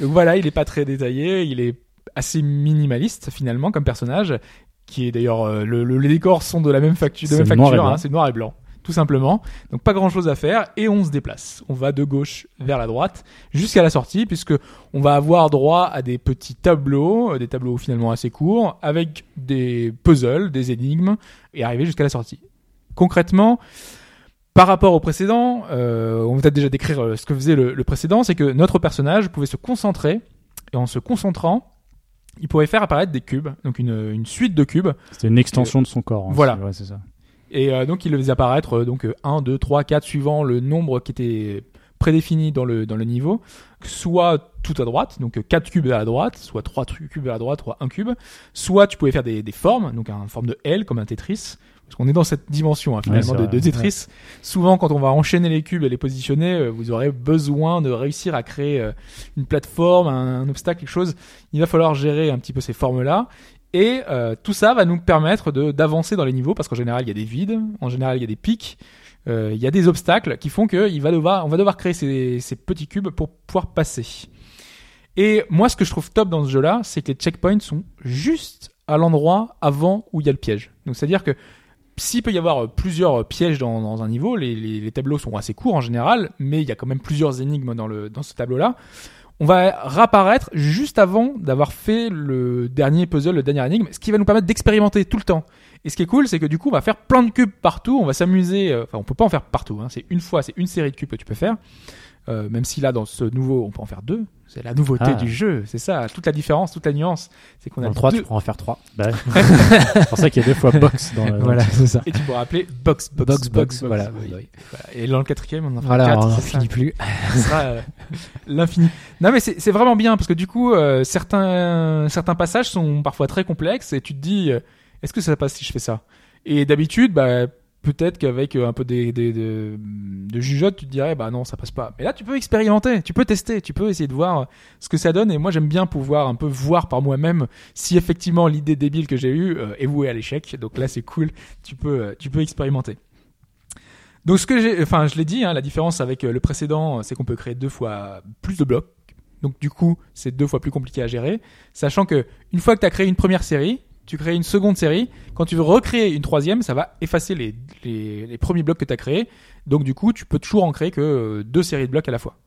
Donc voilà, il est pas très détaillé, il est assez minimaliste finalement comme personnage, qui est d'ailleurs euh, le, le- les décors sont de la même facture, de C'est même noir et facture, blanc. hein, c'est noir et blanc, tout simplement. Donc pas grand chose à faire et on se déplace. On va de gauche vers la droite jusqu'à la sortie puisque on va avoir droit à des petits tableaux, euh, des tableaux finalement assez courts avec des puzzles, des énigmes et arriver jusqu'à la sortie. Concrètement. Par rapport au précédent, euh, on va peut-être déjà décrire euh, ce que faisait le, le précédent, c'est que notre personnage pouvait se concentrer et en se concentrant, il pouvait faire apparaître des cubes, donc une, une suite de cubes, C'était une extension de son corps. hein, Voilà. ouais, c'est ça. et euh, donc il le faisait apparaître euh, donc euh, 1, 2, 3, 4 suivant le nombre qui était prédéfini dans le, dans le niveau, soit tout à droite, donc 4 cubes à la droite, soit 3 cubes à la droite, soit 1 cube, soit tu pouvais faire des, des formes, donc une forme de L comme un Tetris, parce qu'on est dans cette dimension hein, finalement de, de Tetris. Souvent quand on va enchaîner les cubes et les positionner, euh, vous aurez besoin de réussir à créer euh, une plateforme, un, un obstacle, quelque chose. Il va falloir gérer un petit peu ces formes-là. Et euh, tout ça va nous permettre de d'avancer dans les niveaux parce qu'en général il y a des vides, en général il y a des pics, euh, il y a des obstacles qui font que il va devoir, on va devoir créer ces, ces petits cubes pour pouvoir passer. Et moi ce que je trouve top dans ce jeu-là, c'est que les checkpoints sont juste à l'endroit avant où il y a le piège. Donc c'est à dire que s'il peut y avoir euh, plusieurs pièges dans, un niveau, les, tableaux sont assez courts en général, mais il y a quand même plusieurs énigmes dans ce tableau-là. On va réapparaître juste avant d'avoir fait le dernier puzzle, le dernier énigme, ce qui va nous permettre d'expérimenter tout le temps. Et ce qui est cool, c'est que du coup, on va faire plein de cubes partout, on va s'amuser. euh, Enfin, on peut pas en faire partout. Hein, c'est une fois, c'est une série de cubes que tu peux faire. Euh, même si là, dans ce nouveau, on peut en faire deux. C'est la nouveauté Ah. du jeu. C'est ça, toute la différence, toute la nuance, c'est qu'on Dans a le 3, deux. tu pourras en faire 3. Bah, c'est pour ça qu'il y a deux fois box dans le. Voilà, c'est ça. Et tu pourras appeler box, box, Box, box, voilà. oui. oui. Voilà. Et dans le quatrième, on en fera Voilà, quatre. on n'en finit plus. ce sera euh, l'infini. Non mais c'est c'est vraiment bien parce que du coup euh, certains certains passages sont parfois très complexes et tu te dis euh, est-ce que ça passe si je fais ça? Et d'habitude bah peut-être qu'avec euh, un peu des, des, de, jugeote tu te dirais bah non ça passe pas. Mais là tu peux expérimenter, tu peux tester, tu peux essayer de voir ce que ça donne et moi j'aime bien pouvoir un peu voir par moi-même si effectivement l'idée débile que j'ai eue euh, est vouée à l'échec. Donc là c'est cool, tu peux euh, tu peux expérimenter. Donc ce que j'ai, enfin je l'ai dit, hein, la différence avec euh, le précédent, c'est qu'on peut créer deux fois plus de blocs. Donc du coup, c'est deux fois plus compliqué à gérer, sachant que une fois que tu as créé une première série, tu crées une seconde série. Quand tu veux recréer une troisième, ça va effacer les, les, les premiers blocs que tu as créés. Donc du coup, tu peux toujours en créer que euh, deux séries de blocs à la fois.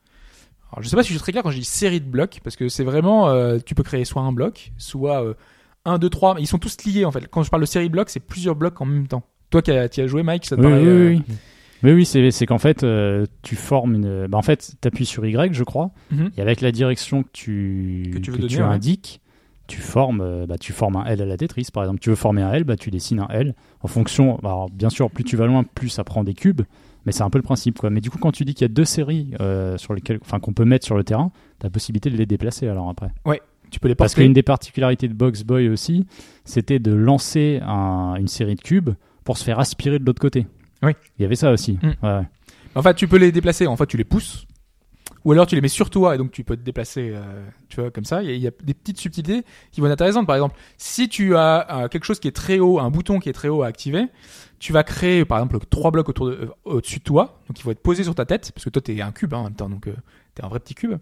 Alors je sais pas si je suis très clair quand je dis série de blocs, parce que c'est vraiment, euh, tu peux créer soit un bloc, soit euh, un, deux, trois. Ils sont tous liés en fait. Quand je parle de série de blocs, c'est plusieurs blocs en même temps. Toi qui as, qui as joué, Mike, ça te Oui, paraît, oui, oui, oui. Mais oui, c'est qu'en fait, euh, tu formes une. Bah, en fait, tu appuies sur Y, je crois, mhm. et avec la direction que tu, Que tu veux donner, ouais. indiques, tu formes, euh, bah, tu formes un L à la Tetris, par exemple. Tu veux former un L, bah, tu dessines un L en fonction. Alors, bien sûr, plus tu vas loin, plus ça prend des cubes, mais c'est un peu le principe, quoi. Mais du coup, quand tu dis qu'il y a deux séries euh, sur lesquelles, enfin, qu'on peut mettre sur le terrain, tu as la possibilité de les déplacer alors après. Tu peux les Parce porter. qu'une des particularités de Box Boy aussi, c'était de lancer un- une série de cubes pour se faire aspirer de l'autre côté. Oui. Il y avait ça aussi. Mm. Ouais, ouais. En fait, tu peux les déplacer. En fait, tu les pousses. Ou alors tu les mets sur toi et donc tu peux te déplacer, euh, tu vois, comme ça. Il y, a- il y a des petites subtilités qui vont être intéressantes. Par exemple, si tu as euh, quelque chose qui est très haut, un bouton qui est très haut à activer, tu vas créer, par exemple, trois blocs autour de, euh, au-dessus de toi. Donc ils vont être posés sur ta tête, parce que toi, t'es un cube hein, en même temps, donc euh, t'es un vrai petit cube.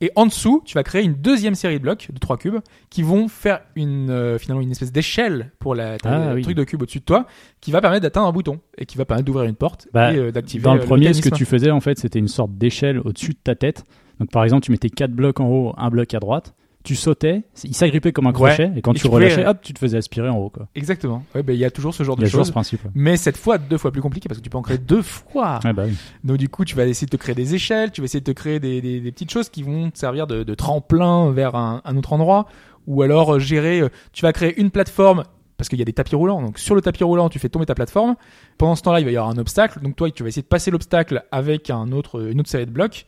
Et en dessous, tu vas créer une deuxième série de blocs de trois cubes qui vont faire une, euh, finalement une espèce d'échelle pour la, Ah, oui. truc de cube au-dessus de toi, qui va permettre d'atteindre un bouton et qui va permettre d'ouvrir une porte Bah, et euh, d'activer. Dans le premier, ce que tu faisais, en fait, c'était une sorte d'échelle au-dessus de ta tête. Donc, par exemple, tu mettais quatre blocs en haut, un bloc à droite. Tu sautais, il s'agrippait comme un crochet, et quand Et tu relâchais, euh, hop, tu te faisais aspirer en haut. Quoi. Exactement. Ouais, ben, il y a toujours ce genre Il y de a toujours choses. ce principe. ouais. Mais cette fois, deux fois plus compliqué parce que tu peux en créer deux fois. Ouais, bah oui. Donc du coup, tu vas essayer de te créer des échelles, tu vas essayer de te créer des, des, des petites choses qui vont te servir de, de tremplin vers un, un autre endroit. Ou alors euh, gérer, euh, tu vas créer une plateforme parce qu'il y a des tapis roulants. Donc sur le tapis roulant, tu fais tomber ta plateforme. Pendant ce temps-là, il va y avoir un obstacle. Donc toi, tu vas essayer de passer l'obstacle avec un autre, une autre série de blocs.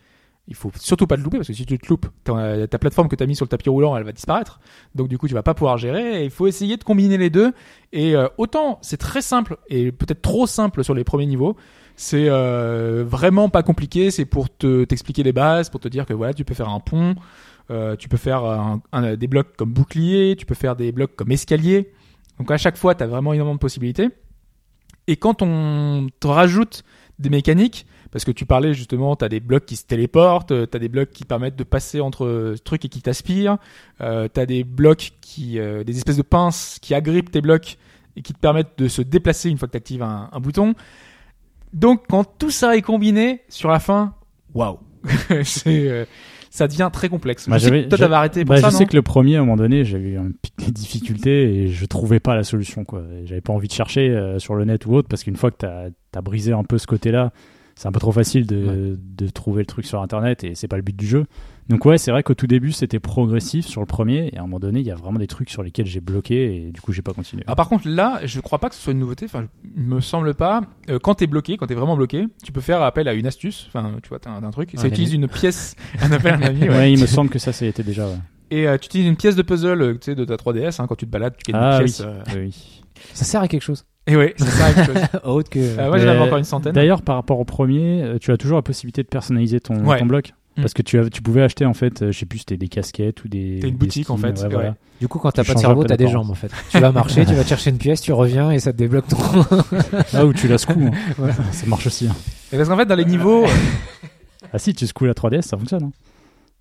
Il faut surtout pas te louper parce que si tu te loupes, ta, ta plateforme que tu as mis sur le tapis roulant, elle va disparaître. Donc du coup, tu vas pas pouvoir gérer. Il faut essayer de combiner les deux. Et euh, autant c'est très simple et peut-être trop simple sur les premiers niveaux. C'est euh, vraiment pas compliqué. C'est pour te t'expliquer les bases, pour te dire que voilà, tu peux faire un pont, euh, tu peux faire un- un- des blocs comme bouclier, tu peux faire des blocs comme escalier. Donc à chaque fois, tu as vraiment énormément de possibilités. Et quand on te rajoute des mécaniques, parce que tu parlais justement, tu as des blocs qui se téléportent, tu as des blocs qui permettent de passer entre euh, trucs et qui t'aspirent, euh, tu as des blocs qui, euh, des espèces de pinces qui agrippent tes blocs et qui te permettent de se déplacer une fois que tu actives un, un bouton. Donc quand tout ça est combiné, sur la fin, waouh, euh, ça devient très complexe. Bah, je toi t'avais arrêté pour Bah, ça, je non sais que le premier, à un moment donné, j'avais eu un pic de difficulté et je trouvais pas la solution. quoi. J'avais pas envie de chercher euh, sur le net ou autre parce qu'une fois que t'as as brisé un peu ce côté-là, c'est un peu trop facile de, de trouver le truc sur internet et c'est pas le but du jeu. Donc, ouais, c'est vrai qu'au tout début, c'était progressif sur le premier et à un moment donné, il y a vraiment des trucs sur lesquels j'ai bloqué et du coup, j'ai pas continué. Ah, par contre, là, je crois pas que ce soit une nouveauté. Enfin, il me semble pas. Euh, quand t'es bloqué, quand t'es vraiment bloqué, tu peux faire appel à une astuce. Enfin, tu vois, t'as un, un truc. Ça Un utilise ami. une pièce, un appel à un ami. ouais. ouais. il me semble que ça, ça y était déjà. ouais. Et euh, tu utilises une pièce de puzzle, euh, tu sais, de ta 3DS. Hein, quand tu te balades, tu gagnes Ah une oui. pièce. euh, oui. Ça sert à quelque chose. Et ouais, c'est ça la chose. Autre que. Euh, moi, j'en avais Euh, encore une centaine. D'ailleurs, par rapport au premier, euh, tu as toujours la possibilité de personnaliser ton, Ouais. ton bloc. Mm. Parce que tu, as, tu pouvais acheter, en fait, je sais plus, c'était des casquettes ou des. T'as une boutique, en fait, ouais, ouais. voilà. Du coup, quand t'as pas de cerveau, t'as des jambes en fait. Tu vas marcher, tu vas chercher une pièce, tu reviens et ça te débloque ton. Ah, ou tu la secoues. hein. Ouais. Ça marche aussi. hein. Et parce qu'en fait, dans les niveaux, Ah si, tu secoues la 3DS, ça fonctionne. hein.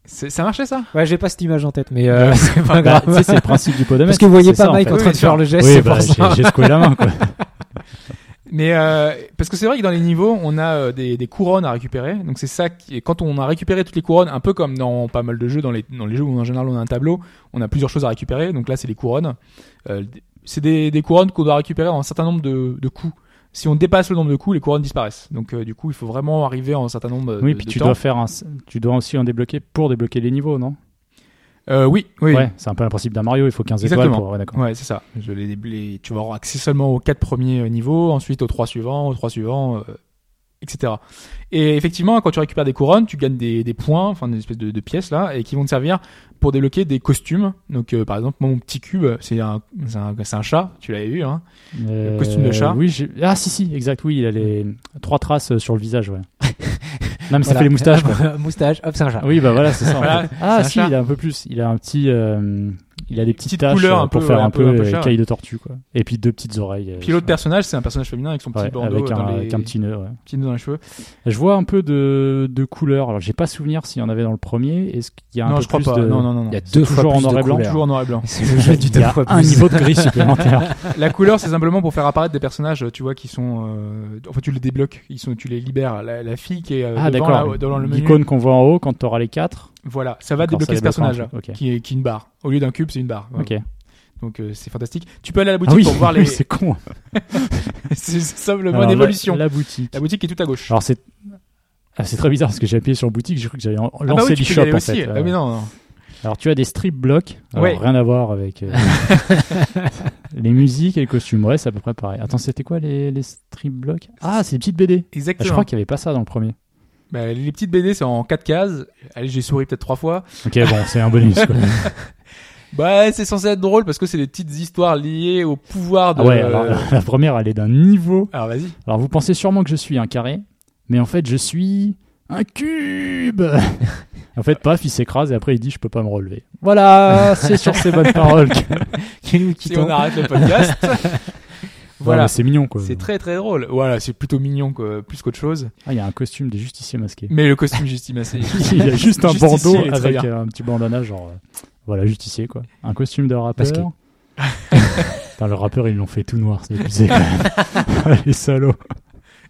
ça marchait ça? Ouais, j'ai pas cette image en tête, mais euh, c'est pas Bah, grave. c'est le principe du podamètre. Parce que vous voyez pas ça, Mike en en train de Oui, faire le geste, Oui, bah, j'ai secoué la main, quoi. Mais euh, parce que c'est vrai que dans les niveaux, on a euh, des, des couronnes à récupérer. Donc c'est ça qui, quand on a récupéré toutes les couronnes, un peu comme dans pas mal de jeux, dans les dans les jeux où en général on a un tableau, on a plusieurs choses à récupérer. Donc là, c'est les couronnes. Euh, c'est des, des couronnes qu'on doit récupérer en un certain nombre de, de coups. Si on dépasse le nombre de coups, les couronnes disparaissent. Donc euh, du coup, il faut vraiment arriver en un certain nombre Oui, de, puis de tu temps. dois faire un, tu dois aussi en débloquer pour débloquer les niveaux, non? Euh, oui, oui. Ouais, c'est un peu le principe d'un Mario, il faut 15 Exactement. étoiles pour. Ouais, d'accord. Ouais, c'est ça. Je les, les- tu vas avoir accès seulement aux quatre premiers euh, niveaux, ensuite aux trois suivants, aux trois suivants, euh, etc. Et effectivement, quand tu récupères des couronnes, tu gagnes des, des points, enfin des espèces de, de pièces là, et qui vont te servir pour débloquer des costumes. Donc, euh, par exemple, moi, mon petit cube, c'est un, c'est un, c'est un chat, tu l'avais vu, hein. Euh, costume de chat. Oui, j'ai- ah si si, exact, oui, il a les trois traces euh, sur le visage, ouais. non mais ça Voilà. fait les moustaches. Quoi. Moustache, hop, c'est un chat. Oui, bah voilà, c'est ça. Voilà. Ah si, il a un peu plus. Il a un petit, euh, Il a des petites Petite taches couleur euh, un pour peu- faire ouais, un peu- un peu euh, caille de tortue, quoi. Et puis deux petites oreilles. euh, Puis l'autre personnage, c'est un personnage féminin avec son petit ouais, bandeau avec, un, dans les... avec un petit nœud. ouais. petit nœud dans les cheveux. Je vois un peu de, de couleurs. Alors, j'ai pas souvenir s'il y en avait dans le premier. Est-ce qu'il y a un non, peu je crois plus pas. de... Non, non, non. non. Il y a deux fois toujours en plus noir de et blanc, couleurs. Toujours en noir et blanc. C'est le jeu du Il y deux a fois un niveau de gris supplémentaire. La couleur, c'est simplement pour faire apparaître des personnages, tu vois, qui sont. euh, En fait, tu les débloques, ils sont, tu les libères. La, la fille qui est euh, Ah, d'accord. devant le menu. L'icône qu'on voit en haut quand tu auras les quatre. Voilà, ça va débloquer ça ce personnage-là, truc, ok. qui, est, qui est une barre. Au lieu d'un cube, c'est une barre. Ok. Donc euh, c'est fantastique. Tu peux aller à la boutique Ah oui, pour voir les. oui, c'est con. c'est simplement une la- évolution. La... La, boutique. boutique est tout à gauche. Alors, c'est. ah, c'est très bizarre parce que j'ai appuyé sur boutique, j'ai cru que j'allais en- ah bah lancer oui, l'e-shop aller en aussi. fait. Ah mais non, non. Alors tu as des strip blocks, alors, Ouais. rien à voir avec euh, les musiques et les costumes. Ouais, c'est à peu près pareil. Attends, c'était quoi les, les strip blocks? Ah, c'est des petites BD. Ah, Exactement. je crois qu'il n'y avait pas ça dans le premier. Bah, les petites BD, c'est en 4 cases. Allez, j'ai souri peut-être trois fois. Ok, bon, c'est un bonus. quoi. Bah, c'est censé être drôle parce que c'est des petites histoires liées au pouvoir de. Ah ouais, alors la première, elle est d'un niveau. Alors, vas-y. Alors vous pensez sûrement que je suis un carré, mais en fait je suis un cube. en fait, paf, il s'écrase et après il dit je peux pas me relever. Voilà, c'est sur ces bonnes paroles. que- nous Si on arrête le podcast. Voilà, c'est mignon quoi. C'est très très drôle. Voilà, c'est plutôt mignon quoi, plus qu'autre chose. Ah, il y a un costume des justiciers masqués. Mais le costume justime assez. il y a juste un Justicier, bandeau avec euh, un petit bandana genre euh, voilà justicier quoi. Un costume de rappeur. Masqué. Putain, le rappeur ils l'ont fait tout noir, c'est quand même. Les salauds.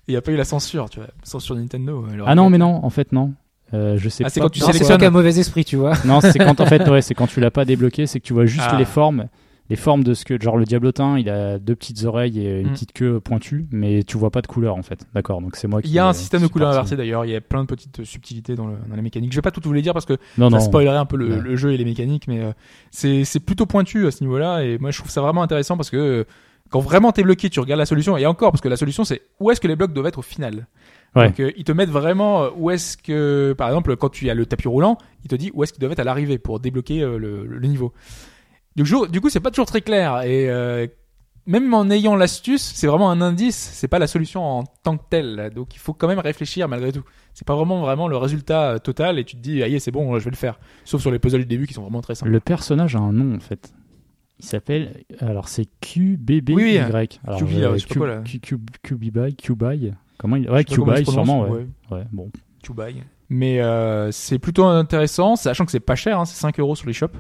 Il n'y a pas eu la censure, tu vois. Censure Nintendo. aurait Ah non mais non, en fait non. Euh, je sais Ah, c'est quand tu Non, c'est sélectionnes. pas qu'un mauvais esprit, tu vois. Non, c'est quand en fait, ouais, c'est quand tu l'as pas débloqué, c'est que tu vois juste Ah. les formes, les formes de ce que, genre le diablotin, il a deux petites oreilles et une Mm. petite queue pointue, mais tu vois pas de couleur en fait. D'accord, donc c'est moi qui. Il y a un euh, système de couleurs inversées d'ailleurs, il y a plein de petites subtilités dans, le, dans la mécanique. Je vais pas tout vous les dire parce que Non, ça non. spoilerait un peu le, jeu et les mécaniques, mais euh, c'est plutôt pointu à ce niveau-là et moi je trouve ça vraiment intéressant parce que euh, quand vraiment t'es bloqué, tu regardes la solution et encore parce que la solution c'est où est-ce que les blocs doivent être au final? Ouais. Donc euh, ils te mettent vraiment où est-ce que par exemple quand tu as le tapis roulant, il te dit où est-ce qu'ils doivent être à l'arrivée pour débloquer euh, le, le niveau. Du coup, du coup c'est pas toujours très clair et euh, même en ayant l'astuce, c'est vraiment un indice, c'est pas la solution en tant que telle. Donc il faut quand même réfléchir malgré tout. C'est pas vraiment vraiment le résultat euh, total et tu te dis ah c'est bon, je vais le faire. Sauf sur les puzzles du début qui sont vraiment très simples. Le personnage a un nom en fait. Il s'appelle, alors c'est QBBY. Oui, oui, Alors, QB, euh, je sais pas quoi, là. Q- Q- QBY, QBY. Comment il, ouais, QBY sûrement, ouais. ouais. Ouais, bon. Chubai. Mais euh, c'est plutôt intéressant, sachant que c'est pas cher, hein, c'est 5 euros sur les shops.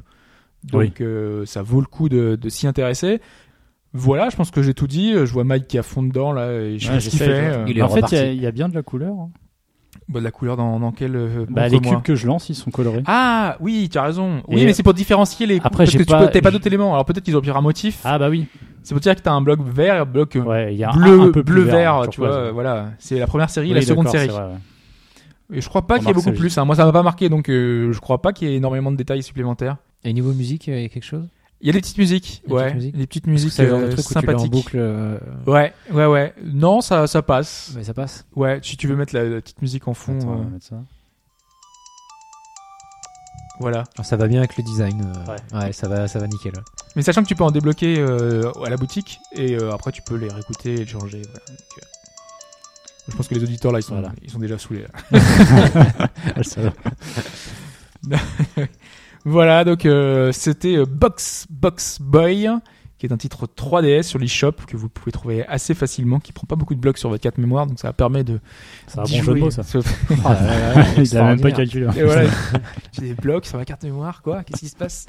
Donc Oui. euh, ça vaut le coup de, de s'y intéresser. Voilà, je pense que j'ai tout dit. Je vois Mike qui est à fond dedans là et je Ouais, sais ce qu'il fait. euh, Il est en fait, il y, a- y a bien de la couleur. hein. bah, de la couleur dans, dans quel euh, Bah, les cubes que je lance, ils sont colorés. Ah oui, tu as raison. Oui, Et- mais c'est pour différencier les. Après, parce que tu pas- peux- t'as pas d'autres éléments. Alors peut-être qu'ils ont pris un motif. Ah bah oui. C'est pour dire que t'as un bloc vert, et un bloc euh, Ouais, y a bleu, un peu plus bleu vert, vert, tu vois. euh, Voilà, c'est la première série, Oui, la seconde série. c'est vrai, ouais. Et je crois pas qu'il y ait beaucoup plus. hein. Moi, ça m'a pas marqué, donc euh, je crois pas qu'il y ait énormément de détails supplémentaires. Et niveau musique, il y a quelque chose? Il y a des petites musiques, Des ouais, petites musiques? Des petites musiques euh, truc en sympathiques. boucle. euh, Ouais, ouais, ouais. Non, ça, ça passe. Mais ça passe. Ouais, si tu veux mettre la, la petite musique en fond, Attends, on euh, va mettre ça. voilà. Alors, ça va bien avec le design. euh, ouais. ça va, ça va nickel. Mais sachant que tu peux en débloquer euh, à la boutique et euh, après tu peux les réécouter et les changer. Voilà. Donc, euh, je pense que les auditeurs là, ils sont, Voilà. ils sont déjà saoulés. Là. Ah, ça va. Voilà, donc euh, c'était euh, Box Box Boy, qui est un titre 3DS sur l'eShop que vous pouvez trouver assez facilement, qui prend pas beaucoup de blocs sur votre carte mémoire, donc ça permet de. C'est un bon jeu de mots, ça. Sauf- Ah, là, là, là, Il a même pas calculé. Et voilà, j'ai des blocs sur ma carte mémoire, quoi. Qu'est-ce qui se passe?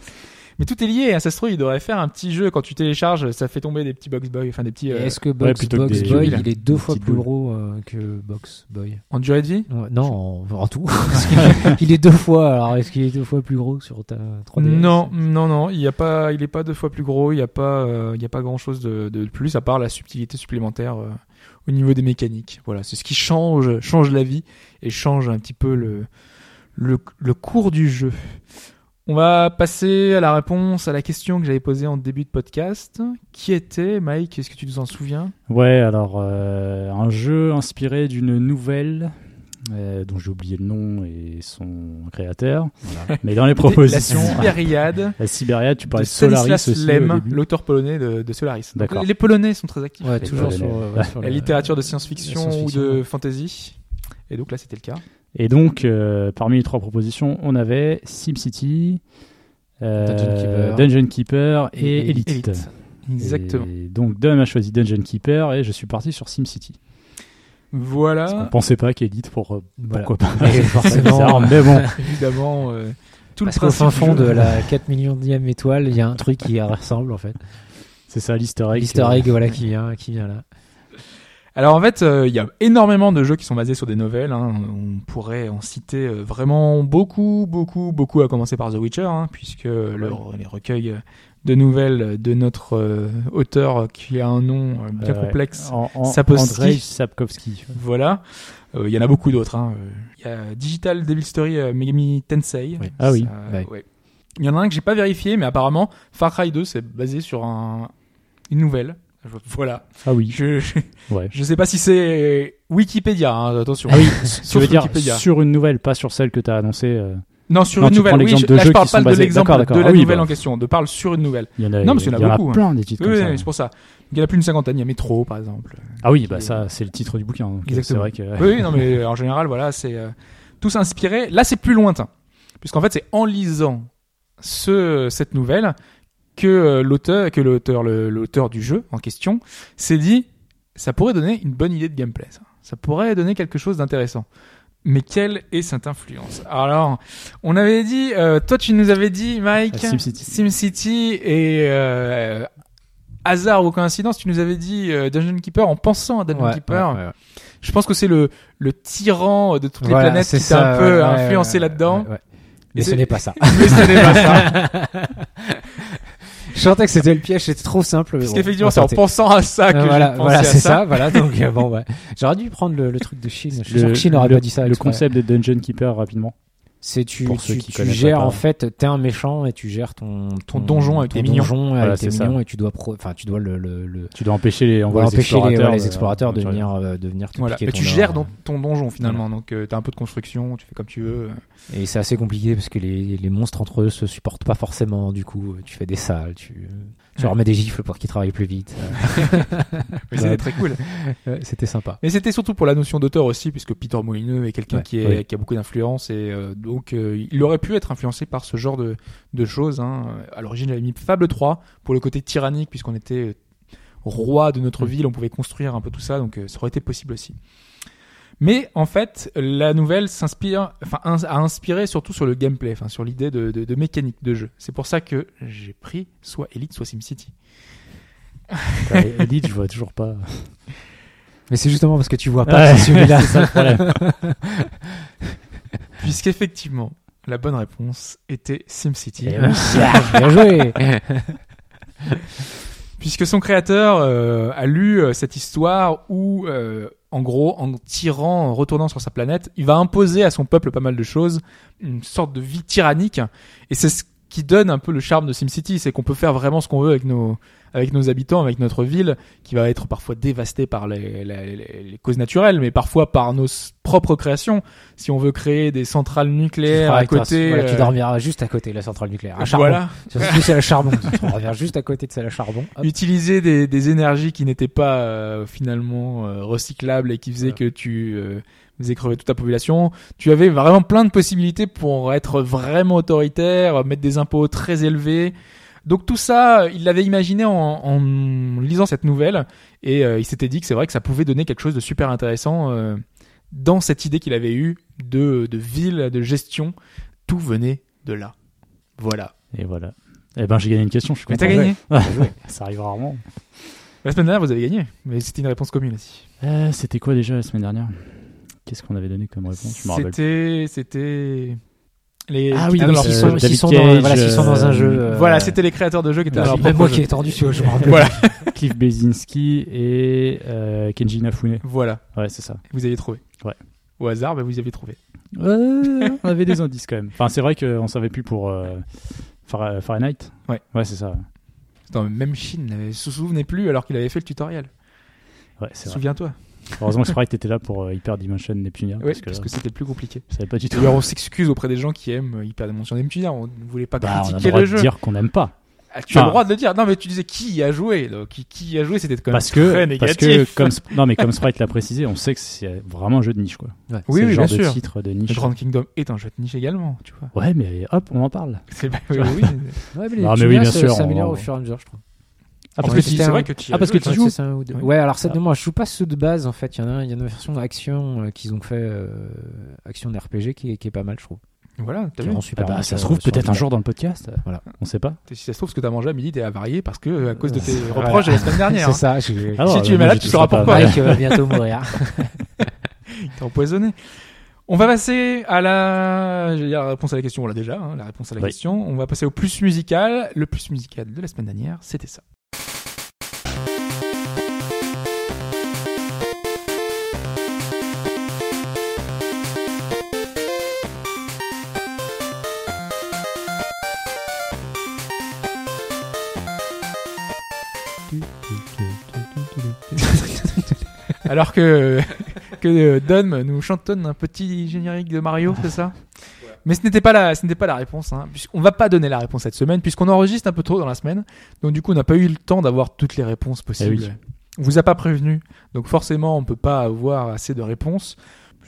Mais tout est lié. hein, Ça se trouve, il devrait faire un petit jeu quand tu télécharges, ça fait tomber des petits Box Boy, enfin des petits Et euh, Est-ce que Box, Box des- Boy, il est deux fois plus boules. gros euh, que Box Boy en durée de vie? Ouais, Non, en, en tout. Il est deux fois. Alors, est-ce qu'il est deux fois plus gros sur ta 3DS Non, non, non, il y a pas, il est pas deux fois plus gros, il y a pas, euh, il y a pas grand chose de, de plus à part la subtilité supplémentaire euh, au niveau des mécaniques. Voilà, c'est ce qui change, change la vie et change un petit peu le, le, le cours du jeu. On va passer à la réponse à la question que j'avais posée en début de podcast. Qui était, Mike Est-ce que tu nous en souviens? Ouais, alors euh, un jeu inspiré d'une nouvelle euh, dont j'ai oublié le nom et son créateur. Mais dans les propositions, La Sibériade la Sibériade, tu parlais de Solaris aussi au Lem, l'auteur polonais de, de Solaris. D'accord. les Polonais sont très actifs. Ouais, toujours sur, euh, ouais, sur La littérature de science-fiction ou de ouais. fantasy. Et donc là, c'était le cas. Et donc, euh, parmi les trois propositions, on avait SimCity, euh, Dungeon Keeper. Dungeon Keeper et, Et Elite. Elite. Exactement. Et donc Dom a choisi Dungeon Keeper et je suis parti sur SimCity. On Voilà, pensait pas qu'Elite pour euh, Voilà. pourquoi pas. Forcément, bizarre, mais bon. évidemment. euh, tout Parce le qu'au fin fond de la 4 millionième étoile, il y a un truc qui y ressemble en fait. C'est ça l'easter egg. L'easter euh, egg voilà, qui, vient, qui vient là. Alors en fait, euh, il y a énormément de jeux qui sont basés sur des nouvelles. hein. On pourrait en citer euh, vraiment beaucoup, beaucoup, beaucoup, à commencer par The Witcher, hein, puisque le- les recueils de nouvelles de notre euh, auteur qui a un nom bien complexe. en- en- Sapkowski. Sapkowski. Voilà. Il y en a beaucoup d'autres. hein. Il y a Digital Devil Story Megami Tensei. Ah oui. Ça, Ouais. ouais. Il y en a un que j'ai pas vérifié, mais apparemment Far Cry 2 c'est basé sur un... une nouvelle. Voilà. Ah oui. Je, je, Ouais. je sais pas si c'est Wikipédia, hein, attention. Ah oui. tu Sauf veux dire Wikipédia. sur une nouvelle, pas sur celle que tu as annoncée. euh, Non, sur Non, une nouvelle. Oui, je, là, je parle pas de l'exemple de la Ah oui, nouvelle bah. en question. De parle sur une nouvelle. Il y en a, Non, parce qu'il y en a beaucoup, hein. plein des titres Oui, oui, c'est pour ça. Il y en a plus d'une cinquantaine. Il y a Métro, par exemple. Ah oui, bah est- ça, c'est le titre du bouquin. Exactement. C'est vrai que. Oui, non, mais en général, voilà, c'est euh, tous inspiré. Là, c'est plus lointain, puisqu'en fait, c'est en lisant ce cette nouvelle que euh, l'auteur, que l'auteur, l'auteur du jeu en question, s'est dit, ça pourrait donner une bonne idée de gameplay. Ça, ça pourrait donner quelque chose d'intéressant. Mais quelle est cette influence? Alors, on avait dit, euh, toi, tu nous avais dit, Mike, Ah, SimCity. SimCity et euh, hasard ou coïncidence, tu nous avais dit euh, Dungeon Keeper en pensant à Dungeon Ouais, Keeper. ouais, ouais, ouais. Je pense que c'est le, le tyran de toutes les Voilà, planètes qui t'a un peu influencé là-dedans. Mais ce n'est pas ça. Mais ce n'est pas ça. Je sentais que c'était le piège, c'était trop simple. Parce bon, qu'effectivement, c'est en pensant à ça que Euh, voilà, voilà, à c'est ça. ça. Voilà, donc euh, bon, ouais. J'aurais dû prendre le, le truc de Chine. Je suis sûr Le, que Chine n'aurait le- pas dit ça. le exprès. concept de Dungeon Keeper rapidement. C'est tu, pour ceux tu, qui tu gères pas. en fait, t'es un méchant et tu gères ton Ton donjon avec ton tes mignons. donjon Voilà, avec tes mignons et tu dois pro, enfin tu dois le, le, le Tu dois empêcher les, on envoyer va les empêcher les, explorateurs, ouais, les euh, explorateurs de venir euh, de venir te Voilà. piquer Mais ton tu gères dans ton donjon finalement, donc euh, t'as un peu de construction, tu fais comme tu veux. Et c'est assez compliqué parce que les, les monstres entre eux se supportent pas forcément. Du coup, tu fais des salles, tu, tu leur mets des gifles pour qu'ils travaillent plus vite. Mais c'était très cool. C'était sympa. Mais c'était surtout pour la notion d'auteur aussi, puisque Peter Molineux est quelqu'un Ouais. qui, est, Oui. qui a beaucoup d'influence et euh, donc euh, il aurait pu être influencé par ce genre de, de choses. Hein. À l'origine, il avait mis Fable 3 pour le côté tyrannique, puisqu'on était euh, roi de notre ville, on pouvait construire un peu tout ça, donc euh, ça aurait été possible aussi. Mais en fait, la nouvelle s'inspire, enfin, a inspiré surtout sur le gameplay, enfin, sur l'idée de, de, de mécanique de jeu. C'est pour ça que j'ai pris soit Elite, soit SimCity. Ouais, Elite, je vois toujours pas. Mais c'est justement parce que tu vois pas Ouais, que c'est celui-là. Puisqu'effectivement, la bonne réponse était SimCity. Oui, Bien joué. puisque son créateur euh, a lu euh, cette histoire où, euh, en gros, en tirant, en retournant sur sa planète, il va imposer à son peuple pas mal de choses, une sorte de vie tyrannique, et c'est ce qui donne un peu le charme de SimCity, c'est qu'on peut faire vraiment ce qu'on veut avec nos avec nos habitants, avec notre ville, qui va être parfois dévastée par les, les, les- causes naturelles, mais parfois par nos propres créations. Si on veut créer des centrales nucléaires à côté, voilà, tu euh, dormiras juste à côté de la centrale nucléaire. À charbon. voilà, c'est à charbon. On revient juste à côté de celle à charbon. Hop. utiliser des, des énergies qui n'étaient pas euh, finalement euh, recyclables et qui faisaient Voilà. que tu euh, faisais crever toute ta population. Tu avais vraiment plein de possibilités pour être vraiment autoritaire, mettre des impôts très élevés. Donc tout ça, il l'avait imaginé en, en lisant cette nouvelle et euh, il s'était dit que c'est vrai que ça pouvait donner quelque chose de super intéressant euh, dans cette idée qu'il avait eue de, de ville, de gestion. Tout venait de là. Voilà. Et voilà. Eh ben, j'ai gagné une question, je suis Mais content. t'as gagné. Ça arrive rarement. La semaine dernière, vous avez gagné, mais c'était une réponse commune aussi. Euh, C'était quoi déjà la semaine dernière? Qu'est-ce qu'on avait donné comme réponse? C'était, c'était les. Ah oui, Ah euh, sont, sont dans, voilà, s'ils sont dans un euh, jeu. euh, Voilà, c'était les créateurs de jeux qui étaient dans alors, même moi jeu. qui ai tendu, tu vois, je me rappelle. Voilà, Cliff Blazinski et euh, Kenji Inafune. voilà. Ouais, c'est ça. Vous avez trouvé. Ouais. Au hasard, bah, vous avez trouvé. Ouais, on avait des indices quand même. Enfin, c'est vrai qu'on savait plus pour euh, Far- Fahrenheit. Ouais. Ouais, c'est ça. Dans même Chine ne se souvenait plus alors qu'il avait fait le tutoriel. Ouais, c'est vrai. Souviens-toi. Heureusement que Sprite était là pour euh, Hyper Dimension Neptunia. Oui, parce parce que, que c'était le plus compliqué. je savais pas du tout. D'ailleurs, on s'excuse aurait des gens qui aiment euh, Hyper Dimension Neptunia. On ne voulait pas Bah, on a le critiquer droit le de jeu. dire qu'on n'aime pas. Ah, tu as le droit de le dire. Non, mais tu disais qui y a joué. Donc, qui, qui y a joué, c'était quand même Parce très que, parce négatif. que comme, non, mais comme Sprite l'a précisé, on sait que c'est vraiment un jeu de niche, quoi. Ouais. Oui, c'est oui, le genre bien de sûr. titre de Le niche. Grand Kingdom est un jeu de niche également, tu vois. Ouais, mais hop, on en parle. C'est oui, oui. Ouais, mais les Non, mais petits oui, liens bien sûr, s'améliorent on- au fur et à mesure, je trouve. Ah, parce que tu- c'était c'est un- vrai que tu Ah, parce que tu joues Ouais, c'est ça, ou deux. Oui. Ouais, alors ça, Ah. moi, je joue pas ceux de base en fait. Il y en a, il y a une version action euh, qu'ils ont fait, euh, action d'RPG qui, est- qui est pas mal, je trouve. Voilà, t'as vu. Ah bah, ça se trouve peut-être un jour dans le podcast. Voilà. On sait pas. Si ça se trouve, ce que t'as mangé à midi, t'es avarié parce que, à cause de tes reproches de la semaine dernière. C'est hein. ça. Je... Ah, Si tu es malade, tu sauras pas. pourquoi. Mike va bientôt mourir. T'es empoisonné. On va passer à la, réponse à la question. On l'a déjà, hein, la réponse à la Oui. question. On va passer au plus musical. Le plus musical de la semaine dernière, c'était ça. Alors que, que euh, Dom nous chantonne un petit générique de Mario, c'est ça? Mais ce n'était pas la, ce n'était pas la réponse. Hein, puisqu'on va pas donner la réponse cette semaine, puisqu'on enregistre un peu trop dans la semaine. Donc du coup, on n'a pas eu le temps d'avoir toutes les réponses possibles. Eh oui. On vous a pas prévenu, donc forcément, on peut pas avoir assez de réponses.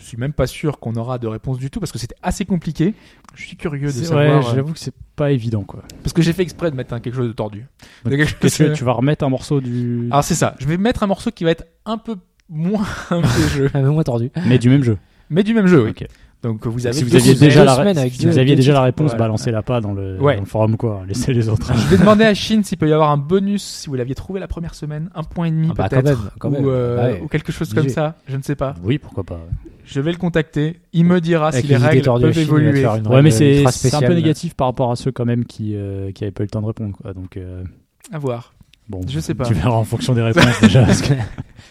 Je suis même pas sûr qu'on aura de réponses du tout parce que c'était assez compliqué. Je suis curieux de savoir Ouais, euh, j'avoue que c'est pas évident, quoi. parce que j'ai fait exprès de mettre un- quelque chose de tordu. Donc, De chose- que tu vas remettre un morceau du, Alors c'est ça. Je vais mettre un morceau qui va être un peu moins un peu jeu, Un peu moins tordu. mais du même jeu. mais du même jeu. Oui. Ok. Donc vous avez Si vous aviez déjà la, semaines avec si deux- vous aviez deux déjà la titres. réponse, Voilà. balancez-la pas dans le, Ouais. dans le forum, quoi. Laissez les autres. Je vais demander à Shin s'il peut y avoir un bonus si vous l'aviez trouvé la première semaine, un point et demi Ah bah, peut-être, quand même, quand ou, même. euh, ouais. ou quelque chose comme ça. Je ne sais pas. oui, pourquoi pas. ouais. Je vais le contacter. Il me dira Avec si les règles peuvent Chine, évoluer. Ouais, mais c'est un peu négatif par rapport à ceux quand même qui euh, qui avaient pas eu le temps de répondre, quoi. Donc euh, À voir. bon, Je sais pas. Tu verras en fonction des réponses déjà. parce que-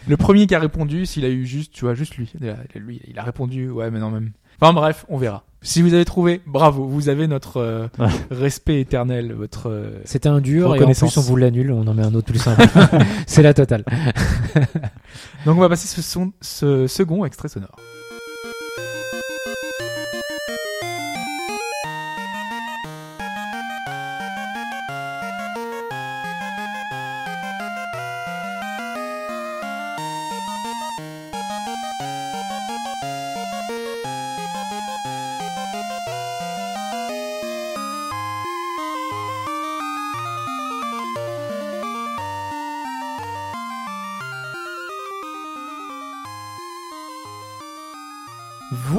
Le premier qui a répondu, s'il a eu juste, tu vois, juste lui. Lui, il a répondu. Ouais, mais non même. Enfin bref, on verra. Si vous avez trouvé, bravo. Vous avez notre euh, Ouais. respect éternel, votre. euh, C'était un dur et en Reconnaissance. plus on vous l'annule, on en met un autre plus simple. c'est la totale. Donc on va passer ce, son, ce second extrait sonore.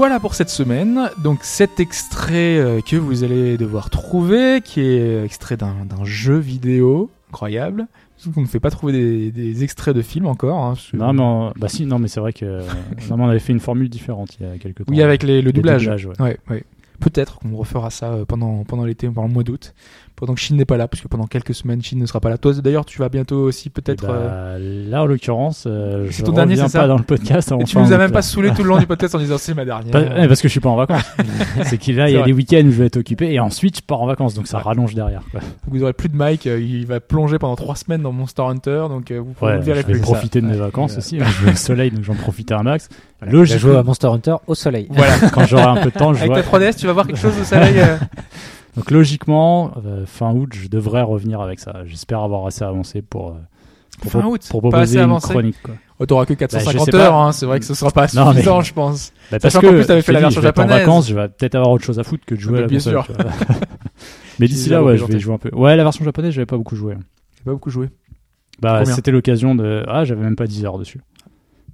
Voilà pour cette semaine. Donc cet extrait euh, que vous allez devoir trouver, qui est extrait d'un jeu vidéo incroyable. Qu'on ne fait pas trouver des, des extraits de films encore. Hein, non, mais on- bah si, non, mais c'est vrai que non, on avait fait une formule différente il y a quelques temps. Oui, avec les- le doublage. doublage, ouais. Ouais, ouais. Peut-être qu'on refera ça euh, pendant, pendant l'été, pendant le mois d'août, pendant que Chine n'est pas là, parce que pendant quelques semaines, Chine ne sera pas là. Toi, d'ailleurs, tu vas bientôt aussi peut-être. Bah, euh, Là, en l'occurrence, euh, C'est je ton dernier, reviens c'est ça pas dans le podcast. et tu nous as même pas saoulé tout le long du podcast en disant c'est ma dernière. Pas- ouais, parce que je suis pas en vacances. c'est qu'il là, il y a vrai. des week-ends où je vais être occupé et ensuite je pars en vacances, donc ça Ouais. rallonge derrière. Quoi. Vous aurez plus de Mike, euh, il va plonger pendant trois semaines dans Monster Hunter, donc euh, vous, vous Ouais, je vais plus. profiter de mes vacances aussi. Je vais au soleil, donc j'en profite un max. A Logiquement, joué à Monster Hunter au soleil. Voilà. quand j'aurai un peu de temps, je Avec ta 3DS, tu vas voir quelque chose au soleil. Donc logiquement, euh, fin août, je devrais revenir avec ça. J'espère avoir assez avancé pour, euh, pour, Fin août, pour pas proposer assez une avancé? chronique. Quoi. Oh, t'auras que Bah, je 450 sais pas. heures, hein, c'est vrai que ce sera pas Non, mais- suffisant, je pense. Bah, parce Sachant qu'en que plus, t'avais fait la version être en japonaise. vacances, je vais peut-être avoir autre chose à foutre que de jouer à la Bien console. sûr. Mais d'ici là, ouais, je vais jouer un peu. Ouais, la version japonaise, j'avais pas beaucoup joué. J'ai pas beaucoup joué. Bah, c'était l'occasion de. Ah, j'avais même pas 10 heures dessus.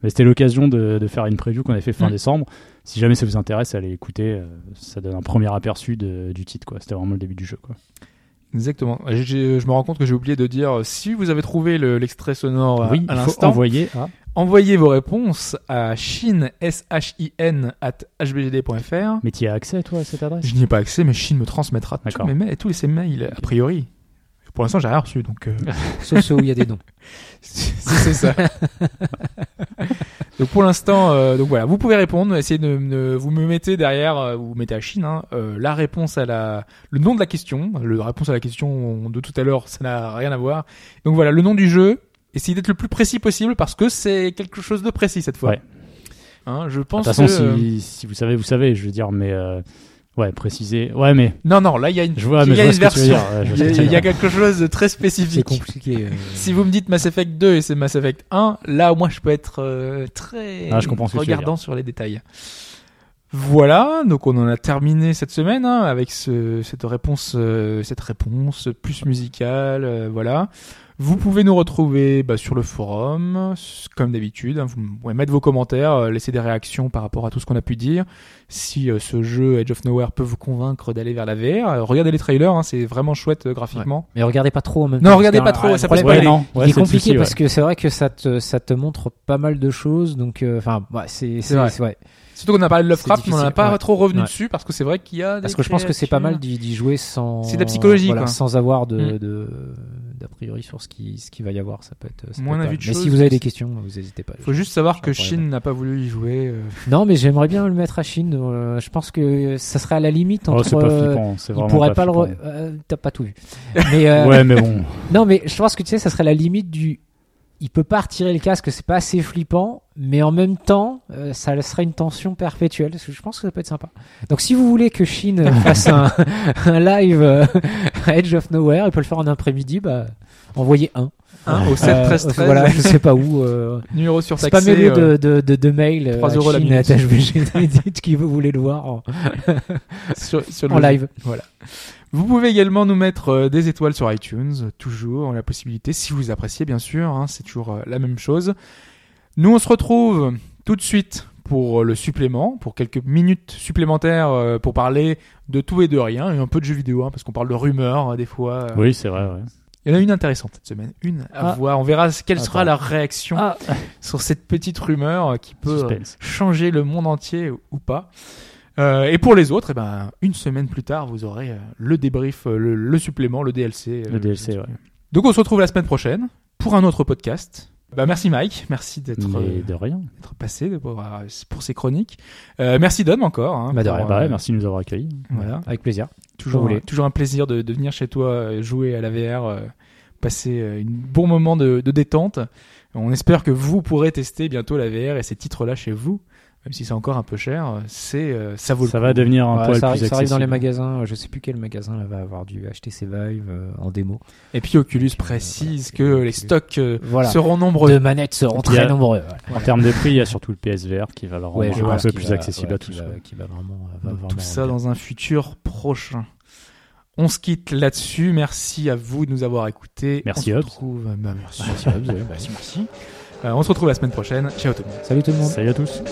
Mais c'était l'occasion de, de faire une preview qu'on avait fait fin Mm. décembre. Si jamais ça vous intéresse, allez écouter. euh, ça donne un premier aperçu de- du titre. quoi. C'était vraiment le début du jeu. Quoi. Exactement. Je me rends compte que j'ai oublié de dire, euh, si vous avez trouvé le- l'extrait sonore oui, à l'instant, à. envoyez vos réponses à shin, S-H-I-N, at hbgd.fr. Mais tu y as accès, toi, à cette adresse? Je n'y ai pas accès, mais Shin me transmettra tous, mes mails, tous ces mails, a priori. Pour l'instant, j'ai rien reçu, donc... euh, Sauf ceux où il y a des dons. si c'est ça. donc pour l'instant, euh, donc voilà, vous pouvez répondre. Essayez de, de- vous me mettez derrière, euh, vous mettez à Chine, hein, euh, la réponse à la, le nom de la question. Le réponse à la question de tout à l'heure, ça n'a rien à voir. Donc voilà, le nom du jeu. Essayez d'être le plus précis possible parce que c'est quelque chose de précis cette fois. Ouais. Hein, je De pense toute façon, que euh, si, si vous savez, vous savez, je veux dire, mais euh, Ouais, préciser. Ouais, mais Non, non, là, il y a une, je vois, il mais y a une version. Il y, a, quelque chose de très C'est spécifique. compliqué. euh. Si vous me dites Mass Effect 2 et c'est Mass Effect 1, là, moi, je peux être euh, très Ah, je comprends regardant sur les détails. Voilà, donc on en a terminé cette semaine hein, avec ce, cette réponse, euh, cette réponse plus musicale, euh, voilà. Vous pouvez nous retrouver bah, sur le forum, comme d'habitude. hein, vous pouvez mettre vos commentaires, euh, laisser des réactions par rapport à tout ce qu'on a pu dire. Si euh, ce jeu Edge of Nowhere peut vous convaincre d'aller vers la VR, euh, regardez les trailers, hein, c'est vraiment chouette euh, graphiquement. Mais regardez pas trop en même Non, temps. regardez parce pas trop, euh, ça passe pas Ouais, non. Ouais, il est compliqué souci, parce ouais. que c'est vrai que ça te, ça te montre pas mal de choses. Donc, euh, enfin, ouais, c'est, c'est, vrai. Surtout qu'on a parlé de Lovecraft, mais on n'en a difficile, pas ouais. trop revenu Ouais. dessus parce que c'est vrai qu'il y a. Parce des que je pense que c'est pas mal d'y, d'y jouer sans. C'est de la psychologie, voilà, quoi. Sans avoir de, Mm. de, d'a priori sur ce qui, ce qui va y avoir. Ça peut être. ça Moins peut être avis pas de mal. Mais si vous avez des questions, vous n'hésitez pas. Faut juste savoir que Shin n'a pas voulu y jouer. euh. Non, mais j'aimerais bien le mettre à Chine. euh, je pense que ça serait à la limite Oh, entre. c'est pas euh, flippant. C'est il vraiment pourrait pas, le. flippant. re- euh, t'as pas tout vu. Mais euh, Ouais, mais bon. Non, mais je pense que tu sais, ça serait la limite du. Il peut pas retirer le casque, c'est pas assez flippant, mais en même temps, euh, ça serait une tension perpétuelle. Parce que je pense que ça peut être sympa. Donc, si vous voulez que Shin fasse un, un live euh, à Edge of Nowhere, il peut le faire en après-midi. Bah, envoyez un. Hein, au 7 Euh, 13 13 Voilà, je sais pas où. Euh, numéro sur c'est pas mieux euh, de, de, de, de mail. euh, 3 à euros la Shin minute. at HBG, dites qui vous voulez le voir en, sur, sur en le- live. Vous pouvez également nous mettre euh, des étoiles sur iTunes, toujours la possibilité, si vous appréciez bien sûr, hein, c'est toujours euh, la même chose. Nous on se retrouve tout de suite pour euh, le supplément, pour quelques minutes supplémentaires pour parler de tout et de rien, et un peu de jeux vidéo, hein, parce qu'on parle de rumeurs euh, des fois. Oui, c'est vrai. Ouais. Il y en a une intéressante cette semaine, une à Ah. voir. On verra quelle sera Attends. la réaction Ah, sur cette petite rumeur qui peut suspense. changer le monde entier ou pas. Euh, et pour les autres, eh ben, une semaine plus tard, vous aurez euh, le débrief, euh, le, le supplément, le DLC. euh, Le DLC, ouais. Donc on se retrouve la semaine prochaine pour un autre podcast. Bah, merci Mike, merci d'être de rien. d'être passé de- pour, pour ces chroniques. Euh, merci Dom encore. Hein, Bah, de pour, rien. Bah ouais, merci de nous avoir accueillis. Voilà. Avec plaisir. Toujours, voulez. toujours un plaisir de, de venir chez toi jouer à la VR, euh, passer euh, un bon moment de, de détente. On espère que vous pourrez tester bientôt la VR et ces titres-là chez vous, même si c'est encore un peu cher. C'est euh, ça vaut le Ça coup. va devenir un Ouais, poil ça, plus ça arrive dans les accessible. magasins. Je sais plus quel magasin là, va avoir dû acheter ses Vive euh, en démo. Et puis Oculus Euh, précise voilà, que Oculus. les stocks euh, Voilà. seront nombreux. De manettes seront a- très nombreux. En termes de prix, il y a surtout le PSVR qui va le rendre Ouais, un peu plus va- accessible ouais, à qui tous. va-. Qui va vraiment, va vraiment tout ça dans un futur prochain. On se quitte là-dessus. Merci à vous de nous avoir écoutés. Merci, on se Hobbs. retrouve. bah, merci. Merci, bah, merci, merci. Euh, on se retrouve la semaine prochaine. Ciao tout le monde. Salut tout le monde. Salut à tous.